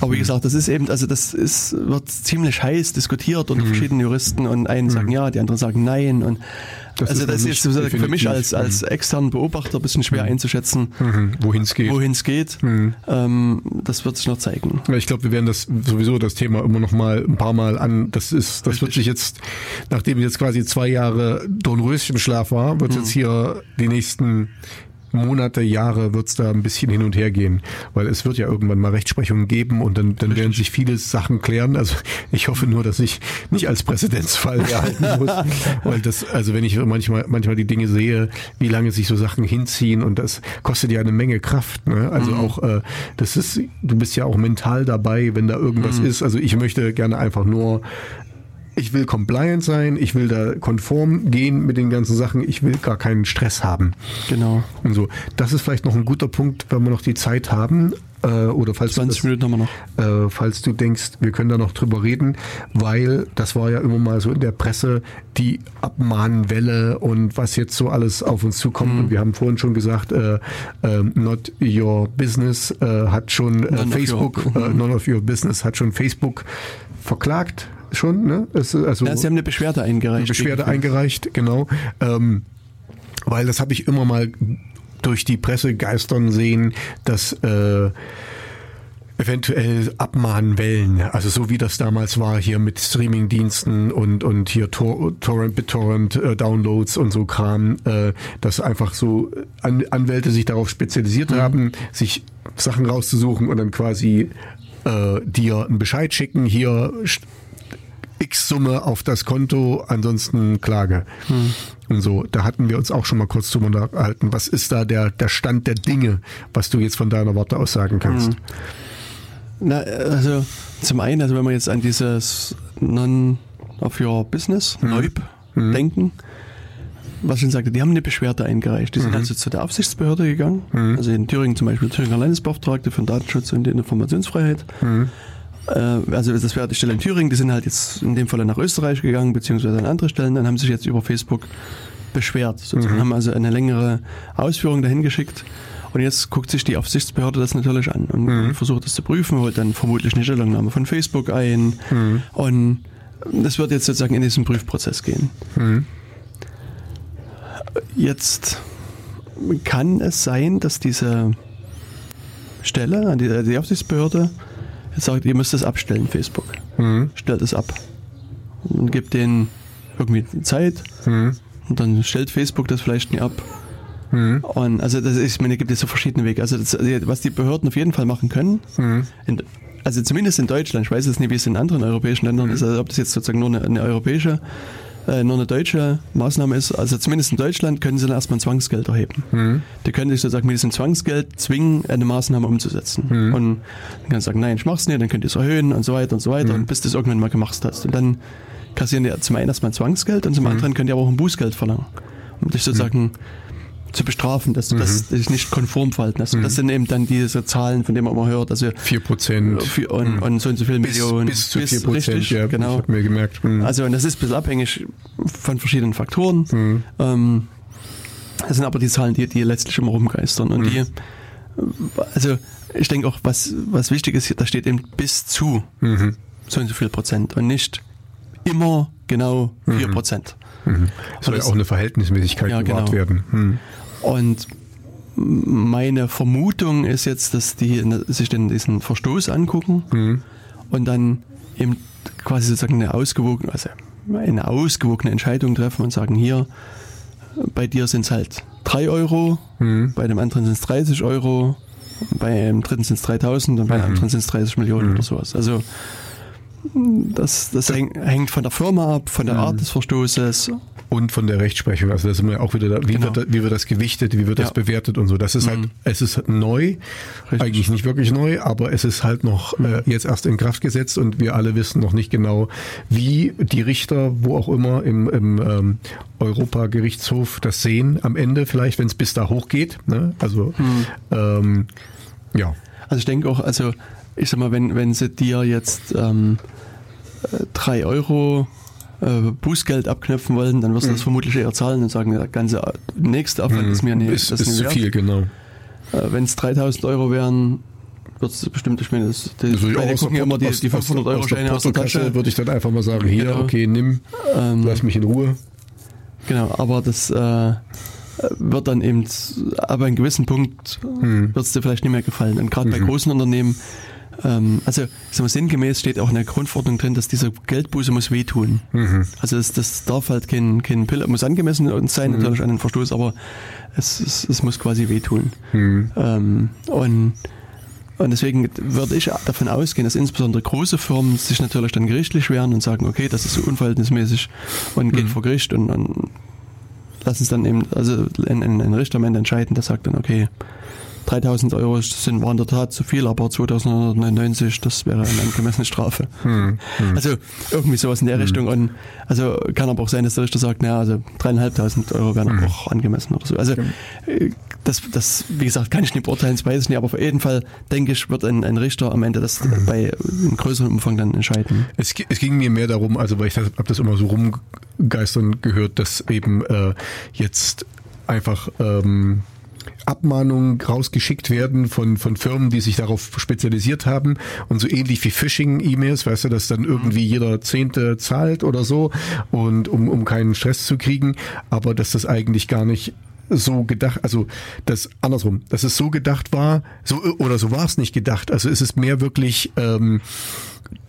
Aber wie gesagt, das ist eben, also das ist, wird ziemlich heiß diskutiert Mhm. unter verschiedenen Juristen und einen sagen ja, die anderen sagen nein und Das also ist das ist sozusagen für mich. Mhm. als, als externen Beobachter ein bisschen schwer einzuschätzen, wohin es geht. wohin es geht. Mhm. Ähm, das wird sich noch zeigen. Ja, Ich glaube, wir werden das sowieso das Thema immer noch mal ein paar Mal an. Das ist, das wird sich jetzt, nachdem jetzt quasi zwei Jahre Dornröschenschlaf war, wird Mhm. jetzt hier die nächsten Monate, Jahre wird's da ein bisschen hin und her gehen, weil es wird ja irgendwann mal Rechtsprechungen geben und dann, dann werden sich viele Sachen klären. Also ich hoffe nur, dass ich nicht als Präzedenzfall erhalten muss, weil das, also wenn ich manchmal, manchmal die Dinge sehe, wie lange sich so Sachen hinziehen und das kostet ja eine Menge Kraft. Ne? Also auch, äh, das ist, du bist ja auch mental dabei, wenn da irgendwas ist. Also ich möchte gerne einfach nur ich will compliant sein, ich will da konform gehen mit den ganzen Sachen, ich will gar keinen Stress haben. Genau. Und so, das ist vielleicht noch ein guter Punkt, wenn wir noch die Zeit haben. Äh, oder falls du, 20 das, Minuten haben wir noch. äh, falls du denkst, wir können da noch drüber reden, weil das war ja immer mal so in der Presse die Abmahnwelle und was jetzt so alles auf uns zukommt. Mhm. Und wir haben vorhin schon gesagt, äh, äh, Not Your Business äh, hat schon äh, Facebook, äh, None of Your Business hat schon Facebook verklagt. Schon, ne? Es, also Ja, Sie haben eine Beschwerde eingereicht. eine Beschwerde eingereicht, genau. Ähm, weil das habe ich immer mal durch die Presse geistern sehen, dass äh, eventuell Abmahnwellen, also so wie das damals war hier mit Streamingdiensten und und hier Tor, Torrent, BitTorrent äh, Downloads und so Kram, äh, dass einfach so An Anwälte sich darauf spezialisiert haben, sich Sachen rauszusuchen und dann quasi äh, dir einen Bescheid schicken, hier st- X Summe auf das Konto, ansonsten Klage. Und so, da hatten wir uns auch schon mal kurz drüber unterhalten. Was ist da der, der Stand der Dinge, was du jetzt von deiner Warte aus sagen kannst? Na, also zum einen, also wenn wir jetzt an dieses Non of Your Business, NOIB, denken, was ich schon sagte, die haben eine Beschwerde eingereicht. Die sind also zu der Aufsichtsbehörde gegangen, also in Thüringen zum Beispiel Thüringer Landesbeauftragte für Datenschutz und Informationsfreiheit. Äh, also das wäre die Stelle in Thüringen, die sind halt jetzt in dem Fall nach Österreich gegangen, beziehungsweise an andere Stellen, dann haben sich jetzt über Facebook beschwert. Sozusagen haben also eine längere Ausführung dahin geschickt. Und jetzt guckt sich die Aufsichtsbehörde das natürlich an und versucht das zu prüfen, holt dann vermutlich eine Stellungnahme von Facebook ein. Und das wird jetzt sozusagen in diesen Prüfprozess gehen. Jetzt kann es sein, dass diese Stelle, die, die Aufsichtsbehörde, sagt, ihr müsst es abstellen, Facebook. Stellt es ab. Und gibt denen irgendwie Zeit. Und dann stellt Facebook das vielleicht nicht ab. Und also das ist, ich meine, gibt es so verschiedene Wege. Also das, was die Behörden auf jeden Fall machen können, in, also zumindest in Deutschland, ich weiß jetzt nicht, wie es in anderen europäischen Ländern ist, also ob das jetzt sozusagen nur eine, eine europäische, äh, nur eine deutsche Maßnahme ist. Also zumindest in Deutschland können sie dann erstmal ein Zwangsgeld erheben. Die können sich sozusagen mit diesem Zwangsgeld zwingen, eine Maßnahme umzusetzen. Und dann kann sie sagen, nein, ich mach's nicht, dann könnt ihr es erhöhen und so weiter und so weiter, und bis du es irgendwann mal gemacht hast. Und dann kassieren die zum einen erstmal ein Zwangsgeld und zum anderen könnt ihr aber auch ein Bußgeld verlangen. Um dich sozusagen zu bestrafen, dass du das dich nicht konform verhalten hast. Und das sind eben dann diese Zahlen, von denen man immer hört. Also 4 Prozent. für, und, und so und so viele Bis, Millionen. bis zu 4 Prozent, ja, genau. ich mir gemerkt. hm. Also und das ist bisschen abhängig von verschiedenen Faktoren. Mhm. Ähm, das sind aber die Zahlen, die, die letztlich immer rumgeistern. Und Mhm. die, also ich denke auch, was, was wichtig ist, da steht eben bis zu Mhm. so und so viel Prozent und nicht immer genau Mhm. 4 Prozent. Es soll ja auch eine Verhältnismäßigkeit Ja, gewahrt genau. werden. Hm. Und meine Vermutung ist jetzt, dass die sich den, diesen Verstoß angucken Mhm. und dann eben quasi sozusagen eine ausgewogene, also eine ausgewogene Entscheidung treffen und sagen, hier, bei dir sind es halt 3 Euro, Mhm. bei dem anderen sind es 30 Euro, bei dem dritten sind es 3000 und bei dem Mhm. anderen sind es 30 Millionen oder sowas. Also das, das häng, hängt von der Firma ab, von der Mhm. Art des Verstoßes und von der Rechtsprechung. Also da sind wir auch wieder da, wie, Genau. wird, wie wird das gewichtet, wie wird das Ja. bewertet und so. Das ist halt, Mhm. es ist neu, Richtig. eigentlich nicht wirklich neu, aber es ist halt noch äh, jetzt erst in Kraft gesetzt und wir alle wissen noch nicht genau, wie die Richter, wo auch immer im, im ähm, Europagerichtshof das sehen am Ende, vielleicht, wenn es bis da hochgeht. Ne? Also ähm, ja. Also ich denke auch, also ich sag mal, wenn, wenn sie dir jetzt ähm, äh, drei Euro äh, Bußgeld abknöpfen wollen, dann wirst du das vermutlich eher zahlen und sagen, der ganze nächste Aufwand ist mir nicht, Mhm. ist, das ist nicht zu viel, genau. Äh, wenn es 3000 Euro wären, wird es bestimmt, ich meine, das, die, Also beide gucken ja immer die, die 500 Euro Scheine aus der Tasche. würde ich dann einfach mal sagen, hier, Genau. okay, nimm, Ähm, lass mich in Ruhe. Genau, aber das äh, wird dann eben ab einem gewissen Punkt Hm. wird es dir vielleicht nicht mehr gefallen. Und gerade bei Mhm. großen Unternehmen, ähm, also ich sag mal, sinngemäß steht auch in der Grundverordnung drin, dass diese Geldbuße muss wehtun. Mhm. Also das, das darf halt kein, kein Pill, muss angemessen sein, Mhm. natürlich an den Verstoß, aber es, es, es muss quasi wehtun. Mhm. Ähm, und, und deswegen würde ich davon ausgehen, dass insbesondere große Firmen sich natürlich dann gerichtlich wehren und sagen, okay, das ist so unverhältnismäßig und geht Mhm. vor Gericht und, und lassen es dann eben, also ein, ein, ein Richter am Ende entscheiden, der sagt dann, okay, 3000 Euro sind, waren in der Tat zu viel, aber 2999, das wäre eine angemessene Strafe. Mhm. Also irgendwie sowas in der Richtung. Und also kann aber auch sein, dass der Richter sagt, naja, also dreieinhalbtausend Euro wären Mhm. auch angemessen oder so. Also äh, das, das, wie gesagt, kann ich nicht beurteilen, das weiß ich nicht, aber auf jeden Fall denke ich, wird ein, ein Richter am Ende das Mhm. bei in größerem Umfang dann entscheiden. Es, es ging mir mehr darum, also weil ich habe das immer so rumgeistern gehört, dass eben äh, jetzt einfach ähm, Abmahnungen rausgeschickt werden von, von Firmen, die sich darauf spezialisiert haben. Und so ähnlich wie Phishing-E-Mails, weißt du, dass dann irgendwie jeder Zehnte zahlt oder so und um, um keinen Stress zu kriegen, aber dass das eigentlich gar nicht so gedacht, also das andersrum, dass es so gedacht war, so oder so war es nicht gedacht. Also es ist mehr wirklich ähm,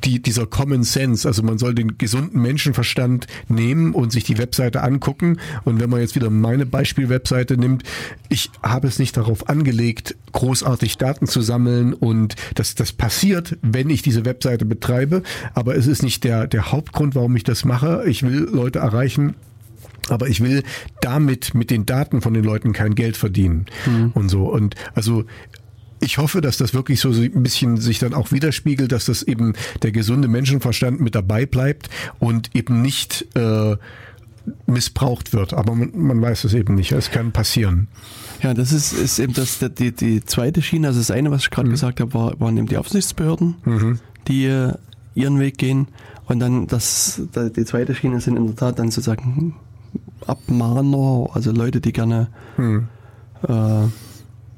die, dieser Common Sense, also man soll den gesunden Menschenverstand nehmen und sich die Webseite angucken. Und wenn man jetzt wieder meine Beispiel-Webseite nimmt, ich habe es nicht darauf angelegt, großartig Daten zu sammeln und das, das passiert, wenn ich diese Webseite betreibe. Aber es ist nicht der, der Hauptgrund, warum ich das mache. Ich will Leute erreichen, aber ich will damit mit den Daten von den Leuten kein Geld verdienen und so. Und also ich hoffe, dass das wirklich so ein bisschen sich dann auch widerspiegelt, dass das eben der gesunde Menschenverstand mit dabei bleibt und eben nicht äh, missbraucht wird. Aber man, man weiß es eben nicht. Es kann passieren. Ja, das ist, ist eben das, die, die zweite Schiene. Also das eine, was ich gerade Mhm. gesagt habe, war, waren eben die Aufsichtsbehörden, die äh, ihren Weg gehen. Und dann das, da- die zweite Schiene sind in der Tat dann sozusagen Abmahner, also Leute, die gerne Mhm. äh,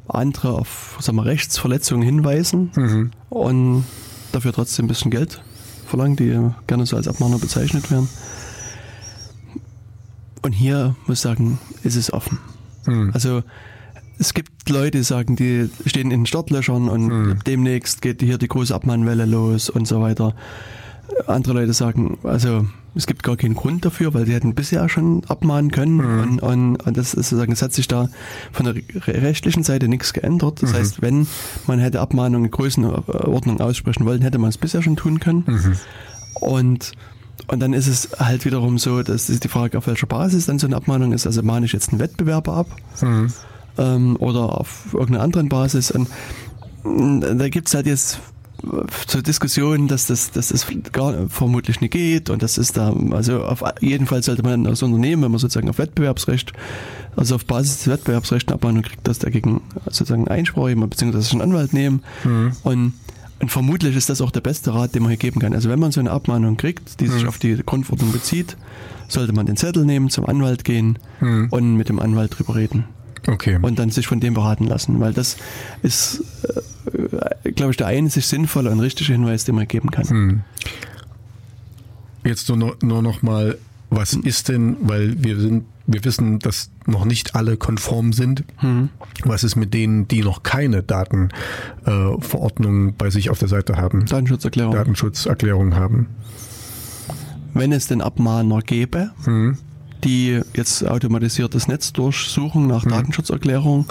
andere auf sagen wir, Rechtsverletzungen hinweisen Mhm. und dafür trotzdem ein bisschen Geld verlangen, die gerne so als Abmahner bezeichnet werden. Und hier muss ich sagen, ist es offen. Mhm. Also es gibt Leute, die sagen, die stehen in Startlöchern und Mhm. demnächst geht hier die große Abmahnwelle los und so weiter. Andere Leute sagen, also es gibt gar keinen Grund dafür, weil sie hätten bisher schon abmahnen können und, und, und das ist sozusagen, es hat sich da von der re- rechtlichen Seite nichts geändert. Das heißt, wenn man hätte Abmahnungen in Größenordnung aussprechen wollen, hätte man es bisher schon tun können. Und und dann ist es halt wiederum so, dass ist die Frage, auf welcher Basis dann so eine Abmahnung ist. Also mahne ich jetzt einen Wettbewerber ab Mhm. ähm, oder auf irgendeiner anderen Basis. Und mh, da gibt's halt jetzt zur Diskussion, dass das, dass das gar vermutlich nicht geht und das ist da, also auf jeden Fall sollte man als Unternehmen, wenn man sozusagen auf Wettbewerbsrecht, also auf Basis des Wettbewerbsrechts eine Abmahnung kriegt, dass dagegen sozusagen Einspruch beziehungsweise einen Anwalt nehmen. Und und vermutlich ist das auch der beste Rat, den man hier geben kann. Also wenn man so eine Abmahnung kriegt, die sich auf die Grundverordnung bezieht, sollte man den Zettel nehmen, zum Anwalt gehen und mit dem Anwalt drüber reden Okay. und dann sich von dem beraten lassen, weil das ist, äh, glaube ich, der einzig sinnvolle und richtige Hinweis, den man geben kann. Hm. Jetzt nur noch, nur noch mal, was ist denn, weil wir sind, wir wissen, dass noch nicht alle konform sind. Was ist mit denen, die noch keine Datenverordnung äh, bei sich auf der Seite haben? Datenschutzerklärung. Datenschutzerklärung haben. Wenn es den Abmahner gäbe, Hm. Die jetzt automatisiertes Netz durchsuchen nach Datenschutzerklärung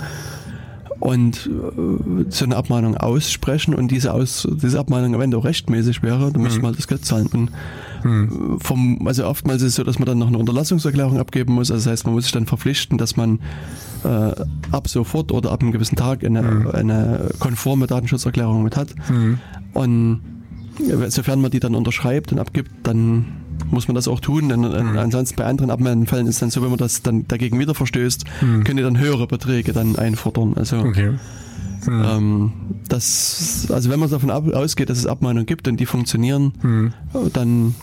und äh, so eine Abmahnung aussprechen und diese, Aus, diese Abmahnung Ende auch rechtmäßig wäre, dann müsste man halt das Geld zahlen. Und hm. vom, also oftmals ist es so, dass man dann noch eine Unterlassungserklärung abgeben muss. Also das heißt, man muss sich dann verpflichten, dass man äh, ab sofort oder ab einem gewissen Tag eine, hm. eine konforme Datenschutzerklärung mit hat. Hm. Und sofern man die dann unterschreibt und abgibt, dann muss man das auch tun. Denn mhm. ansonsten bei anderen Abmeldefällen ist es dann so, wenn man das dann dagegen wieder verstößt, mhm. könnt ihr dann höhere Beträge dann einfordern. Also okay. Mhm. Ähm, das, also wenn man davon ausgeht, dass es Abmahnungen gibt und die funktionieren, mhm. dann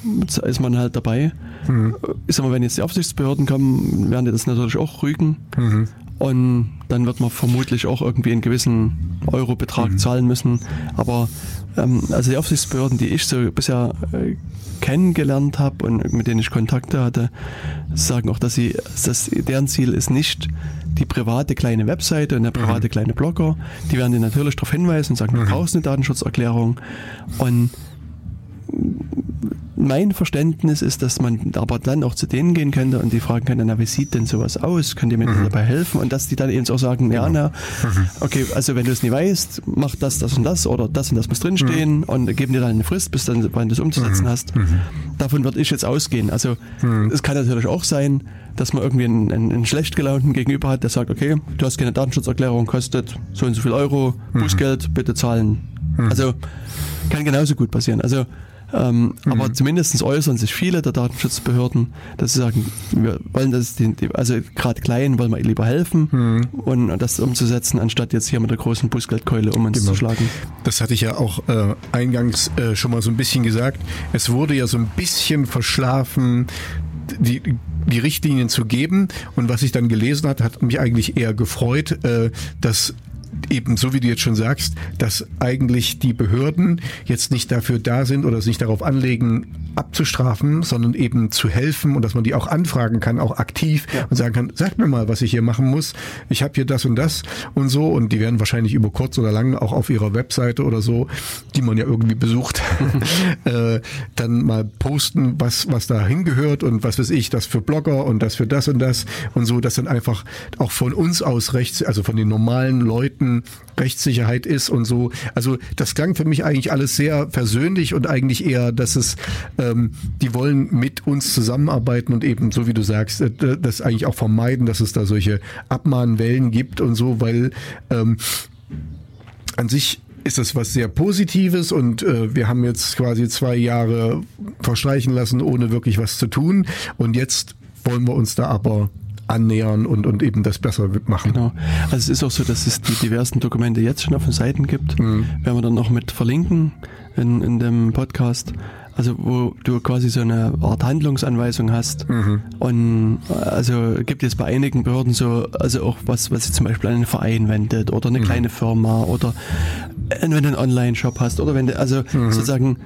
ist man halt dabei. Mhm. Ich sag mal, wenn jetzt die Aufsichtsbehörden kommen, werden die das natürlich auch rügen. Mhm. Und dann wird man vermutlich auch irgendwie einen gewissen Eurobetrag mhm. zahlen müssen. Aber also die Aufsichtsbehörden, die ich so bisher äh, kennengelernt habe und mit denen ich Kontakte hatte, sagen auch, dass sie, dass deren Ziel ist nicht die private kleine Webseite und der mhm. private mhm. kleine Blogger. Die werden dir natürlich darauf hinweisen und sagen, du mhm. brauchst eine Datenschutzerklärung. Und mein Verständnis ist, dass man aber dann auch zu denen gehen könnte und die fragen könnte, na, wie sieht denn sowas aus? Könnt ihr mir mhm. dabei helfen? Und dass die dann eben auch sagen, ja, na, mhm. okay, also wenn du es nie weißt, mach das, das und das oder das und das muss drinstehen mhm. und geben dir dann eine Frist, bis dann, wann du es umzusetzen mhm. hast. Mhm. Davon würde ich jetzt ausgehen. Also mhm. es kann natürlich auch sein, dass man irgendwie einen, einen, einen, schlecht gelaunten Gegenüber hat, der sagt, okay, du hast keine Datenschutzerklärung, kostet so und so viel Euro, Bußgeld, bitte zahlen. Also kann genauso gut passieren. Also ähm, mhm. Aber zumindest äußern sich viele der Datenschutzbehörden, dass sie sagen, wir wollen das, also gerade klein wollen wir lieber helfen mhm. und das umzusetzen, anstatt jetzt hier mit der großen Bußgeldkeule um uns genau. zu schlagen. Das hatte ich ja auch äh, eingangs äh, schon mal so ein bisschen gesagt. Es wurde ja so ein bisschen verschlafen, die, die Richtlinien zu geben. Und was ich dann gelesen hat, hat mich eigentlich eher gefreut, äh, dass eben so wie du jetzt schon sagst, dass eigentlich die Behörden jetzt nicht dafür da sind oder sich darauf anlegen, abzustrafen, sondern eben zu helfen und dass man die auch anfragen kann, auch aktiv ja. und sagen kann, sag mir mal, was ich hier machen muss. Ich habe hier das und das und so und die werden wahrscheinlich über kurz oder lang auch auf ihrer Webseite oder so, die man ja irgendwie besucht, äh, dann mal posten, was was da hingehört und was weiß ich, das für Blogger und das für das und das und so, dass dann einfach auch von uns aus rechts, also von den normalen Leuten Rechtssicherheit ist und so. Also das klang für mich eigentlich alles sehr persönlich und eigentlich eher, dass es äh, ähm, die wollen mit uns zusammenarbeiten und eben, so wie du sagst, äh, das eigentlich auch vermeiden, dass es da solche Abmahnwellen gibt und so, weil ähm, an sich ist das was sehr Positives und äh, wir haben jetzt quasi zwei Jahre verstreichen lassen, ohne wirklich was zu tun. Und jetzt wollen wir uns da aber annähern und, und eben das besser machen. Genau. Also es ist auch so, dass es die diversen Dokumente jetzt schon auf den Seiten gibt. Mhm. Werden wir dann noch mit verlinken in, in dem Podcast. Also wo du quasi so eine Art Handlungsanweisung hast. Mhm. Und also gibt es bei einigen Behörden so, also auch was, was sich zum Beispiel an einen Verein wendet oder eine mhm. kleine Firma oder wenn du einen Online-Shop hast oder wenn du also mhm. sozusagen,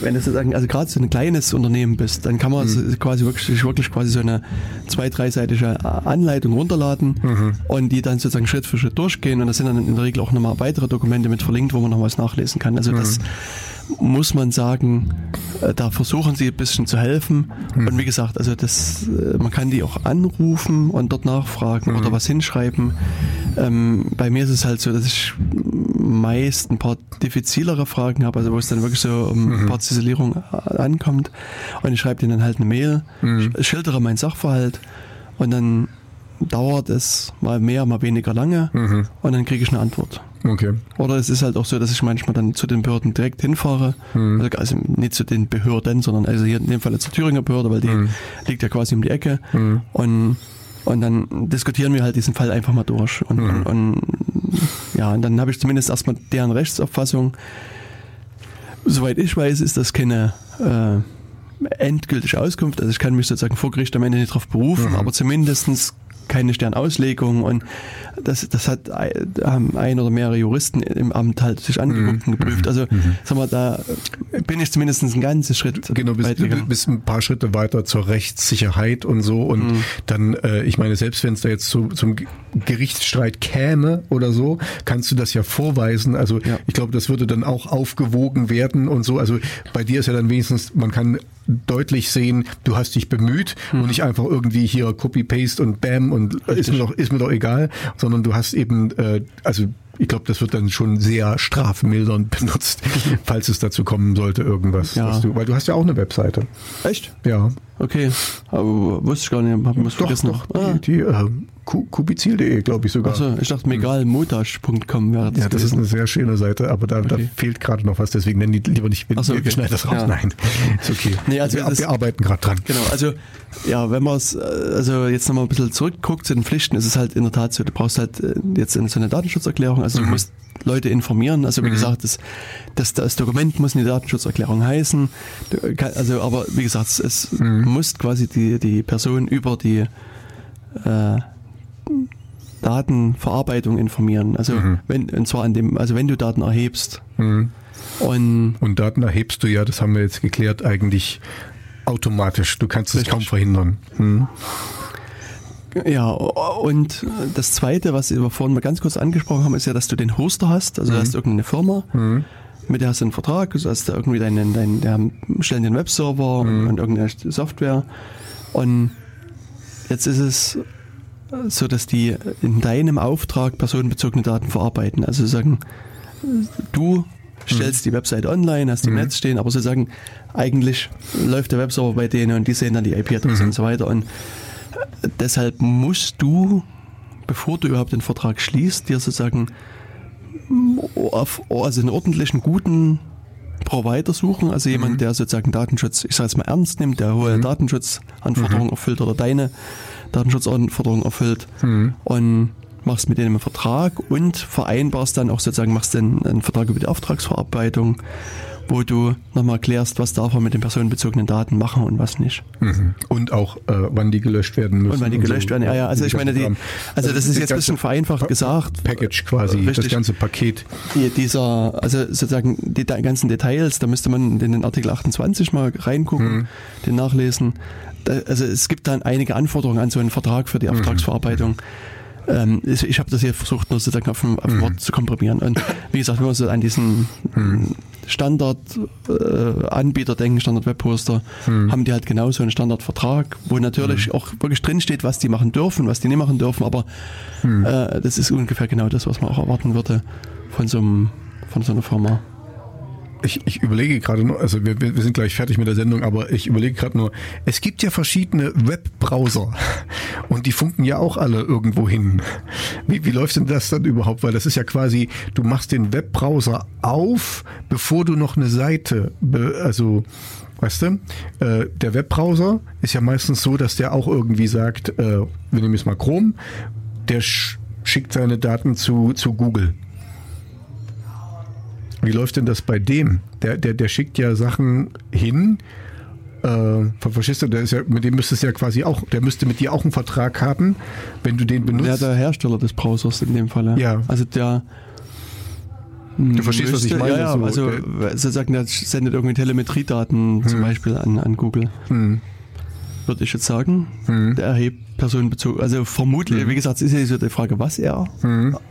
wenn du sozusagen, also gerade so ein kleines Unternehmen bist, dann kann man mhm. quasi wirklich, wirklich quasi so eine zwei-, dreiseitige Anleitung runterladen mhm. und die dann sozusagen Schritt für Schritt durchgehen und da sind dann in der Regel auch nochmal weitere Dokumente mit verlinkt, wo man noch was nachlesen kann. Also das mhm muss man sagen, äh, da versuchen sie ein bisschen zu helfen. Mhm. Und wie gesagt, also das, äh, man kann die auch anrufen und dort nachfragen mhm. oder was hinschreiben. Ähm, bei mir ist es halt so, dass ich meist ein paar diffizilere Fragen habe, also wo es dann wirklich so um mhm. Partizelierung ankommt. Und ich schreibe denen dann halt eine Mail, mhm. schildere meinen Sachverhalt und dann dauert es mal mehr, mal weniger lange mhm. und dann kriege ich eine Antwort. Okay. Oder es ist halt auch so, dass ich manchmal dann zu den Behörden direkt hinfahre. Mhm. Also, nicht zu den Behörden, sondern also hier in dem Fall zur Thüringer Behörde, weil die mhm. liegt ja quasi um die Ecke. Mhm. Und, und dann diskutieren wir halt diesen Fall einfach mal durch. Und, und, mhm. und ja, und dann habe ich zumindest erstmal deren Rechtsauffassung. Soweit ich weiß, ist das keine äh, endgültige Auskunft. Also ich kann mich sozusagen vor Gericht am Ende nicht darauf berufen, mhm. aber zumindestens keine Sternauslegung und das, das hat haben ein oder mehrere Juristen im Amt halt sich angeguckt und geprüft. Also mhm. sag mal, da bin ich zumindest ein ganzes Schritt Genau, bis, bis ein paar Schritte weiter zur Rechtssicherheit und so und mhm. dann, äh, ich meine, selbst wenn es da jetzt zu, zum Gerichtsstreit käme oder so, kannst du das ja vorweisen. Also ja. ich glaube, das würde dann auch aufgewogen werden und so. Also bei dir ist ja dann wenigstens, man kann deutlich sehen, du hast dich bemüht mhm. und nicht einfach irgendwie hier Copy-Paste und Bam und ist mir, doch, ist mir doch egal, sondern du hast eben, äh, also ich glaube, das wird dann schon sehr strafmildernd benutzt, falls es dazu kommen sollte, irgendwas. Ja. Du, weil du hast ja auch eine Webseite. Echt? Ja. Okay. Aber wusste ich gar nicht, hab was Doch, vergessen. doch, Ah. die, die äh, Ku- kubizil.de, glaube ich sogar. Achso, ich dachte, megalmotasch.com wäre das Ja, das ist gewesen. eine sehr schöne Seite, aber da, da Okay. fehlt gerade noch was, deswegen nennen die lieber nicht, wir, so, wir okay. schneiden das raus. Ja. Nein, ist okay. Nee, also wir, das- wir arbeiten gerade dran. Genau, also ja, wenn man es, äh, also jetzt nochmal ein bisschen zurückguckt zu den Pflichten, ist es halt in der Tat so, du brauchst halt äh, jetzt eine- so eine Datenschutzerklärung, also du musst Leute informieren, also wie gesagt, das, das, das Dokument muss eine Datenschutzerklärung heißen, also aber wie gesagt, es, es muss quasi die, die Person über die äh, Datenverarbeitung informieren, also wenn, und zwar an dem, also wenn du Daten erhebst Mhm. und Und Daten erhebst du ja, das haben wir jetzt geklärt, eigentlich automatisch. Du kannst es kaum verhindern. Mhm. Ja, und das Zweite, was wir vorhin mal ganz kurz angesprochen haben, ist ja, dass du den Hoster hast. Also du hast irgendeine Firma, mit der hast du einen Vertrag, also hast du irgendwie deinen, deinen, der stellen den Webserver und irgendeine Software. Und jetzt ist es so, dass die in deinem Auftrag personenbezogene Daten verarbeiten. Also sagen, du stellst die Website online, hast die im Netz stehen, aber sozusagen eigentlich läuft der Webserver bei denen und die sehen dann die IP-Adresse und so weiter. Und deshalb musst du, bevor du überhaupt den Vertrag schließt, dir sozusagen auf, also einen ordentlichen, guten Provider suchen, also jemand, der sozusagen Datenschutz, ich sage jetzt mal ernst nimmt, der hohe Datenschutzanforderungen erfüllt oder deine Datenschutzanforderungen erfüllt und machst mit denen einen Vertrag und vereinbarst dann auch sozusagen, machst dann einen Vertrag über die Auftragsverarbeitung, wo du nochmal klärst, was darf er mit den personenbezogenen Daten machen und was nicht. Mhm. Und auch, äh, wann die gelöscht werden müssen. Und wann die gelöscht so. werden, ja, ja. Also ich meine, die, also das ist jetzt ein bisschen vereinfacht Pa- gesagt. Package quasi, das Richtig. ganze Paket. Die- Dieser, also sozusagen die ganzen Details, da müsste man in den Artikel 28 mal reingucken, den nachlesen. Da, also es gibt dann einige Anforderungen an so einen Vertrag für die Auftragsverarbeitung. Ähm, ich ich habe das hier versucht, nur sozusagen auf ein, auf ein Wort zu komprimieren. Und wie gesagt, wenn man so an diesen Standard-Anbieter äh, Anbieter denken, Standard-Webposter, haben die halt genau so einen Standardvertrag, wo natürlich auch wirklich drinsteht, was die machen dürfen, was die nicht machen dürfen, aber äh, das ist ungefähr genau das, was man auch erwarten würde von so, einem, von so einer Firma. Ich, ich überlege gerade nur, also wir, wir sind gleich fertig mit der Sendung, aber ich überlege gerade nur, es gibt ja verschiedene Webbrowser und die funken ja auch alle irgendwo hin. Wie, wie läuft denn das dann überhaupt? Weil das ist ja quasi, du machst den Webbrowser auf, bevor du noch eine Seite, also Weißt du, äh, der Webbrowser ist ja meistens so, dass der auch irgendwie sagt, äh, wir nehmen jetzt mal Chrome, der sch schickt seine Daten zu, zu Google. Wie läuft denn das bei dem? Der, der, der schickt ja Sachen hin. Äh, ver- verstehst du, der ist ja, mit dem müsstest ja quasi auch, der müsste mit dir auch einen Vertrag haben, wenn du den Ja, benutzt. der Hersteller des Browsers in dem Fall. Ja. Also der. Du verstehst, was ich meine, Ja, ja, so, also sozusagen, der sendet irgendwie Telemetriedaten zum Beispiel an, an Google. Hm. Würde ich jetzt sagen. Der erhebt personenbezogen. Also vermutlich, wie gesagt, es ist ja so die Frage, was er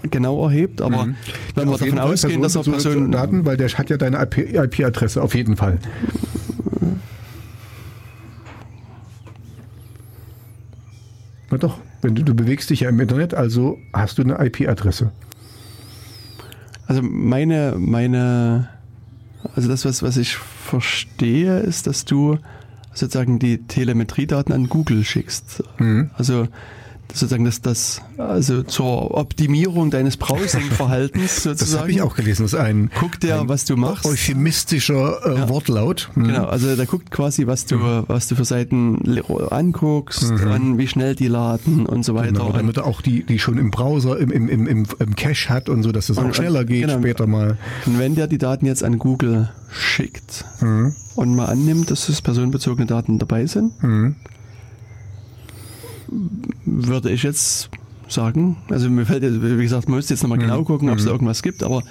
genau erhebt, aber wenn wir davon ausgehen, dass er Personen. Daten, weil der hat ja deine IP-Adresse auf jeden Fall. Na doch, wenn du, du bewegst dich ja im Internet, also hast du eine IP-Adresse. Also meine, meine, also das, was, was ich verstehe, ist, dass du sozusagen die Telemetriedaten an Google schickst. Also sozusagen das, das, also zur Optimierung deines Browsing-Verhaltens Das habe sozusagen. ich auch gelesen. Das ist ein, Guckt der, was du machst. euphemistischer äh, Wortlaut. Hm. Genau, also der guckt quasi, was du, was du für Seiten anguckst, an wie schnell die laden und so weiter. Mhm. Genau, damit er auch die, die schon im Browser, im, im, im, im, im Cache hat und so, dass es auch Und- schneller geht genau. später mal. Und wenn der die Daten jetzt an Google schickt Mhm. und mal annimmt, dass es personenbezogene Daten dabei sind, Mhm. Würde ich jetzt sagen, also mir fällt, wie gesagt, man müsste jetzt nochmal Mhm. genau gucken, ob es da irgendwas gibt, aber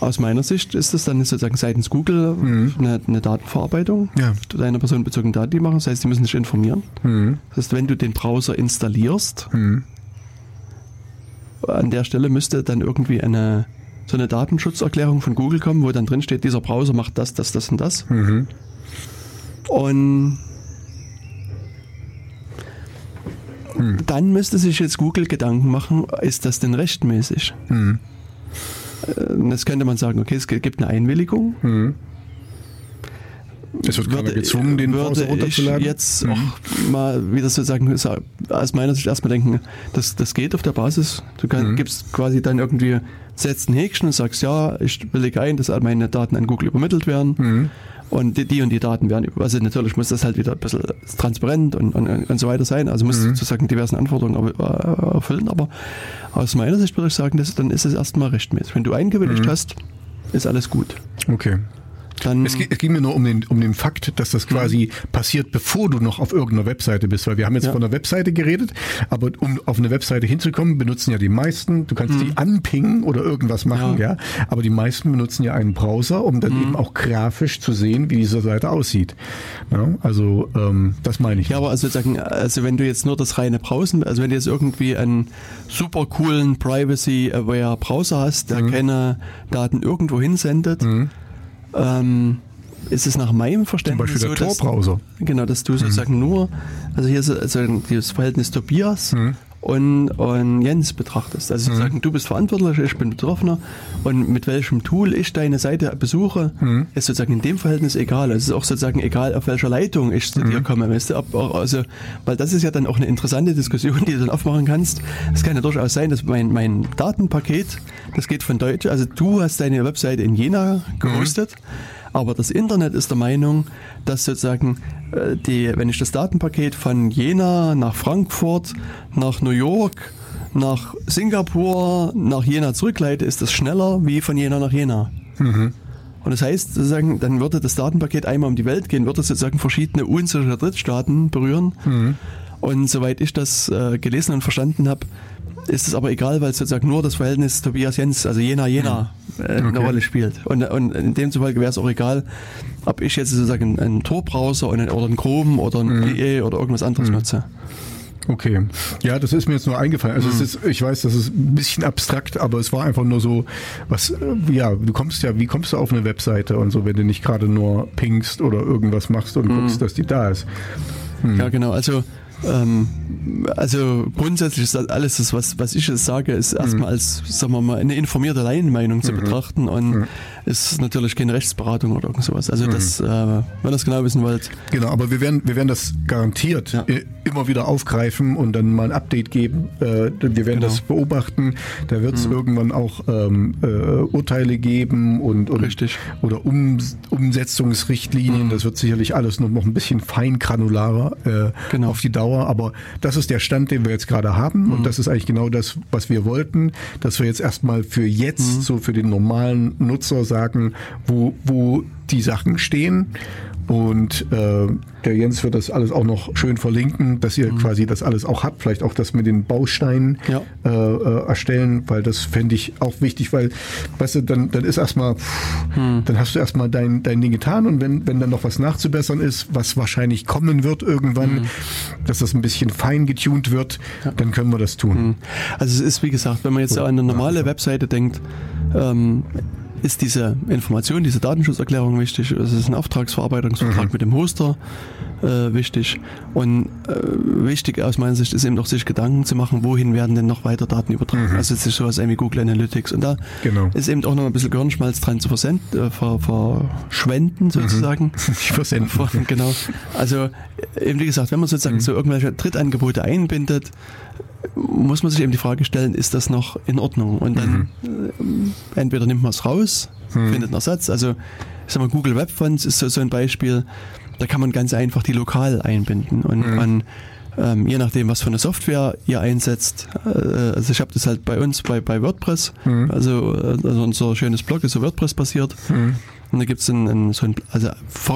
aus meiner Sicht ist das dann sozusagen seitens Google eine, eine Datenverarbeitung Mhm. Ja. deiner personenbezogenen Daten, die machen. Das heißt, die müssen sich informieren. Mhm. Das heißt, wenn du den Browser installierst, Mhm. an der Stelle müsste dann irgendwie eine so eine Datenschutzerklärung von Google kommen, wo dann drin steht, dieser Browser macht das, das, das und das. Mhm. Und dann müsste sich jetzt Google Gedanken machen, ist das denn rechtmäßig? Mhm. äh, das könnte man sagen, okay, es gibt eine Einwilligung. Mhm. Es wird gerade gezwungen, den würde Browser runterzuladen. Ich jetzt auch mal wieder sozusagen so aus meiner Sicht erstmal denken, das, das geht auf der Basis. Du kann, gibst quasi dann irgendwie, setzt ein Häkchen und sagst, ja, ich willige ein, dass all meine Daten an Google übermittelt werden. Und die, die und die Daten werden, über- also natürlich muss das halt wieder ein bisschen transparent und, und, und so weiter sein. Also muss sozusagen diversen Anforderungen er- äh, erfüllen. Aber aus meiner Sicht würde ich sagen, das, dann ist es erstmal rechtmäßig. Wenn du eingewilligt hast, ist alles gut. Okay. Dann, Es, es ging mir nur um den, um den Fakt, dass das quasi passiert, bevor du noch auf irgendeiner Webseite bist. Weil wir haben jetzt Ja. von einer Webseite geredet, aber um auf eine Webseite hinzukommen, benutzen ja die meisten, du kannst die anpingen oder irgendwas machen, ja. Ja. Aber die meisten benutzen ja einen Browser, um dann eben auch grafisch zu sehen, wie diese Seite aussieht. Ja, also ähm, das meine ich. Ja, aber also sozusagen, also wenn du jetzt nur das reine Browsen, also wenn du jetzt irgendwie einen super coolen Privacy-aware Browser hast, der keine Daten irgendwo hinsendet, ähm, ist es nach meinem Zum Verständnis Beispiel der so, dass, Tor-Browser. genau, dass du sozusagen nur, also hier ist also dieses Verhältnis Tobias und, und Jens betrachtest. Also sozusagen, du bist verantwortlich, ich bin Betroffener und mit welchem Tool ich deine Seite besuche, ist sozusagen in dem Verhältnis egal. Es ist auch sozusagen egal, auf welcher Leitung ich zu dir komme. Weißt du, ob, also, weil das ist ja dann auch eine interessante Diskussion, die du dann aufmachen kannst. Es kann ja durchaus sein, dass mein, mein Datenpaket, das geht von Deutsch, also du hast deine Webseite in Jena gehostet. Aber das Internet ist der Meinung, dass sozusagen äh, die, wenn ich das Datenpaket von Jena nach Frankfurt, nach New York, nach Singapur, nach Jena zurückleite, ist das schneller wie von Jena nach Jena. Und das heißt, sozusagen, dann würde das Datenpaket einmal um die Welt gehen, würde sozusagen verschiedene unsichere Drittstaaten berühren. Und soweit ich das äh, gelesen und verstanden habe, ist es aber egal, weil sozusagen nur das Verhältnis Tobias Jens, also Jena-Jena, äh, eine Okay. Rolle spielt. Und, und in dem Zufolge wäre es auch egal, ob ich jetzt sozusagen einen Tor-Browser oder einen- Chrome oder einen IE oder irgendwas anderes nutze. Okay. Ja, das ist mir jetzt nur eingefallen. Also Mhm. es ist, ich weiß, das ist ein bisschen abstrakt, aber es war einfach nur so, was, äh, ja, du kommst ja, wie kommst du auf eine Webseite und so, wenn du nicht gerade nur pingst oder irgendwas machst und Mhm. guckst, dass die da ist. Ja, genau. Also, ähm, also grundsätzlich ist das alles, das, was, was ich jetzt sage, ist erstmal als, sagen wir mal, eine informierte Laienmeinung zu betrachten und ist natürlich keine Rechtsberatung oder irgend sowas. Also das, äh, wenn ihr das genau wissen wollt, Genau, aber wir werden, wir werden das garantiert Ja. immer wieder aufgreifen und dann mal ein Update geben. Äh, wir werden Genau. das beobachten. Da wird es irgendwann auch ähm, äh, Urteile geben und, und Richtig. oder um, Umsetzungsrichtlinien. Das wird sicherlich alles noch, noch ein bisschen feingranularer äh, Genau. auf die Dauer. Aber das ist der Stand, den wir jetzt gerade haben. Und das ist eigentlich genau das, was wir wollten, dass wir jetzt erstmal für jetzt, so für den normalen Nutzer sagen, wo, wo die Sachen stehen. Und äh, der Jens wird das alles auch noch schön verlinken, dass ihr quasi das alles auch habt, vielleicht auch das mit den Bausteinen Ja. äh, äh, erstellen, weil das fände ich auch wichtig, weil, weißt du, dann, dann ist erstmal, pff, dann hast du erstmal dein, dein Ding getan und wenn, wenn dann noch was nachzubessern ist, was wahrscheinlich kommen wird irgendwann, dass das ein bisschen fein getuned wird, dann können wir das tun. Also es ist, wie gesagt, wenn man jetzt an eine normale Webseite denkt, ähm, ist diese Information, diese Datenschutzerklärung wichtig. Es ist ein Auftragsverarbeitungsvertrag mit dem Hoster äh, wichtig. Und äh, wichtig aus meiner Sicht ist eben auch sich Gedanken zu machen, wohin werden denn noch weiter Daten übertragen. Also es ist sowas wie Google Analytics. Und da Genau. ist eben auch noch ein bisschen Gehirnschmalz dran zu versend, äh, ver, verschwenden sozusagen. Ich versenden. Genau. Also eben wie gesagt, wenn man sozusagen so irgendwelche Drittangebote einbindet, muss man sich eben die Frage stellen, ist das noch in Ordnung? Und dann äh, entweder nimmt man es raus, findet einen Ersatz. Also ich sag mal, Google Web Fonts ist so, so ein Beispiel, da kann man ganz einfach die lokal einbinden und man ähm, je nachdem, was für eine Software ihr einsetzt. Äh, also ich habe das halt bei uns bei, bei WordPress. Also, äh, also unser schönes Blog ist so WordPress basiert. Und da gibt es ein, so ein, also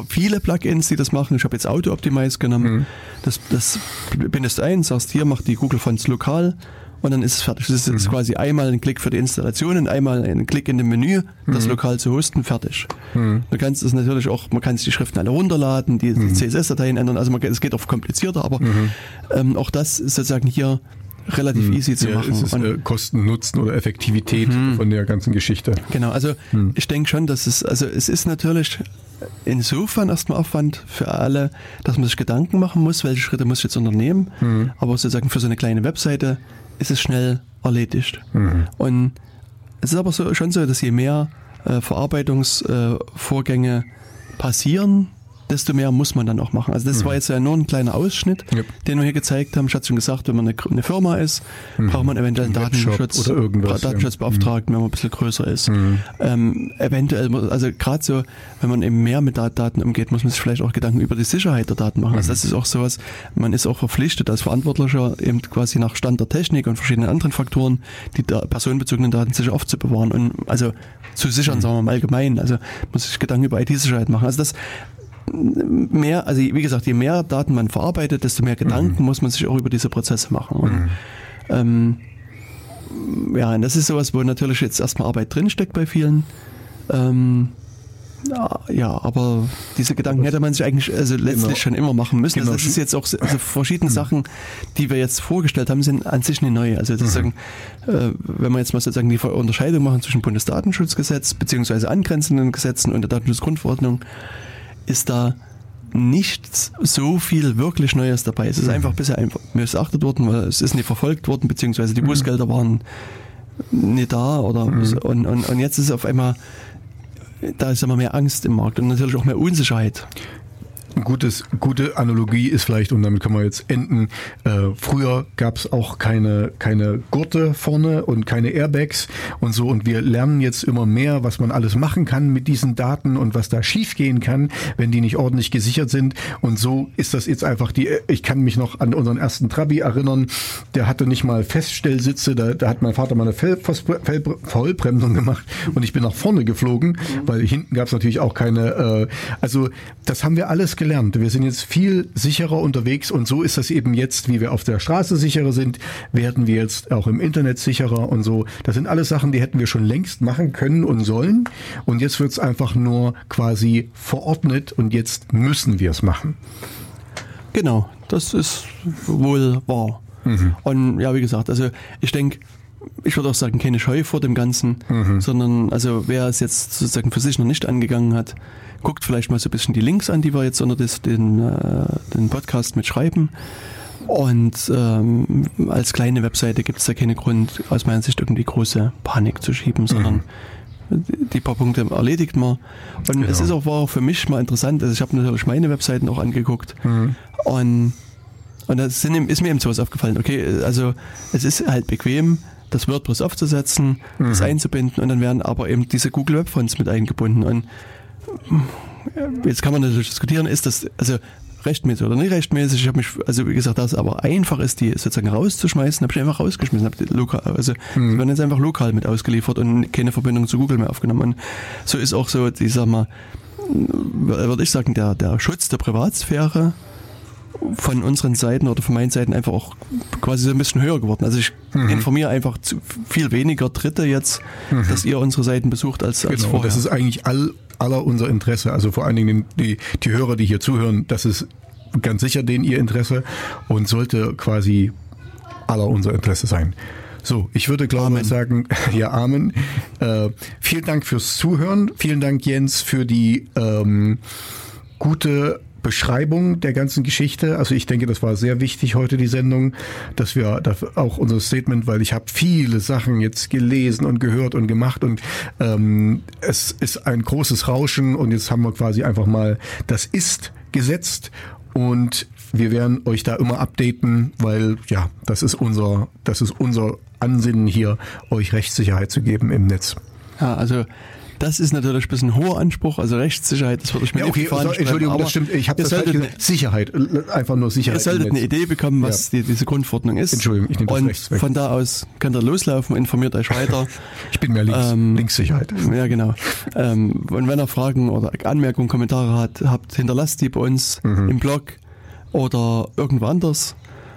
viele Plugins, die das machen. Ich habe jetzt Auto Optimize genommen. Das, das bindest du ein, sagst hier, mach die Google Fonts lokal und dann ist es fertig. Das ist jetzt quasi einmal ein Klick für die Installation und einmal ein Klick in dem Menü, das lokal zu hosten, fertig. Du kannst es natürlich auch, man kann sich die Schriften alle runterladen, die, die CSS-Dateien ändern. Also man, es geht auch komplizierter, aber ähm, auch das ist sozusagen hier relativ easy zu Ja, machen. ist äh, Kosten, Nutzen oder Effektivität von der ganzen Geschichte. Genau, also ich denke schon, dass es, also es ist natürlich insofern erstmal Aufwand für alle, dass man sich Gedanken machen muss, welche Schritte muss ich jetzt unternehmen. Aber sozusagen für so eine kleine Webseite ist es schnell erledigt. Und es ist aber so, schon so, dass je mehr äh, Verarbeitungsvorgänge äh, passieren, desto mehr muss man dann auch machen. Also das mhm. war jetzt ja nur ein kleiner Ausschnitt, ja. den wir hier gezeigt haben. Ich hatte schon gesagt, wenn man eine, eine Firma ist, mhm. braucht man eventuell einen Datenschutz, oder irgendwas, Datenschutzbeauftragten, ja. wenn man ein bisschen größer ist. Mhm. Ähm, eventuell, also gerade so, wenn man eben mehr mit Daten umgeht, muss man sich vielleicht auch Gedanken über die Sicherheit der Daten machen. Also mhm. das ist auch sowas, man ist auch verpflichtet als Verantwortlicher eben quasi nach Stand der Technik und verschiedenen anderen Faktoren die da personenbezogenen Daten sicher aufzubewahren und also zu sichern, mhm. sagen wir mal allgemein. Also muss sich Gedanken über IT-Sicherheit machen. Also das mehr, also wie gesagt, je mehr Daten man verarbeitet, desto mehr Gedanken mhm. muss man sich auch über diese Prozesse machen. Und, mhm. ähm, ja, und das ist sowas, wo natürlich jetzt erstmal Arbeit drinsteckt bei vielen. Ähm, ja, aber diese Gedanken hätte man sich eigentlich also letztlich genau. schon immer machen müssen. Genau. Also das ist jetzt auch also verschiedene mhm. Sachen, die wir jetzt vorgestellt haben, sind an sich nicht neu. Also sozusagen, mhm. äh, wenn wir jetzt mal sozusagen die Unterscheidung machen zwischen Bundesdatenschutzgesetz beziehungsweise angrenzenden Gesetzen und der Datenschutzgrundverordnung, ist da nicht so viel wirklich Neues dabei. Es ist mhm. einfach bisher einfach missachtet worden, weil es ist nicht verfolgt worden, beziehungsweise die mhm. Bußgelder waren nicht da oder mhm. und, und, und jetzt ist auf einmal da ist immer mehr Angst im Markt und natürlich auch mehr Unsicherheit. Gutes, gute Analogie ist vielleicht, und damit können wir jetzt enden, äh, früher gab es auch keine, keine Gurte vorne und keine Airbags und so. Und wir lernen jetzt immer mehr, was man alles machen kann mit diesen Daten und was da schiefgehen kann, wenn die nicht ordentlich gesichert sind. Und so ist das jetzt einfach die, ich kann mich noch an unseren ersten Trabi erinnern, der hatte nicht mal Feststellsitze, da, da hat mein Vater mal eine Vollbremsung gemacht und ich bin nach vorne geflogen, weil hinten gab es natürlich auch keine, äh, also das haben wir alles gelernt. Wir sind jetzt viel sicherer unterwegs und so ist das eben jetzt, wie wir auf der Straße sicherer sind, werden wir jetzt auch im Internet sicherer und so. Das sind alles Sachen, die hätten wir schon längst machen können und sollen. Und jetzt wird es einfach nur quasi verordnet und jetzt müssen wir es machen. Genau, das ist wohl wahr. Mhm. Und ja, wie gesagt, also ich denke, ich würde auch sagen, keine Scheu vor dem Ganzen, mhm. sondern also wer es jetzt sozusagen für sich noch nicht angegangen hat, guckt vielleicht mal so ein bisschen die Links an, die wir jetzt unter das, den, äh, den Podcast mitschreiben. Und ähm, als kleine Webseite gibt es da keinen Grund, aus meiner Sicht irgendwie große Panik zu schieben, sondern mhm. die paar Punkte erledigt man. Und genau. es ist auch, war auch für mich mal interessant, also ich habe natürlich meine Webseiten auch angeguckt mhm. und und da ist mir eben sowas aufgefallen. Okay, also es ist halt bequem, das WordPress aufzusetzen, mhm. das einzubinden und dann werden aber eben diese Google Web Fonts mit eingebunden. Und jetzt kann man natürlich diskutieren, ist das also rechtmäßig oder nicht rechtmäßig. Ich habe mich, also wie gesagt, das aber einfach ist, die sozusagen rauszuschmeißen, habe ich einfach rausgeschmissen, die lokal, also mhm. werden jetzt einfach lokal mit ausgeliefert und keine Verbindung zu Google mehr aufgenommen. Und so ist auch so, ich sag mal, würde ich sagen, der, der Schutz der Privatsphäre von unseren Seiten oder von meinen Seiten einfach auch quasi so ein bisschen höher geworden. Also ich mhm. informiere einfach viel weniger Dritte jetzt, mhm. dass ihr unsere Seiten besucht als, als genau, vorher. Das ist eigentlich all aller unser Interesse. Also vor allen Dingen die, die Hörer, die hier zuhören, das ist ganz sicher denen ihr Interesse und sollte quasi aller unser Interesse sein. So, ich würde glaube ich sagen, ja, Amen. Äh, vielen Dank fürs Zuhören. Vielen Dank, Jens, für die ähm, gute Beschreibung der ganzen Geschichte. Also ich denke, das war sehr wichtig heute die Sendung, dass wir auch unser Statement, weil ich habe viele Sachen jetzt gelesen und gehört und gemacht und ähm, es ist ein großes Rauschen und jetzt haben wir quasi einfach mal das ist gesetzt und wir werden euch da immer updaten, weil ja, das ist unser das ist unser Ansinnen hier, euch Rechtssicherheit zu geben im Netz. Ja, also das ist natürlich ein bisschen hoher Anspruch, also Rechtssicherheit, das würde ich mir ja, okay, so, Entschuldigung, das stimmt. Ich habe das solltet, halt Sicherheit, einfach nur Sicherheit. Ihr solltet eine Idee bekommen, was ja. die, diese Grundverordnung ist. Entschuldigung, ich nehme das Und rechts weg. von da aus könnt ihr loslaufen, informiert euch weiter. ich bin mehr links, ähm, Linkssicherheit. Ja, genau. Ähm, und wenn ihr Fragen oder Anmerkungen, Kommentare hat, habt, hinterlasst die bei uns mhm. im Blog oder irgendwo anders.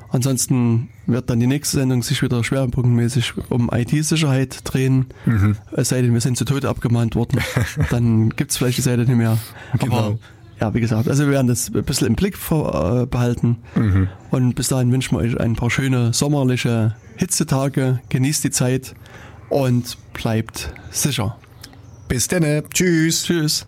Ansonsten wird dann die nächste Sendung sich wieder schwerpunktmäßig um IT-Sicherheit drehen. Mhm. Es sei denn, wir sind zu Tode abgemahnt worden. dann gibt es vielleicht die Seite nicht mehr. Genau. Aber ja, wie gesagt, also wir werden das ein bisschen im Blick äh, behalten. Mhm. Und bis dahin wünschen wir euch ein paar schöne sommerliche Hitzetage. Genießt die Zeit und bleibt sicher. Bis dann. Tschüss. Tschüss.